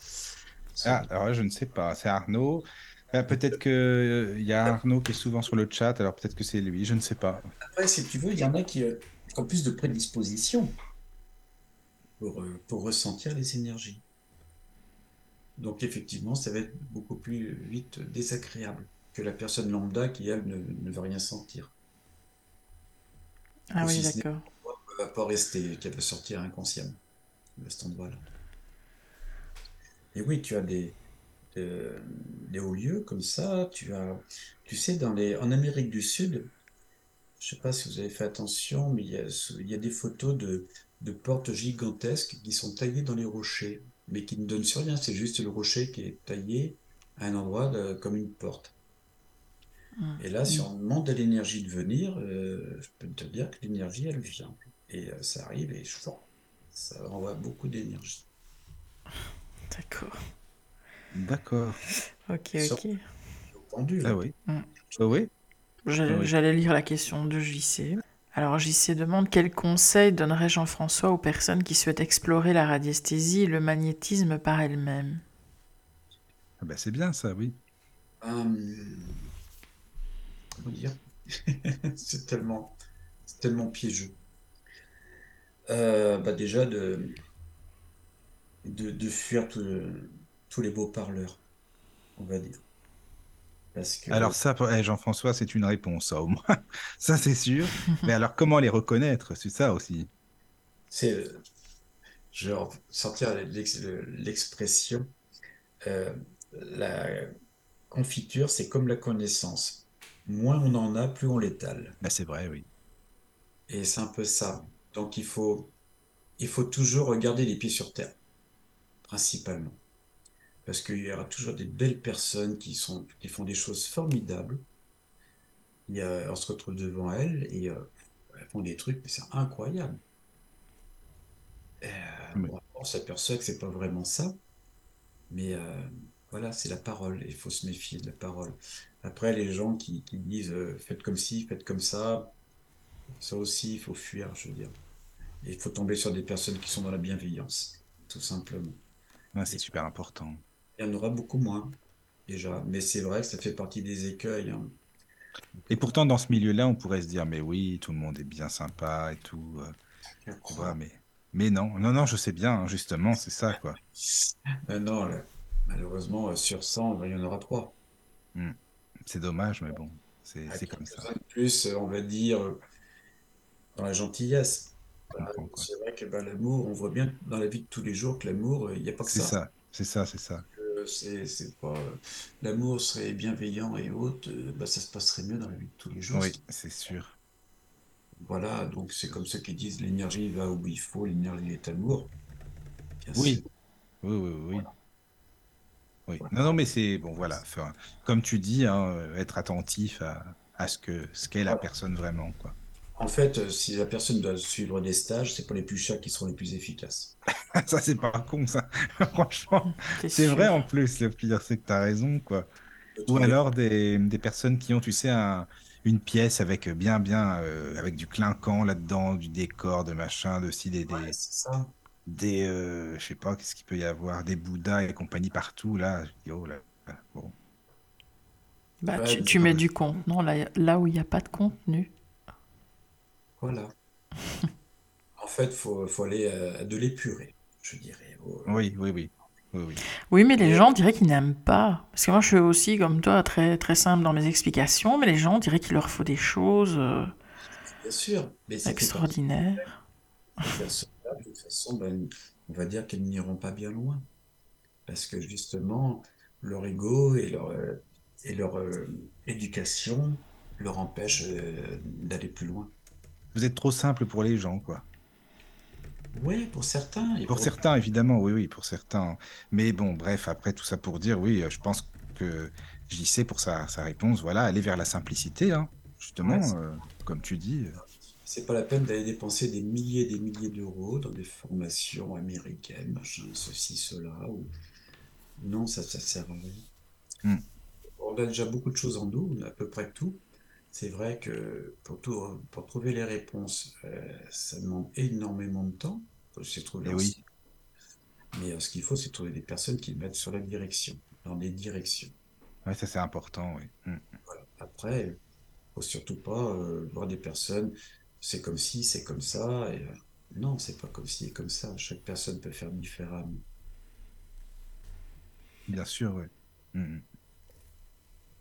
Ah, alors je ne sais pas. C'est Arnaud. Ah, peut-être que euh, il y a Arnaud qui est souvent sur le chat, alors peut-être que c'est lui, je ne sais pas. Après, si tu veux, il y en a qui euh, ont plus de prédisposition pour, euh, pour ressentir les énergies. Donc, effectivement, ça va être beaucoup plus vite désagréable que la personne lambda qui, elle, ne, ne va rien sentir. Ah Ou oui, si d'accord. qu'elle va pas rester, qu'elle va sortir inconsciemment de cet endroit-là. Et oui, tu as des, des, des hauts lieux comme ça. Tu as, tu sais, dans les, en Amérique du Sud, je sais pas si vous avez fait attention, mais il y a, il y a des photos de, de portes gigantesques qui sont taillées dans les rochers, mais qui ne donnent sur rien. C'est juste le rocher qui est taillé à un endroit de- comme une porte. Et là, si on demande à l'énergie de venir, euh, je peux te dire que l'énergie, elle vient. Et euh, ça arrive et chouan, ça envoie beaucoup d'énergie. D'accord. D'accord. Ok, ok. Pendule. Ah oui. Mm. Ah oui. J'allais Ah oui. j'allais lire la question de JC. Alors JC demande quel conseil donnerait Jean-François aux personnes qui souhaitent explorer la radiesthésie et le magnétisme par elles-mêmes? Ah bah, c'est bien ça, oui. Hum, comment dire? <laughs> C'est tellement, c'est tellement piégeux. Euh, bah déjà de, de, de fuir tout- tous les beaux parleurs, on va dire. Parce que Alors ça, pour- eh, Jean-François, c'est une réponse, ça au moins. <laughs> Ça, c'est sûr. <laughs> Mais alors, comment les reconnaître? C'est ça aussi. c'est, euh, genre, sortir l'ex- le- l'expression, euh, la confiture, c'est comme la connaissance. Moins on en a, plus on l'étale. Bah, c'est vrai, oui. Et c'est un peu ça. Donc il faut, il faut toujours regarder les pieds sur terre, principalement. Parce qu'il y aura toujours des belles personnes qui sont, qui font des choses formidables. Y a, on se retrouve devant elles et euh, elles font des trucs, mais c'est incroyable. Et, euh, Oui. bon, on s'aperçoit que c'est pas vraiment ça. Mais euh, voilà, c'est la parole. Il faut se méfier de la parole. Après, les gens qui, qui disent euh, faites comme ci, faites comme ça, ça aussi, il faut fuir, je veux dire. Et il faut tomber sur des personnes qui sont dans la bienveillance, tout simplement. Ouais, c'est super important. Il y en aura beaucoup moins, déjà. Mais c'est vrai que ça fait partie des écueils. hein. Et pourtant, dans ce milieu-là, on pourrait se dire, mais oui, tout le monde est bien sympa et tout. euh, tu vois, mais, mais non, non, non, je sais bien, hein, justement, c'est ça, quoi. <laughs> Euh, non, là, malheureusement, euh, sur 100, ben, il y en aura 3. C'est dommage, mais bon, c'est Ah, c'est comme ça. de plus, on va dire, dans la gentillesse. C'est vrai que ben, l'amour, on voit bien dans la vie de tous les jours que l'amour, il n'y a pas que C'est ça. ça, c'est ça, c'est ça. Euh, c'est, pas, euh, l'amour serait bienveillant et autres, euh, ben, ça se passerait mieux dans la vie de tous les jours. Oui, c'est sûr. Voilà, donc c'est comme ceux qui disent l'énergie va où il faut, l'énergie est amour. Bien Oui. sûr. Oui, oui, oui. Oui. Non, non, mais c'est bon, voilà. Enfin, comme tu dis, hein, être attentif à, à ce que ce qu'est la personne vraiment, quoi. En fait, euh, si la personne doit suivre des stages, c'est pas les plus chers qui seront les plus efficaces. <laughs> Ça, c'est pas con, ça. <laughs> Franchement, c'est vrai en plus. Le pire, c'est que tu as raison, quoi. Ou alors des, des personnes qui ont, tu sais, un- une pièce avec bien, bien, euh, avec du clinquant là-dedans, du décor, de machin, de ci, des, des, Ouais, c'est ça. des euh, je sais pas, qu'est-ce qu'il peut y avoir, des Bouddhas et compagnie partout, là. Bon. Bah, Ouais, tu, mais tu c'est mets du contenant là, là où il n'y a pas de contenu. Voilà. <laughs> En fait, faut, faut aller à, à de l'épuré, je dirais. Au- Oui, oui, oui. Oui, oui. Oui, mais les Et- gens diraient qu'ils n'aiment pas. Parce que moi, je suis aussi, comme toi, très, très simple dans mes explications, mais les gens diraient qu'il leur faut des choses euh, Bien sûr, mais extraordinaires. de toute façon, ben, on va dire qu'elles n'iront pas bien loin. Parce que justement, leur ego et leur, euh, et leur euh, éducation leur empêche euh, d'aller plus loin. Vous êtes trop simple pour les gens, quoi. Oui, pour certains. Et Pour certains, évidemment, oui, oui, pour certains. Mais bon, bref, après tout ça pour dire, oui, euh, je pense que j'y sais pour sa, sa réponse, voilà, aller vers la simplicité, hein, justement, Ouais, euh, comme tu dis. C'est pas la peine d'aller dépenser des milliers et des milliers d'euros dans des formations américaines, machin, ceci, cela. Ou... Non, ça, ça sert à rien. Hmm. On a déjà beaucoup de choses en nous, on a à peu près tout. C'est vrai que pour, tout- pour trouver les réponses, euh, ça demande énormément de temps. De trouver Eh oui, Mais euh, ce qu'il faut, c'est trouver des personnes qui mettent sur la direction, dans des directions. ouais, ça c'est important, oui. Mm. Voilà. Après, il faut surtout pas euh, voir des personnes, c'est comme ci, c'est comme ça. Et, non, c'est pas comme ci et comme ça. Chaque personne peut faire différemment. Bien sûr, oui. Mm.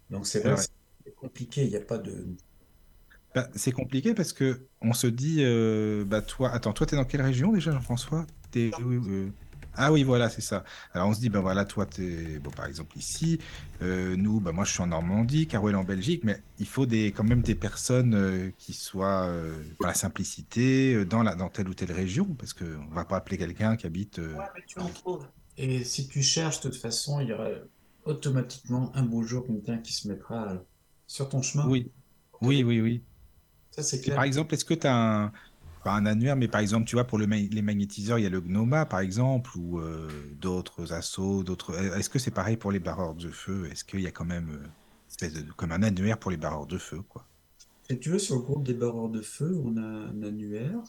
Donc c'est C'est vrai, vrai. C'est compliqué. Il n'y a pas de. Bah, c'est compliqué parce que on se dit, euh, bah toi, attends, toi, t'es dans quelle région déjà, Jean-François? Oui, euh, Ah oui, voilà, c'est ça. Alors on se dit, ben voilà, toi, t'es, bon, par exemple ici, euh, nous, bah moi, je suis en Normandie, Caro elle est en Belgique, mais il faut des, quand même des personnes euh, qui soient dans la simplicité, dans la, dans telle ou telle région, parce que on va pas appeler quelqu'un qui habite. Ouais, mais tu en trouves. Et si tu cherches, de toute façon, il y aura automatiquement un beau jour quelqu'un qui se mettra sur ton chemin. Oui, oui, oui, oui. Ça, c'est clair. par exemple, est-ce que tu as un, pas un annuaire, mais par exemple, tu vois, pour le, ma- les magnétiseurs, il y a le Gnoma, par exemple, ou euh, d'autres assos, d'autres. Est-ce que c'est pareil pour les barreurs de feu? Est-ce qu'il y a quand même euh, espèce de, comme un annuaire pour les barreurs de feu, quoi? Si tu veux, sur le groupe des barreurs de feu, on a un annuaire.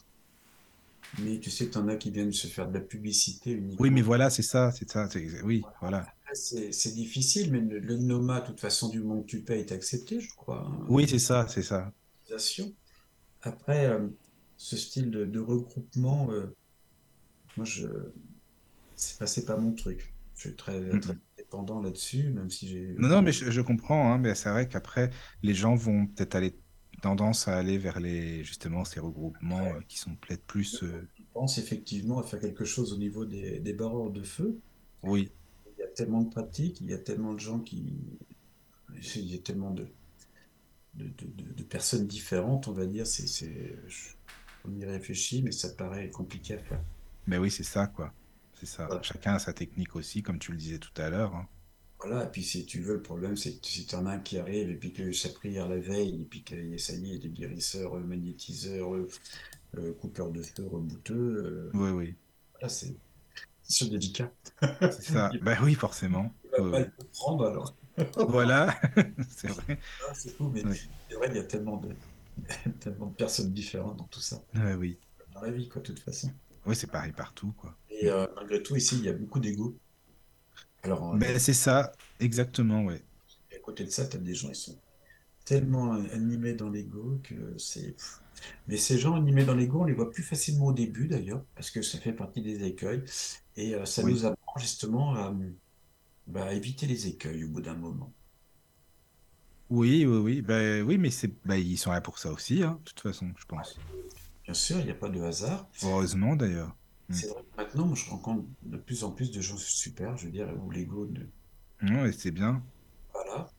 Mais tu sais que tu en as qui viennent se faire de la publicité uniquement. Oui, mais voilà, c'est ça, c'est ça. Oui, voilà. C'est difficile, mais le, le NOMA, de toute façon, du moment que tu payes, est accepté, je crois. hein, Oui, c'est ça, c'est ça. Après, euh, ce style de, de regroupement, euh, moi, je, c'est pas, pas mon truc. Je suis très, très dépendant là-dessus, même si j'ai. Non, non, mais je, je comprends, hein, mais c'est vrai qu'après, les gens vont peut-être aller tendance à aller vers les justement ces regroupements euh, qui sont peut-être plus. euh, Je pense effectivement à faire quelque chose au niveau des, des barreurs de feu. Oui, Il y a tellement de pratiques, il y a tellement de gens qui. Il y a tellement de, de, de- personnes différentes, on va dire. C'est, on y réfléchit, mais ça paraît compliqué à faire. mais oui, c'est ça, quoi. C'est ça. Voilà. Chacun a sa technique aussi, comme tu le disais tout à l'heure. hein. Voilà, et puis si tu veux, le problème, c'est que si tu en as un qui arrive et puis que sa prière la veille, et puis que ça y est, des guérisseurs, euh, magnétiseurs, euh, euh, coupeurs de feu, rebouteux, euh, Oui, oui, là, c'est c'est délicat. c'est ça. <laughs> Ben oui, forcément. va Oui, pas oui. le comprendre alors. <laughs> Voilà, <laughs> c'est vrai. Ah, c'est fou, mais Oui. c'est vrai, il y a tellement de, tellement de personnes différentes dans tout ça, Ouais, oui, dans la vie, quoi, de toute façon. oui, c'est pareil partout, quoi. Et euh, malgré tout, ici, il y a beaucoup d'ego. Alors, euh, Ben c'est ça, exactement, ouais. à côté de ça, tu as des gens, ils sont tellement animés dans l'ego que c'est. Mais ces gens animés dans l'ego, on les voit plus facilement au début d'ailleurs, parce que ça fait partie des écueils. Et euh, ça Oui. nous apprend justement à, bah, à éviter les écueils au bout d'un moment. Oui, oui, oui. Ben oui, mais c'est, ben, ils sont là pour ça aussi, hein, de toute façon, je pense. Bien sûr, il n'y a pas de hasard. Heureusement, d'ailleurs. Mm. C'est vrai que maintenant, je rencontre de plus en plus de gens super, je veux dire, où l'ego ne. Ouais, c'est bien. Voilà.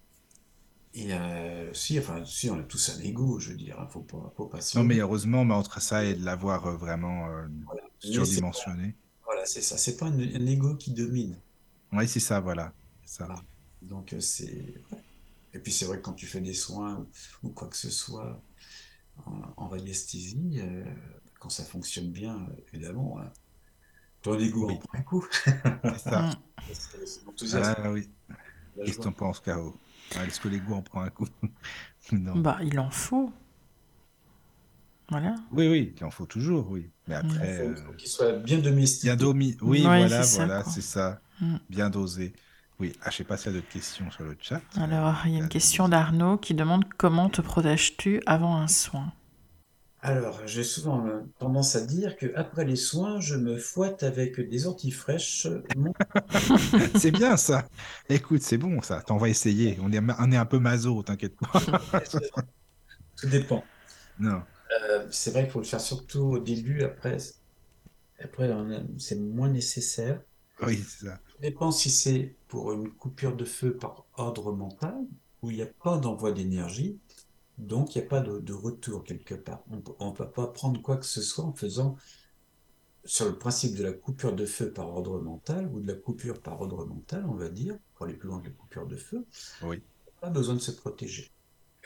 Et euh, si, enfin, si, on a tous un ego, je veux dire, hein, faut pas, faut pas Non, mais heureusement, mais entre ça et de l'avoir euh, vraiment euh, Voilà. Surdimensionné. voilà, c'est ça. C'est pas un, un ego qui domine. Oui, c'est ça, voilà. Ça. Voilà. Donc, c'est. ouais. Et puis, c'est vrai que quand tu fais des soins ou, ou quoi que ce soit en, en radiesthésie, euh, quand ça fonctionne bien, euh, évidemment, hein, Oui. <laughs> en prend un coup. C'est ça. Mm. C'est Ah oui. Qu'est-ce que t'en penses, <laughs> Caro? Est-ce que l'ego en prend un coup? Non. Bah, il en faut. Voilà. Oui, oui, il en faut toujours, oui. Mais Mm. après, Il euh, faut, faut qu'il soit bien domestiqué. bien domi. Oui, Ouais, voilà, c'est ça, voilà, c'est ça. Mm. Bien dosé. Oui. Ah, je sais pas s'il y a d'autres questions sur le chat. Alors, il y a Euh, une question d'Arnaud qui demande comment te protèges-tu avant un soin? Alors, j'ai souvent euh, tendance à dire que après les soins, je me fouette avec des orties fraîches. Mon- <laughs> C'est bien ça. Écoute, c'est bon ça. T'en vas essayer. On est, on est un peu maso, t'inquiète pas. <laughs> Tout dépend. Non. Euh, c'est vrai qu'il faut le faire surtout au début. Après, après on a- c'est moins nécessaire. Oui, c'est ça. dépend si c'est pour une coupure de feu par ordre mental, où il n'y a pas d'envoi d'énergie, donc il n'y a pas de, de retour quelque part. On ne peut pas prendre quoi que ce soit en faisant sur le principe de la coupure de feu par ordre mental ou de la coupure par ordre mental, on va dire, pour aller plus loin que la coupure de feu, Oui. pas besoin de se protéger.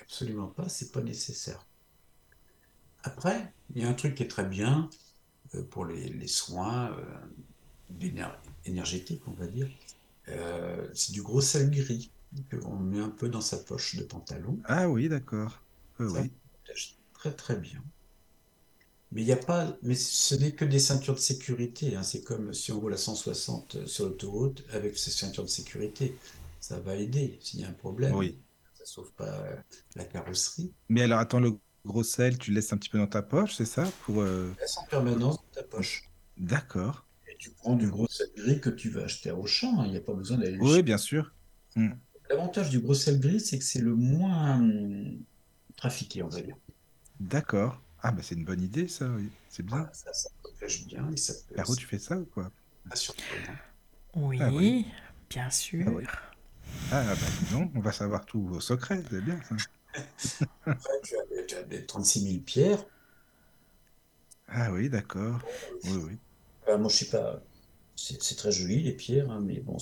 Absolument pas, c'est pas nécessaire. Après, il y a un truc qui est très bien euh, pour les, les soins euh, énergétiques, on va dire. Euh, c'est du gros sel gris qu'on met un peu dans sa poche de pantalon. Ah oui, d'accord. Oui, très très bien. Mais il n'y a pas, mais ce n'est que des ceintures de sécurité. hein. C'est comme si on roule à 160 sur l'autoroute avec ces ceintures de sécurité. Ça va aider s'il y a un problème. Oui. Ça sauve pas euh, la carrosserie. Mais alors, attends, le gros sel, tu le laisses un petit peu dans ta poche, c'est ça? Pour, euh, en permanence dans ta poche. D'accord. Et tu prends du gros sel gris que tu vas acheter au champ. hein. Il n'y a pas besoin d'aller le Oui, bien sûr. Hmm. L'avantage du gros sel gris, c'est que c'est le moins trafiqué, on va dire. D'accord. Ah, bah c'est une bonne idée, ça, oui. C'est bien. Voilà, ça, ça protège bien et ça peut Caro, tu fais ça ou quoi? surprenant. Oui, Ah oui. bien sûr. Ah oui. Ah, bah dis donc, on va savoir tous vos secrets, c'est bien ça. <laughs> Après, tu as, des- tu as des 36 000 pierres. Ah oui, d'accord. Oui, oui. Moi, je sais pas. C'est très joli, les pierres, hein, mais bon,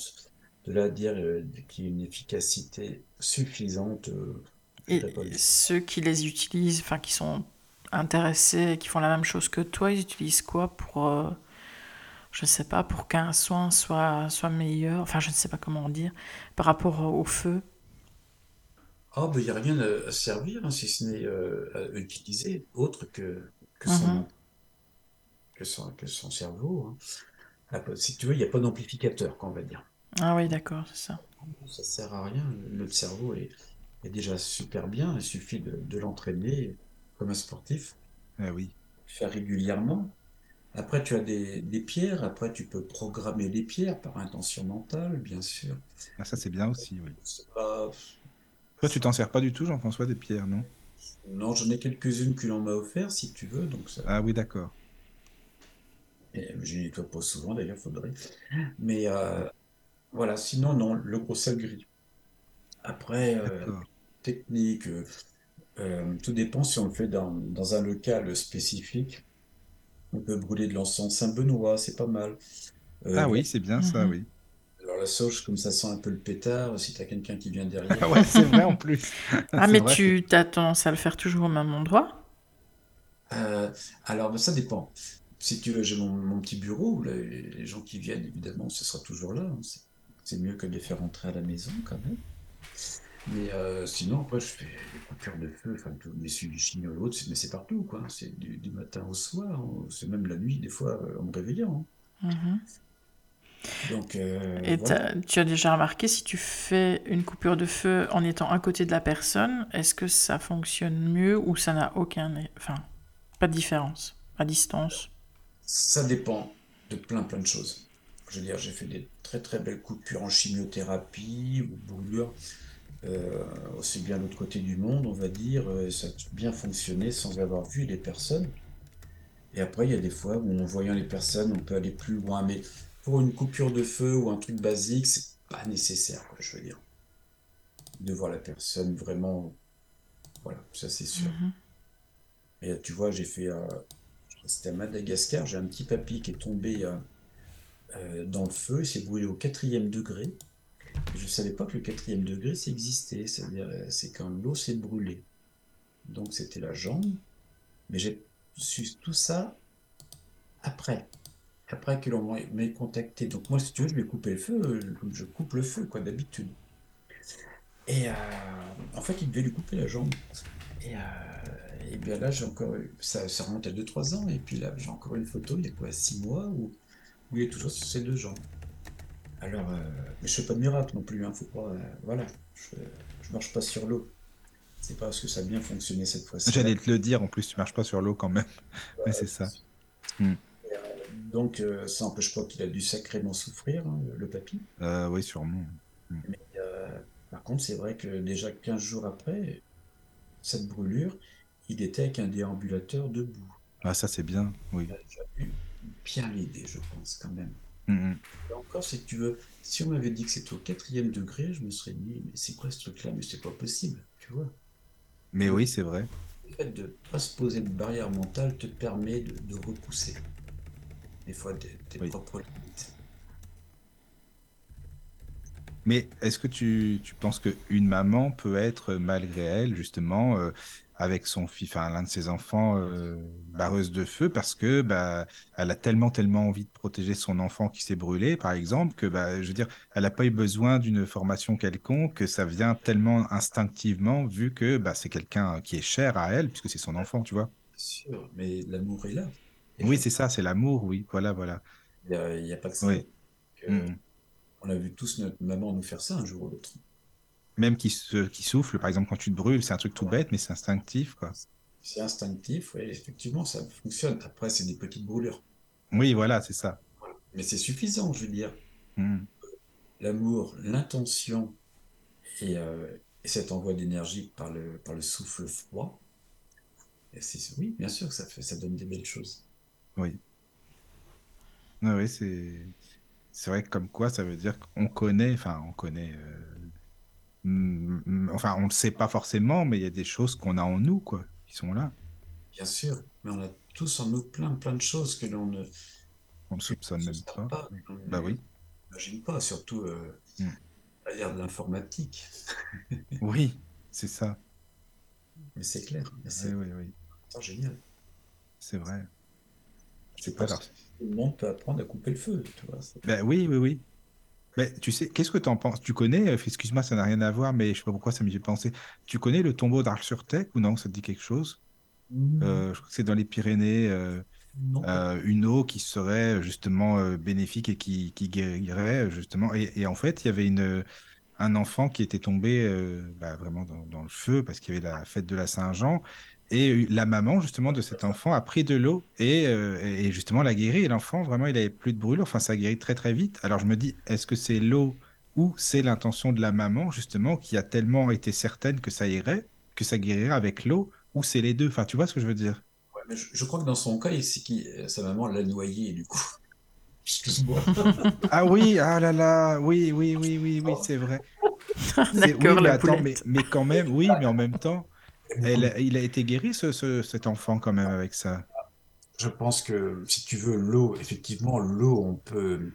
de là à dire euh, qu'il y a une efficacité suffisante, euh, Et ceux qui les utilisent, enfin qui sont intéressés, qui font la même chose que toi, ils utilisent quoi pour, euh, je sais pas, pour qu'un soin soit, soit meilleur, enfin je ne sais pas comment dire, par rapport au feu? Ah, ben, il n'y a rien à, servir, hein, si ce n'est euh, à utiliser, autre que, que, son, Mhm. que, son, que son cerveau. hein. Si tu veux, il n'y a pas d'amplificateur, qu'on va dire. Ah oui, d'accord, c'est ça. Ça sert à rien. Notre cerveau est, est déjà super bien. Il suffit de, de l'entraîner comme un sportif, Ah oui. faire régulièrement. Après, tu as des, des pierres. Après, tu peux programmer les pierres par intention mentale, bien sûr. Ah, ça, c'est bien aussi, oui. Pas... Toi, tu t'en sers pas du tout, Jean-François, des pierres, non? Non, j'en ai quelques-unes que l'on m'a offert, si tu veux. Donc ça... Ah oui, d'accord. Et je les nettoie pas souvent, d'ailleurs, faudrait. Mais euh, voilà, sinon, non, le gros sel gris. Après, euh. Technique, euh, euh, tout dépend si on le fait dans, dans un local spécifique. On peut brûler de l'encens Saint-Benoît, c'est pas mal. Euh, Ah oui, c'est bien ça, Mhm. oui. alors la sauge, comme ça sent un peu le pétard, si t'as quelqu'un qui vient derrière. Ah ouais, c'est vrai en plus. <laughs> Ah mais vrai. tu as tendance à le faire toujours au même endroit? Euh, alors, ben, ça dépend. Si tu veux, j'ai mon, mon petit bureau, là, les, gens qui viennent, évidemment, ce sera toujours là. hein. C'est c'est mieux que de les faire rentrer à la maison, quand même. Mais euh, sinon, après, je fais des coupures de feu, enfin, tous mes suivis chignols autres, mais c'est partout, quoi. C'est du, du matin au soir, c'est même la nuit, des fois, euh, en me réveillant. hein. Mhm. Donc, euh, Et voilà. tu as déjà remarqué si tu fais une coupure de feu en étant à côté de la personne, est-ce que ça fonctionne mieux ou ça n'a aucun, enfin, pas de différence à distance? Ça dépend de plein plein de choses. Je veux dire, j'ai fait des très très belles coupures en chimiothérapie ou brûlures, euh, aussi bien de l'autre côté du monde, on va dire, euh, ça a bien fonctionné sans avoir vu les personnes. Et après, il y a des fois où en voyant les personnes, on peut aller plus loin. Mais pour une coupure de feu ou un truc basique, c'est pas nécessaire, quoi, je veux dire. De voir la personne vraiment, voilà, ça c'est sûr. Mhm. Et euh, tu vois, j'ai fait, euh, c'était à Madagascar, j'ai un petit papy qui est tombé euh, dans le feu, il s'est brûlé au quatrième degré. Je ne savais pas que le quatrième degré, ça existait, c'est-à-dire euh, c'est quand l'eau s'est brûlée. Donc c'était la jambe, mais j'ai su tout ça après, après que l'on m'ait contacté. Donc moi, si tu veux, je vais couper le feu, euh, comme je coupe le feu, quoi, d'habitude. Et euh, en fait, il devait lui couper la jambe. Et, euh, bien là, j'ai encore ça, ça remonte à 2-3 ans, et puis là, j'ai encore une photo, il y a quoi, 6 mois, où, où il est toujours sur ses deux jambes. Alors, euh, mais je fais pas de miracle non plus, hein, faut pas, euh, voilà, je, je marche pas sur l'eau. C'est pas parce que ça a bien fonctionné cette fois-ci. J'allais te le dire, en plus, tu marches pas sur l'eau quand même. <laughs> Mais c'est ça. Et, euh, donc, euh, ça n'empêche pas qu'il a dû sacrément souffrir, hein, le papy. Oui, sûrement. Mais euh, par contre, c'est vrai que déjà 15 jours après cette brûlure, il était avec un déambulateur debout. Ah, ça, c'est bien, oui. Il a déjà dû bien l'aider, je pense, quand même. Là encore, si tu veux, si on m'avait dit que c'était au quatrième degré, je me serais dit, mais c'est quoi ce truc-là? Mais c'est pas possible, tu vois. Mais oui, c'est vrai. Le fait de ne pas se poser de barrière mentale te permet de, de repousser des fois tes, tes Oui. propres limites. Mais est-ce que tu, tu penses qu'une maman peut être, malgré elle, justement, euh, avec son fils, enfin, l'un de ses enfants, euh, barreuse de feu, parce que bah, elle a tellement, tellement envie de protéger son enfant qui s'est brûlé, par exemple, que bah, je veux dire, elle n'a pas eu besoin d'une formation quelconque, que ça vient tellement instinctivement, vu que bah, c'est quelqu'un qui est cher à elle, puisque c'est son enfant, tu vois. Bien sûr, mais l'amour est là. Et Oui, c'est ça, c'est l'amour, oui, voilà, voilà. il n'y a, pas que ça. Oui. Que- Mhm. On a vu tous notre maman nous faire ça un jour ou l'autre. Même qui, se, qui souffle, par exemple, quand tu te brûles, c'est un truc tout bête, mais c'est instinctif, quoi. C'est instinctif, oui, effectivement, ça fonctionne. Après, c'est des petites brûlures. Oui, voilà, c'est ça. Mais c'est suffisant, je veux dire. Mhm. L'amour, l'intention et, euh, et cet envoi d'énergie par le, par le souffle froid, oui, bien sûr, ça, fait, ça donne des belles choses. Oui. Ah oui, c'est c'est vrai que comme quoi ça veut dire qu'on connaît, enfin on connaît, euh, enfin on le sait pas forcément, mais il y a des choses qu'on a en nous quoi, qui sont là, Bien sûr, mais on a tous en nous plein, plein de choses que l'on ne on ne soupçonne même pas. pas, Bah oui, n'imagine pas, surtout euh, Mm. à l'ère de l'informatique. <laughs> oui, c'est ça. Mais c'est clair, mais Oui, c'est oui, oui, c'est génial. c'est vrai. Je C'est pas tout le monde peut apprendre à couper le feu, tu vois. Ben oui, oui, oui. Ben, tu sais, qu'est-ce que tu en penses? Tu connais, euh, excuse-moi, ça n'a rien à voir, mais je sais pas pourquoi ça m'y fait penser. Tu connais le tombeau d'Arles-sur-Tech ou non? Ça te dit quelque chose? Euh, je crois que c'est dans les Pyrénées. euh, euh, une eau qui serait justement bénéfique et qui, qui guérirait justement. Et, et en fait, il y avait une, un enfant qui était tombé bah, vraiment dans, dans le feu parce qu'il y avait la fête de la Saint-Jean. Et la maman justement de cet enfant a pris de l'eau et, euh, et justement l'a guéri. Et l'enfant, vraiment, il avait plus de brûlure. Enfin, ça guérit très très vite. Alors je me dis, est-ce que c'est l'eau ou c'est l'intention de la maman justement qui a tellement été certaine que ça irait, que ça guérirait avec l'eau, ou c'est les deux? Enfin, tu vois ce que je veux dire? ouais, mais je, je crois que dans son cas, c'est qui, sa maman l'a noyé, du coup. <laughs> Excuse-moi. Ah oui, ah là là, oui, oui, oui, oui, oui, c'est vrai. <laughs> Oui, attends, mais quand même, oui, mais en même temps, elle, il a été guéri, ce, ce- cet enfant, quand même, avec ça? Je pense que si tu veux l'eau, effectivement, l'eau, on peut,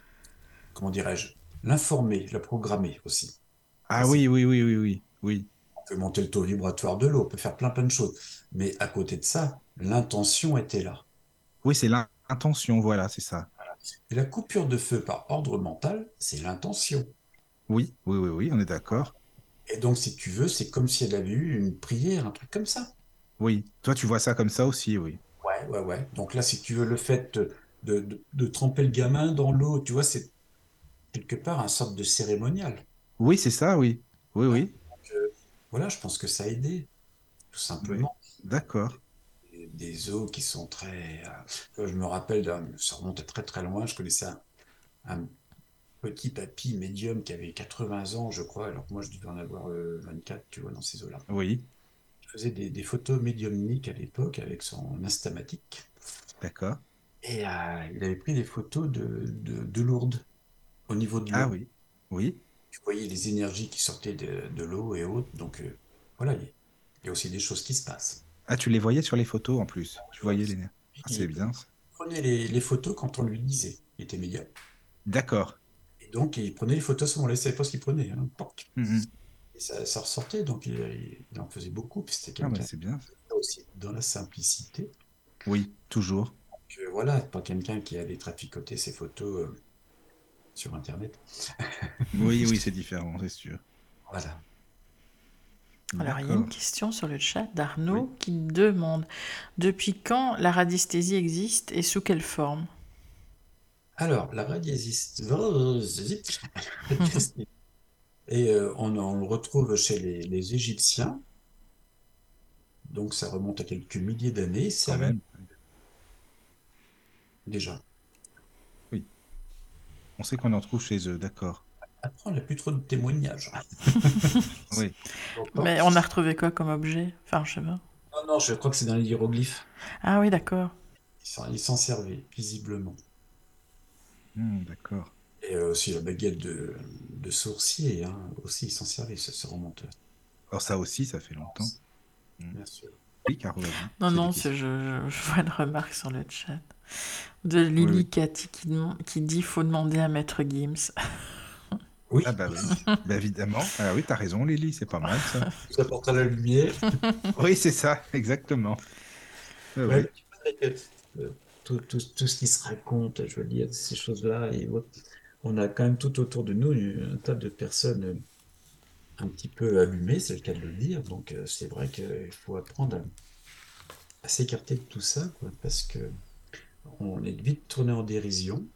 comment dirais-je, l'informer, la programmer aussi. Ah oui, oui, oui, oui, oui. On peut monter le taux vibratoire de l'eau, on peut faire plein plein de choses. Mais à côté de ça, l'intention était là. Oui, c'est l'intention, voilà, c'est ça. Et la coupure de feu par ordre mental, c'est l'intention. Oui, oui, oui, oui, on est d'accord. Et donc, si tu veux, c'est comme si elle avait eu une prière, un truc comme ça. Oui, toi, tu vois ça comme ça aussi, oui. Ouais, ouais, ouais. Donc là, si tu veux, le fait de, de, tremper le gamin dans l'eau, tu vois, c'est quelque part un sorte de cérémonial. Oui, c'est ça, oui. Oui, oui, Donc, euh, voilà, je pense que ça a aidé, tout simplement. d'accord. Des, des eaux qui sont très. euh, je me rappelle, ça remonte très très loin, je connaissais un, un petit papy médium qui avait 80 ans, je crois, alors que moi je devais en avoir euh, 24, tu vois, dans ces eaux-là. Oui, Il faisait des, des photos médiumniques à l'époque avec son instamatique. d'accord. Et euh, il avait pris des photos de, de, de Lourdes, au niveau de l'eau. Ah oui, oui, Tu voyais les énergies qui sortaient de, de l'eau et autres. Donc euh, voilà, il y, a- aussi des choses qui se passent. Ah, tu les voyais sur les photos, en plus. Tu voyais les... Ah, c'est bien, ça. prenait les, les photos quand on lui disait. Il était médium. D'accord. Et donc, il prenait les photos sans on ne savait pas ce qu'il prenait. hein. Mhm. Et ça, ça ressortait, donc il, il- il en faisait beaucoup. Puis c'était Ah, bah, quelqu'un c'est bien. aussi dans la simplicité. Oui, toujours. Que, voilà, pas quelqu'un qui allait traficoter ses photos euh, sur Internet. <laughs> Oui, oui, c'est <laughs> différent, c'est sûr. Voilà. Alors, il y a une question sur le chat d'Arnaud qui demande Depuis quand la radiesthésie existe et sous quelle forme? Alors, la radiésiste. <laughs> Et euh, on, on le retrouve chez les, les Égyptiens. Donc, ça remonte à quelques milliers d'années. Même. déjà. On sait qu'on en trouve chez eux, d'accord. Après, on n'a plus trop de témoignages. <laughs> Oui. Mais on a retrouvé quoi comme objet? Enfin, je sais pas. Non, non, je crois que c'est dans les hiéroglyphes. Ah oui, d'accord. Ils s'en- ils s'en servaient, visiblement. Hmm, d'accord. Et euh, aussi la baguette de, de sourcier, hein, aussi, ils s'en servaient, ce, ce remonteur. Alors ça aussi, ça fait longtemps. Bien sûr. Oui, Caro, vas-y. Non, non, je, je- je vois une remarque sur le chat de Lily oui. Cathy qui, qui dit faut demander à Maître Gims. Oui, Ah bah oui, bah évidemment. Ah oui, t'as raison, Lily, c'est pas mal ça. <laughs> ça apporte à la lumière. oui, c'est ça, exactement. Ah oui. Tout, tout, tout ce qui se raconte, je veux dire, ces choses-là, et on a quand même tout autour de nous un tas de personnes un petit peu allumées, c'est le cas de le dire. Donc euh, c'est vrai qu'il faut apprendre à, à s'écarter de tout ça, quoi, parce que on est vite tourné en dérision.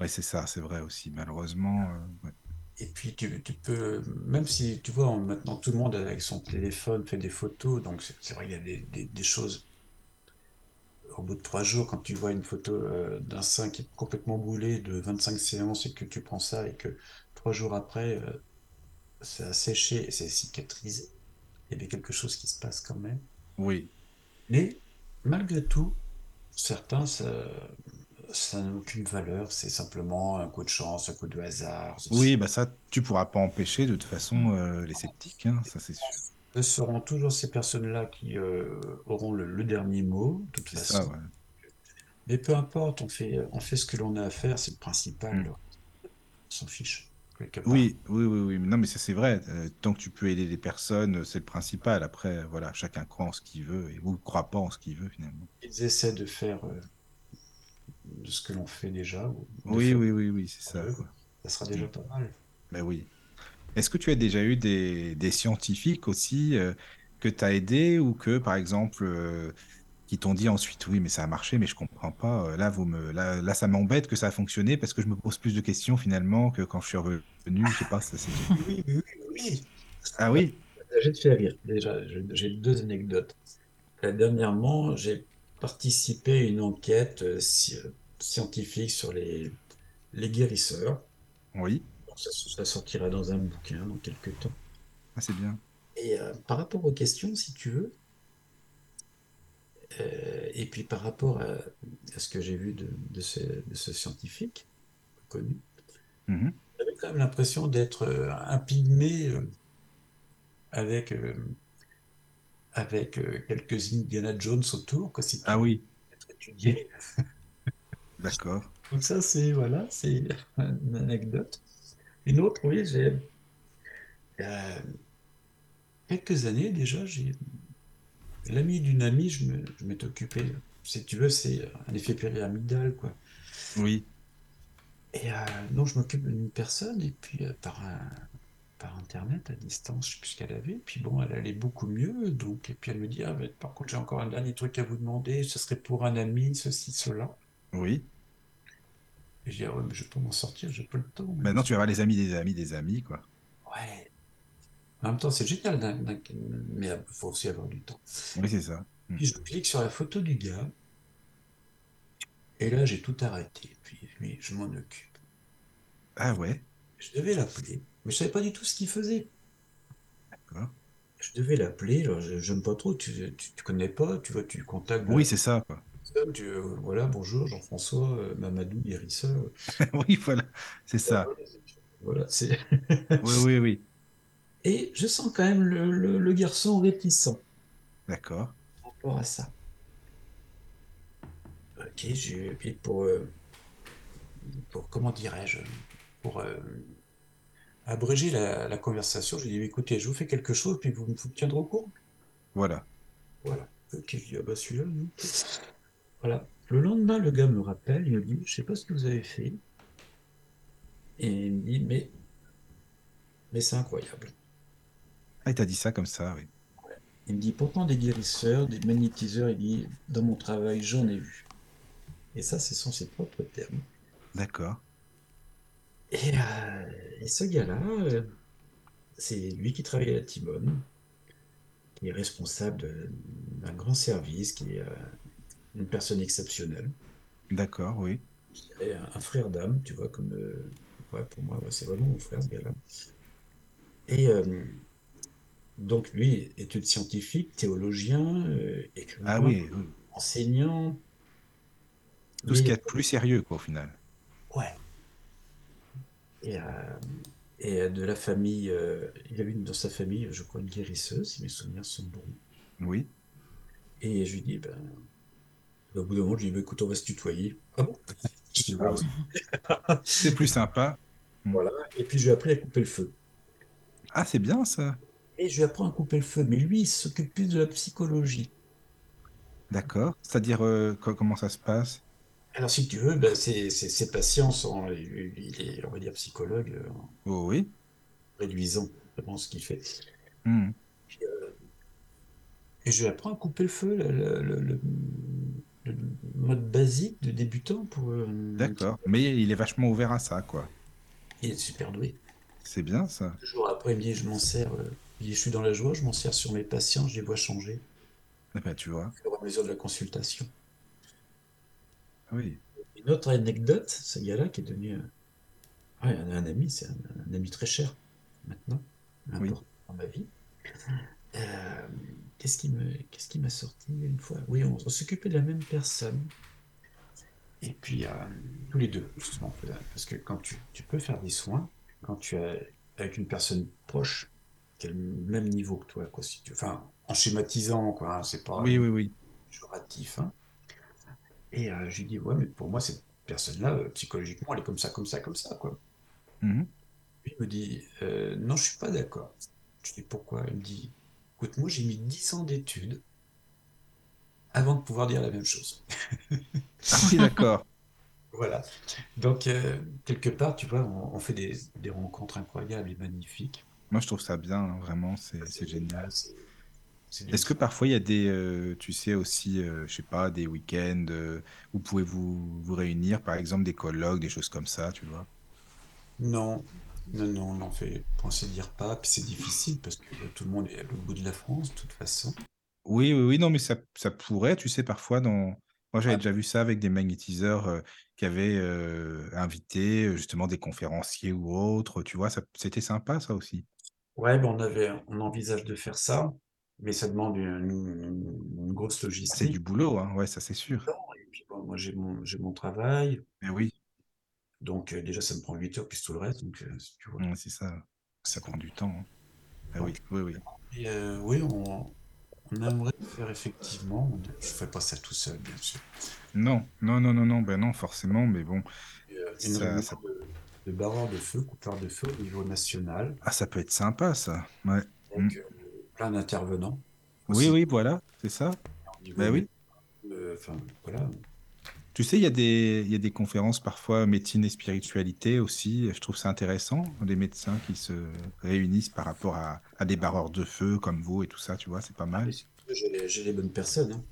Ouais, c'est ça, c'est vrai aussi, malheureusement. euh, ouais. Et puis tu, tu peux, même si tu vois, maintenant tout le monde avec son téléphone fait des photos, donc c'est c'est vrai qu'il y a des, des- des choses. Au bout de trois jours, quand tu vois une photo euh, d'un sein qui est complètement brûlé de 25 séances et que tu prends ça et que trois jours après, euh, ça a séché et c'est cicatrisé, il y avait quelque chose qui se passe quand même. Oui, Mais malgré tout, certains, ça, ça n'a aucune valeur, c'est simplement un coup de chance, un coup de hasard. oui, bah ça, tu pourras pas empêcher de toute façon euh, les sceptiques, hein, ça c'est sûr. Ce seront toujours ces personnes-là qui euh, auront le, le dernier mot, de toute façon. ça, ouais. Mais peu importe, on fait, on fait ce que l'on a à faire, c'est le principal. Mm. On s'en fiche. Oui, oui, oui, oui. Non, mais ça c'est vrai. Euh, tant que tu peux aider les personnes, c'est le principal. Après, voilà, chacun croit en ce qu'il veut et ou ne croit pas en ce qu'il veut finalement. Ils essaient de faire euh, de ce que l'on fait déjà. ou Oui, oui, oui, oui, c'est ça. quoi. Ça sera déjà pas mal. Ben oui. Est-ce que tu as déjà eu des, des scientifiques aussi euh, que tu as aidés ou que, par exemple, euh, qui t'ont dit ensuite, oui, mais ça a marché, mais je comprends pas. euh, Là, vous me, là, là, ça m'embête que ça a fonctionné parce que je me pose plus de questions finalement que quand je suis revenu. Je sais pas, ça c'est. <laughs> Oui, oui, oui. Ah oui, te faire rire. Déjà, j'ai deux anecdotes. Dernièrement, j'ai participé à une enquête sci- scientifique sur les, les guérisseurs. oui, Ça, ça sortira dans un bouquin dans quelques temps. ah, c'est bien. Et euh, par rapport aux questions, si tu veux, euh, et puis par rapport à, à ce que j'ai vu de, de ce, de ce scientifique connu, Mhm. j'avais quand même l'impression d'être euh, un pygmée avec, euh, avec quelques Indiana Jones autour, quoi, si Ah oui, être étudié. <laughs> d'accord. Donc ça, c'est voilà, c'est <laughs> une anecdote. Une autre, oui, j'ai il y a quelques années déjà, j'ai l'ami d'une amie, je m'étais occupé. Si tu veux, c'est un effet pyramidal, quoi. Oui, Et euh, donc, je m'occupe d'une personne, et puis euh, par un- par internet, à distance, je sais plus ce qu'elle avait. Puis bon, elle allait beaucoup mieux, donc, et puis elle me dit, ah, mais par contre, j'ai encore un dernier truc à vous demander, ce serait pour un ami, ceci, cela. oui. Et je dis, ah ouais, mais je peux m'en sortir, j'ai pas le temps. Maintenant, tu vas les amis des amis des amis, quoi. Ouais. En même temps, c'est génial, d'un- mais il faut aussi avoir du temps. Oui, c'est ça. Puis je clique sur la photo du gars, et là, j'ai tout arrêté. Puis lui, je m'en occupe. Ah ouais, Je devais l'appeler, mais je savais pas du tout ce qu'il faisait. d'accord. Je devais l'appeler, alors je j'aime pas trop, tu, tu, tu connais pas, tu vois, tu contactes Oui, c'est ça, quoi. Euh, voilà, bonjour, Jean-François, euh, Mamadou, guérisseur. <laughs> oui, voilà, c'est ça. Voilà, c'est. <laughs> Oui, oui, oui. Et je sens quand même le, le- le garçon réticent. D'accord. par rapport à ça. Ok, j'ai. Puis pour. euh, pour comment dirais-je Pour euh, abréger la, la conversation, j'ai dit écoutez, je vous fais quelque chose, puis vous me tiendrez au courant. Voilà. Voilà. Ok, je dis ah bah celui-là, non. Voilà. Le lendemain, le gars me rappelle, il me dit je sais pas ce que vous avez fait. Et il me dit mais. Mais c'est incroyable. Ah, il t'a dit ça comme ça, oui. Il me dit pourtant des guérisseurs, des magnétiseurs, il dit dans mon travail, j'en ai vu. Et ça, ce sont ses propres termes. D'accord. Et, euh, et ce gars-là, euh, c'est lui qui travaille à la Timone, qui est responsable d'un grand service, qui est euh, une personne exceptionnelle. D'accord, oui. Un, un frère d'âme, tu vois, comme euh, ouais, pour moi, ouais, c'est vraiment mon frère, ce gars-là. Et euh, donc, lui, études scientifiques, théologien, euh, écrivain, Ah oui, oui. enseignant. Tout ce qu'il y a de plus sérieux, quoi, au final. Ouais. Et, euh, et de la famille, il y avait une, dans sa famille, je crois, une guérisseuse, si mes souvenirs sont bons. Oui. Et je lui dis, ben, au bout d'un moment, je lui dis, ben, écoute, on va se tutoyer. Ah bon? Je Ouais. <laughs> C'est plus sympa. Voilà. Et puis, je lui ai appris à couper le feu. Ah, c'est bien ça. Et je lui apprends à couper le feu. Mais lui, il s'occupe plus de la psychologie. D'accord. C'est-à-dire, euh, co- comment ça se passe? Alors, si tu veux, ben, ses, patients sont, il est, on va dire, psychologue, euh, Oh, oui. réduisant vraiment ce qu'il fait. Hmm. Et je lui apprends à couper le feu, le, le- le- le- mode basique de débutant pour. euh, D'accord. Mais il est vachement ouvert à ça, quoi. il est super doué. C'est bien ça. Le jour après, il me dit, je m'en sers. euh, je suis dans la joie, je m'en sers sur mes patients, je les vois changer Eh ben, tu vois. au fur et à mesure de la consultation. Oui. Une autre anecdote, ce gars-là qui est devenu euh, ouais, un, un ami, c'est un, un ami très cher maintenant, Oui. important dans ma vie. Euh, qu'est-ce qui me, qu'est-ce qui m'a sorti une fois? Oui, on, on s'occupait de la même personne. Et puis, euh, tous les deux, justement, parce que quand tu, tu peux faire des soins, quand tu es avec une personne proche, qui a le même niveau que toi, quoi, si tu, enfin, en schématisant, quoi, hein, c'est pas Oui, oui, oui. péjoratif, hein. Et euh, je lui dis, ouais, mais pour moi, cette personne-là, euh, psychologiquement, elle est comme ça, comme ça, comme ça, quoi. Lui il me dit, euh, non, je suis pas d'accord. Je dis, pourquoi? Il me dit, écoute, moi, j'ai mis 10 ans d'études avant de pouvoir dire la même chose. Ah oui, d'accord. <laughs> Voilà. Donc, euh, quelque part, tu vois, on, on fait des, des rencontres incroyables et magnifiques. Moi, je trouve ça bien, hein, vraiment, c'est c'est génial. Est-ce que parfois il y a des, euh, tu sais aussi, euh, je sais pas, des week-ends où pouvez vous vous réunir, par exemple des colloques, des choses comme ça, tu vois? Non, non, non, on n'en fait, on sait dire pas. Puis c'est difficile parce que tout le monde est à l'autre bout de la France, de toute façon. Oui, oui, oui, non, mais ça, ça pourrait, tu sais, parfois dans. Moi, j'avais Ouais. déjà vu ça avec des magnétiseurs euh, qui avaient euh, invité euh, justement des conférenciers ou autres, tu vois, ça, c'était sympa ça aussi. Ouais, ben on avait, on envisage de faire ça, mais ça demande une, une- une grosse C'est logistique. du boulot, hein, ouais, ça c'est sûr. Et puis bon, moi j'ai mon, j'ai mon travail, Mais oui, donc euh, déjà ça me prend 8 heures plus tout le reste, donc euh, tu vois. mm, c'est ça, ça prend du temps. hein. Ah oui, oui, oui. Et euh, oui, on, on aimerait le faire effectivement. Je ne ferai pas ça tout seul, bien sûr. Non, non, non, non, non, ben non, forcément, mais bon, euh, une ça, ça, de, de barreurs de feu, coupeurs de feu au niveau national, ah, ça peut être sympa ça. Ouais. Mm. donc euh, plein d'intervenants Oui, oui, voilà, c'est ça. Ben oui. enfin voilà. Tu sais, il y a des, il y a des conférences parfois médecine et spiritualité aussi. Je trouve ça intéressant, des médecins qui se réunissent par rapport à, à des barreurs de feu comme vous et tout ça, tu vois, c'est pas mal. surtout, J'ai les, les bonnes personnes hein,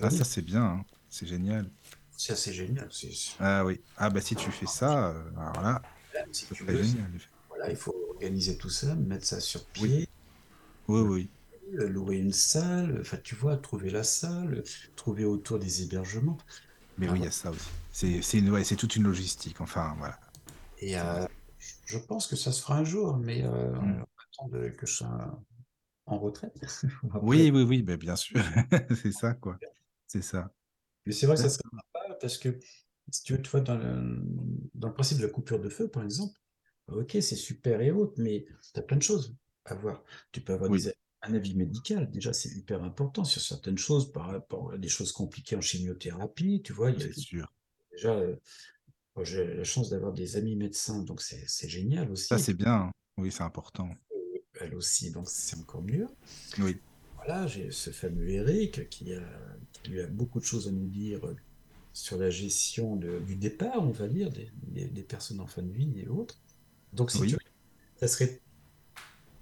Ah, ça c'est bien, hein. C'est génial. C'est assez génial. c'est- c'est- Ah oui. Ah bah si tu fais ça, euh, alors là, Voilà, si ça tu serait veux, génial. voilà, il faut organiser tout ça, mettre ça sur Oui, pied, oui, oui. euh, louer une salle, enfin tu vois, trouver la salle, trouver autour des hébergements. Mais Ah, oui, il y a ça aussi. C'est ouais, toute une logistique. Enfin, voilà. Et euh, je pense que ça se fera un jour, mais euh, on Mm. attendre que je sois en retraite. <laughs> Après. Oui, oui, oui, bah, bien sûr. <laughs> C'est ça, quoi. C'est ça. Mais c'est vrai que ça serait sympa parce que si tu veux, tu vois, dans le, dans le principe de la coupure de feu, par exemple, ok, c'est super et autres, mais tu as plein de choses à voir. Tu peux avoir Oui, des, un avis médical, déjà, c'est hyper important sur certaines choses par rapport à des choses compliquées en chimiothérapie, tu vois, il y a c'est sûr. déjà, euh, j'ai la chance d'avoir des amis médecins, donc c'est génial Ça, aussi. c'est bien. Oui, c'est important. Elle aussi, donc c'est encore mieux. Oui, Voilà, j'ai ce fameux Eric qui, a, qui lui a beaucoup de choses à nous dire sur la gestion de- du départ, on va dire, des, des- des personnes en fin de vie et autres. Donc, si tu oui. veux, ça serait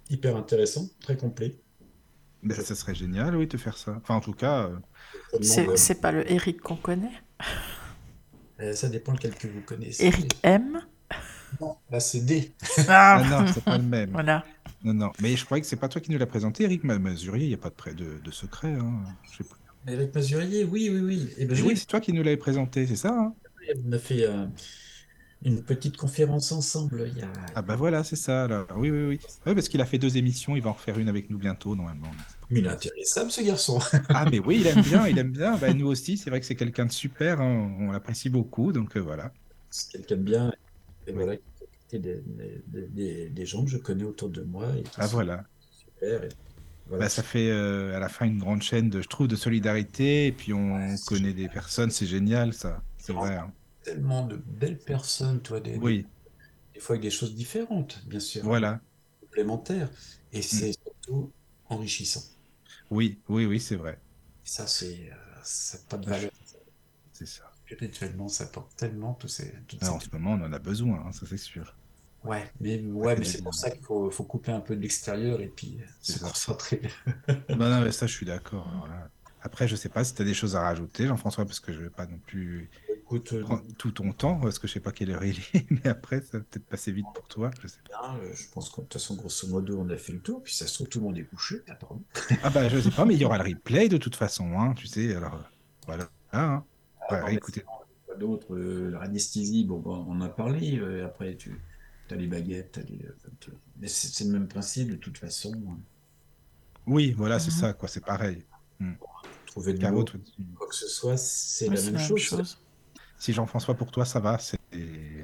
hyper intéressant, très complet. Ben, ça serait génial, oui, de faire ça. Enfin, en tout cas, euh, C'est euh, c'est pas le Eric qu'on connaît. <laughs> euh, ça dépend lequel que vous connaissez. Eric M. Non, là, c'est D. <laughs> ah Ah, non, c'est pas le même. voilà. Non, non. Mais je croyais que c'est pas toi qui nous l'as présenté, Eric Ma- Masurier. Il n'y a pas de, de, de secret. Hein. Je sais pas. Eric Masurier, oui, oui, oui. Et ben, oui, l'ai c'est toi qui nous l'avais présenté, c'est ça hein? On a fait euh, une petite conférence ensemble il y a. Ah bah voilà, c'est ça. Alors. Oui, oui, oui. Oui, parce qu'il a fait deux émissions. Il va en refaire une avec nous bientôt, normalement. Mais il est intéressant, ce garçon. Ah, mais oui, il aime bien, il aime bien. <laughs> Bah, nous aussi, c'est vrai que c'est quelqu'un de super. hein. On l'apprécie beaucoup. Donc euh, voilà. c'est quelqu'un de bien. Et voilà, qui des, des, des, gens que je connais autour de moi. Et ah voilà. Super. Bah, ça fait euh, à la fin une grande chaîne, de, je trouve, de solidarité. Et puis on connaît des personnes, c'est génial, ça. C'est vrai. Hein. Tellement de belles personnes, toi. Des, oui. Des, fois avec des choses différentes, bien sûr. Voilà. Complémentaires. Et mm. c'est surtout enrichissant. Oui, oui, oui, c'est vrai. Et ça, c'est euh, pas de valeur. C'est ça. Spirituellement, ça porte tellement tous ces. en ce moment, on en a besoin, hein, ça c'est sûr. Ouais, mais, ouais, mais c'est pour ça qu'il faut, faut, couper un peu de l'extérieur et puis se concentrer. <laughs> non, non, mais ça, je suis d'accord. Après, je sais pas si tu as des choses à rajouter, Jean-François, parce que je vais pas non plus Écoute, euh, tout ton temps, parce que je sais pas quelle heure il est, <laughs> mais après, ça va peut-être passer vite pour toi. Je, sais pas. Euh, je pense qu'en toute façon, grosso modo, on a fait le tour, puis ça se trouve, tout le monde est couché. ah bah, je sais pas, mais il y aura le <laughs> replay de toute façon, hein, tu sais, alors voilà. Hein. Ah, écoutez. D'autres, euh, l'anesthésie, bon, bon, on en a parlé, après, tu as les baguettes, mais c'est le même principe de toute façon. Oui, voilà, c'est mhm. ça, quoi, c'est pareil. Hmm. Trouver de l'eau, quoi que ce soit, c'est la, même, chose. Si Jean-François, pour toi, ça va, c'est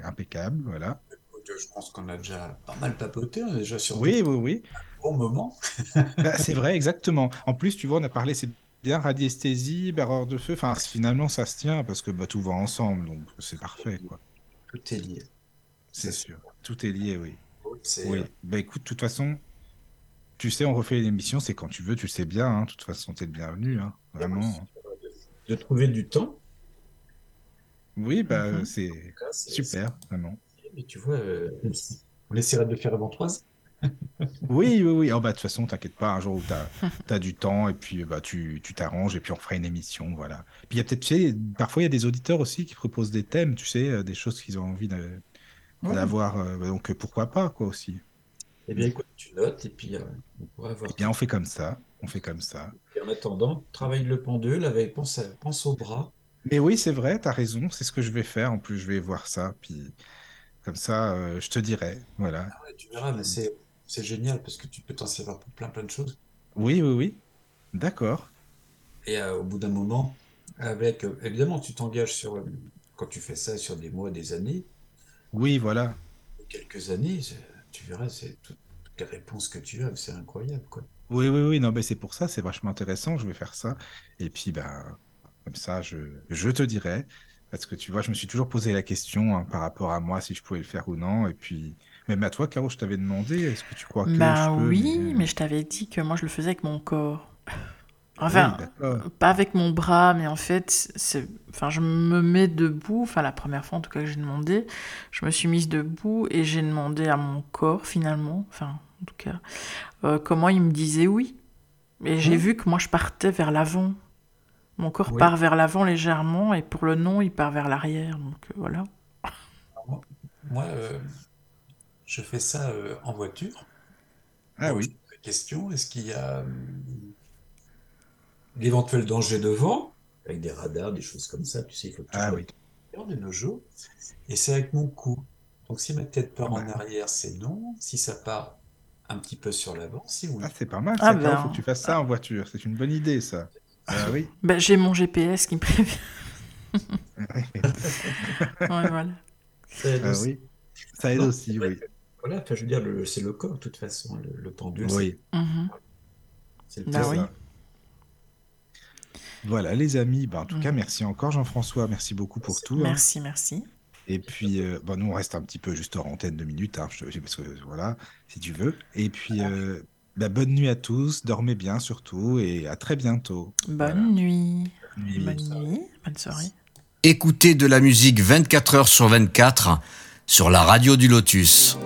impeccable, voilà. Je pense qu'on a déjà pas mal papoté, on est déjà sur oui, oui, oui. bon moment. <laughs> Bah, c'est vrai, exactement. En plus, tu vois, on a parlé, c'est bien radiesthésie, barreur de feu. Enfin, finalement, ça se tient parce que bah, tout va ensemble, donc c'est parfait, quoi. Tout est lié. C'est sûr. Tout est lié, oui. Oui. Bah écoute, de toute façon, tu sais, on refait l'émission, c'est quand tu veux, tu sais bien. Hein. De toute façon, tu es le bienvenu, hein. vraiment. De trouver du temps. Oui, bah mhm. c'est super, vraiment. Mais tu vois, euh, on essaiera de le faire avant 3 <laughs> oui, oui, oui. Oh, bah, de toute façon, t'inquiète pas, un jour où tu as, du temps et puis bah, tu t'arranges et puis on fera une émission. Voilà. Puis il y a peut-être, tu sais, parfois il y a des auditeurs aussi qui proposent des thèmes, tu sais, euh, des choses qu'ils ont envie d'avoir. Euh, donc pourquoi pas, quoi, aussi. Eh bien, écoute, tu notes et puis euh, on pourra voir. Eh bien, on fait comme ça. On fait comme ça. Et en attendant, travaille le pendule avec pense, pense au bras. Mais oui, c'est vrai, tu as raison. C'est ce que je vais faire. En plus, je vais voir ça. Puis comme ça, euh, je te dirai. Voilà. Ah tu verras, mais c'est, c'est génial parce que tu peux t'en servir pour plein, plein de choses. Oui, oui, oui. D'accord. Et au bout d'un moment, avec évidemment, tu t'engages sur quand tu fais ça sur des mois, des années. Oui, voilà. Quelques années, tu verras, c'est toutes les réponses que tu as, c'est incroyable, quoi. Oui, oui, oui, non, mais c'est pour ça, c'est vachement intéressant, je vais faire ça. Et puis, ben, comme ça, je, je te dirai. Parce que tu vois, je me suis toujours posé la question hein, par rapport à moi, si je pouvais le faire ou non. Et puis, même à toi, Caro, je t'avais demandé, est-ce que tu crois que bah, je peux, oui, mais... je t'avais dit que moi, je le faisais avec mon corps. <laughs> Enfin, pas avec mon bras, mais en fait, c'est, enfin, je me mets debout. Enfin, la première fois en tout cas que j'ai demandé, je me suis mise debout et j'ai demandé à mon corps finalement, enfin, en tout cas, euh, comment il me disait oui. Et j'ai vu que moi je partais vers l'avant. Mon corps part vers l'avant légèrement et pour le non, il part vers l'arrière. Donc euh, voilà. Moi, euh, je fais ça en voiture. Ah oui. Question est-ce qu'il y a l'éventuel danger devant, avec des radars, des choses comme ça, tu sais, il faut tout ah, oui. de nos jours. Et c'est avec mon cou. Donc si ma tête part en arrière, c'est non. Si ça part un petit peu sur l'avant, c'est oui. Ah, c'est pas mal, ah, ben... faut que tu fasses ça en voiture. C'est une bonne idée, ça. Ah oui. Ben, j'ai mon GPS qui me prévient. ouais, voilà. Ça aide ah, oui. Ça aide aussi, oui. Voilà, je veux dire, c'est le corps, de toute façon, le, pendule. Oui. C'est le bah, oui. Voilà, les amis, bah, en tout cas, mm. merci encore Jean-François, merci beaucoup pour tout. Hein. Merci, merci. Et puis, euh, bah, nous, on reste un petit peu juste en antenne de minutes, hein, parce que voilà, si tu veux. Et puis, euh, bah, bonne nuit à tous, dormez bien surtout, et à très bientôt. Bonne nuit. Bonne nuit, bonne soirée. Écoutez de la musique 24 heures sur 24 sur la radio du Lotus.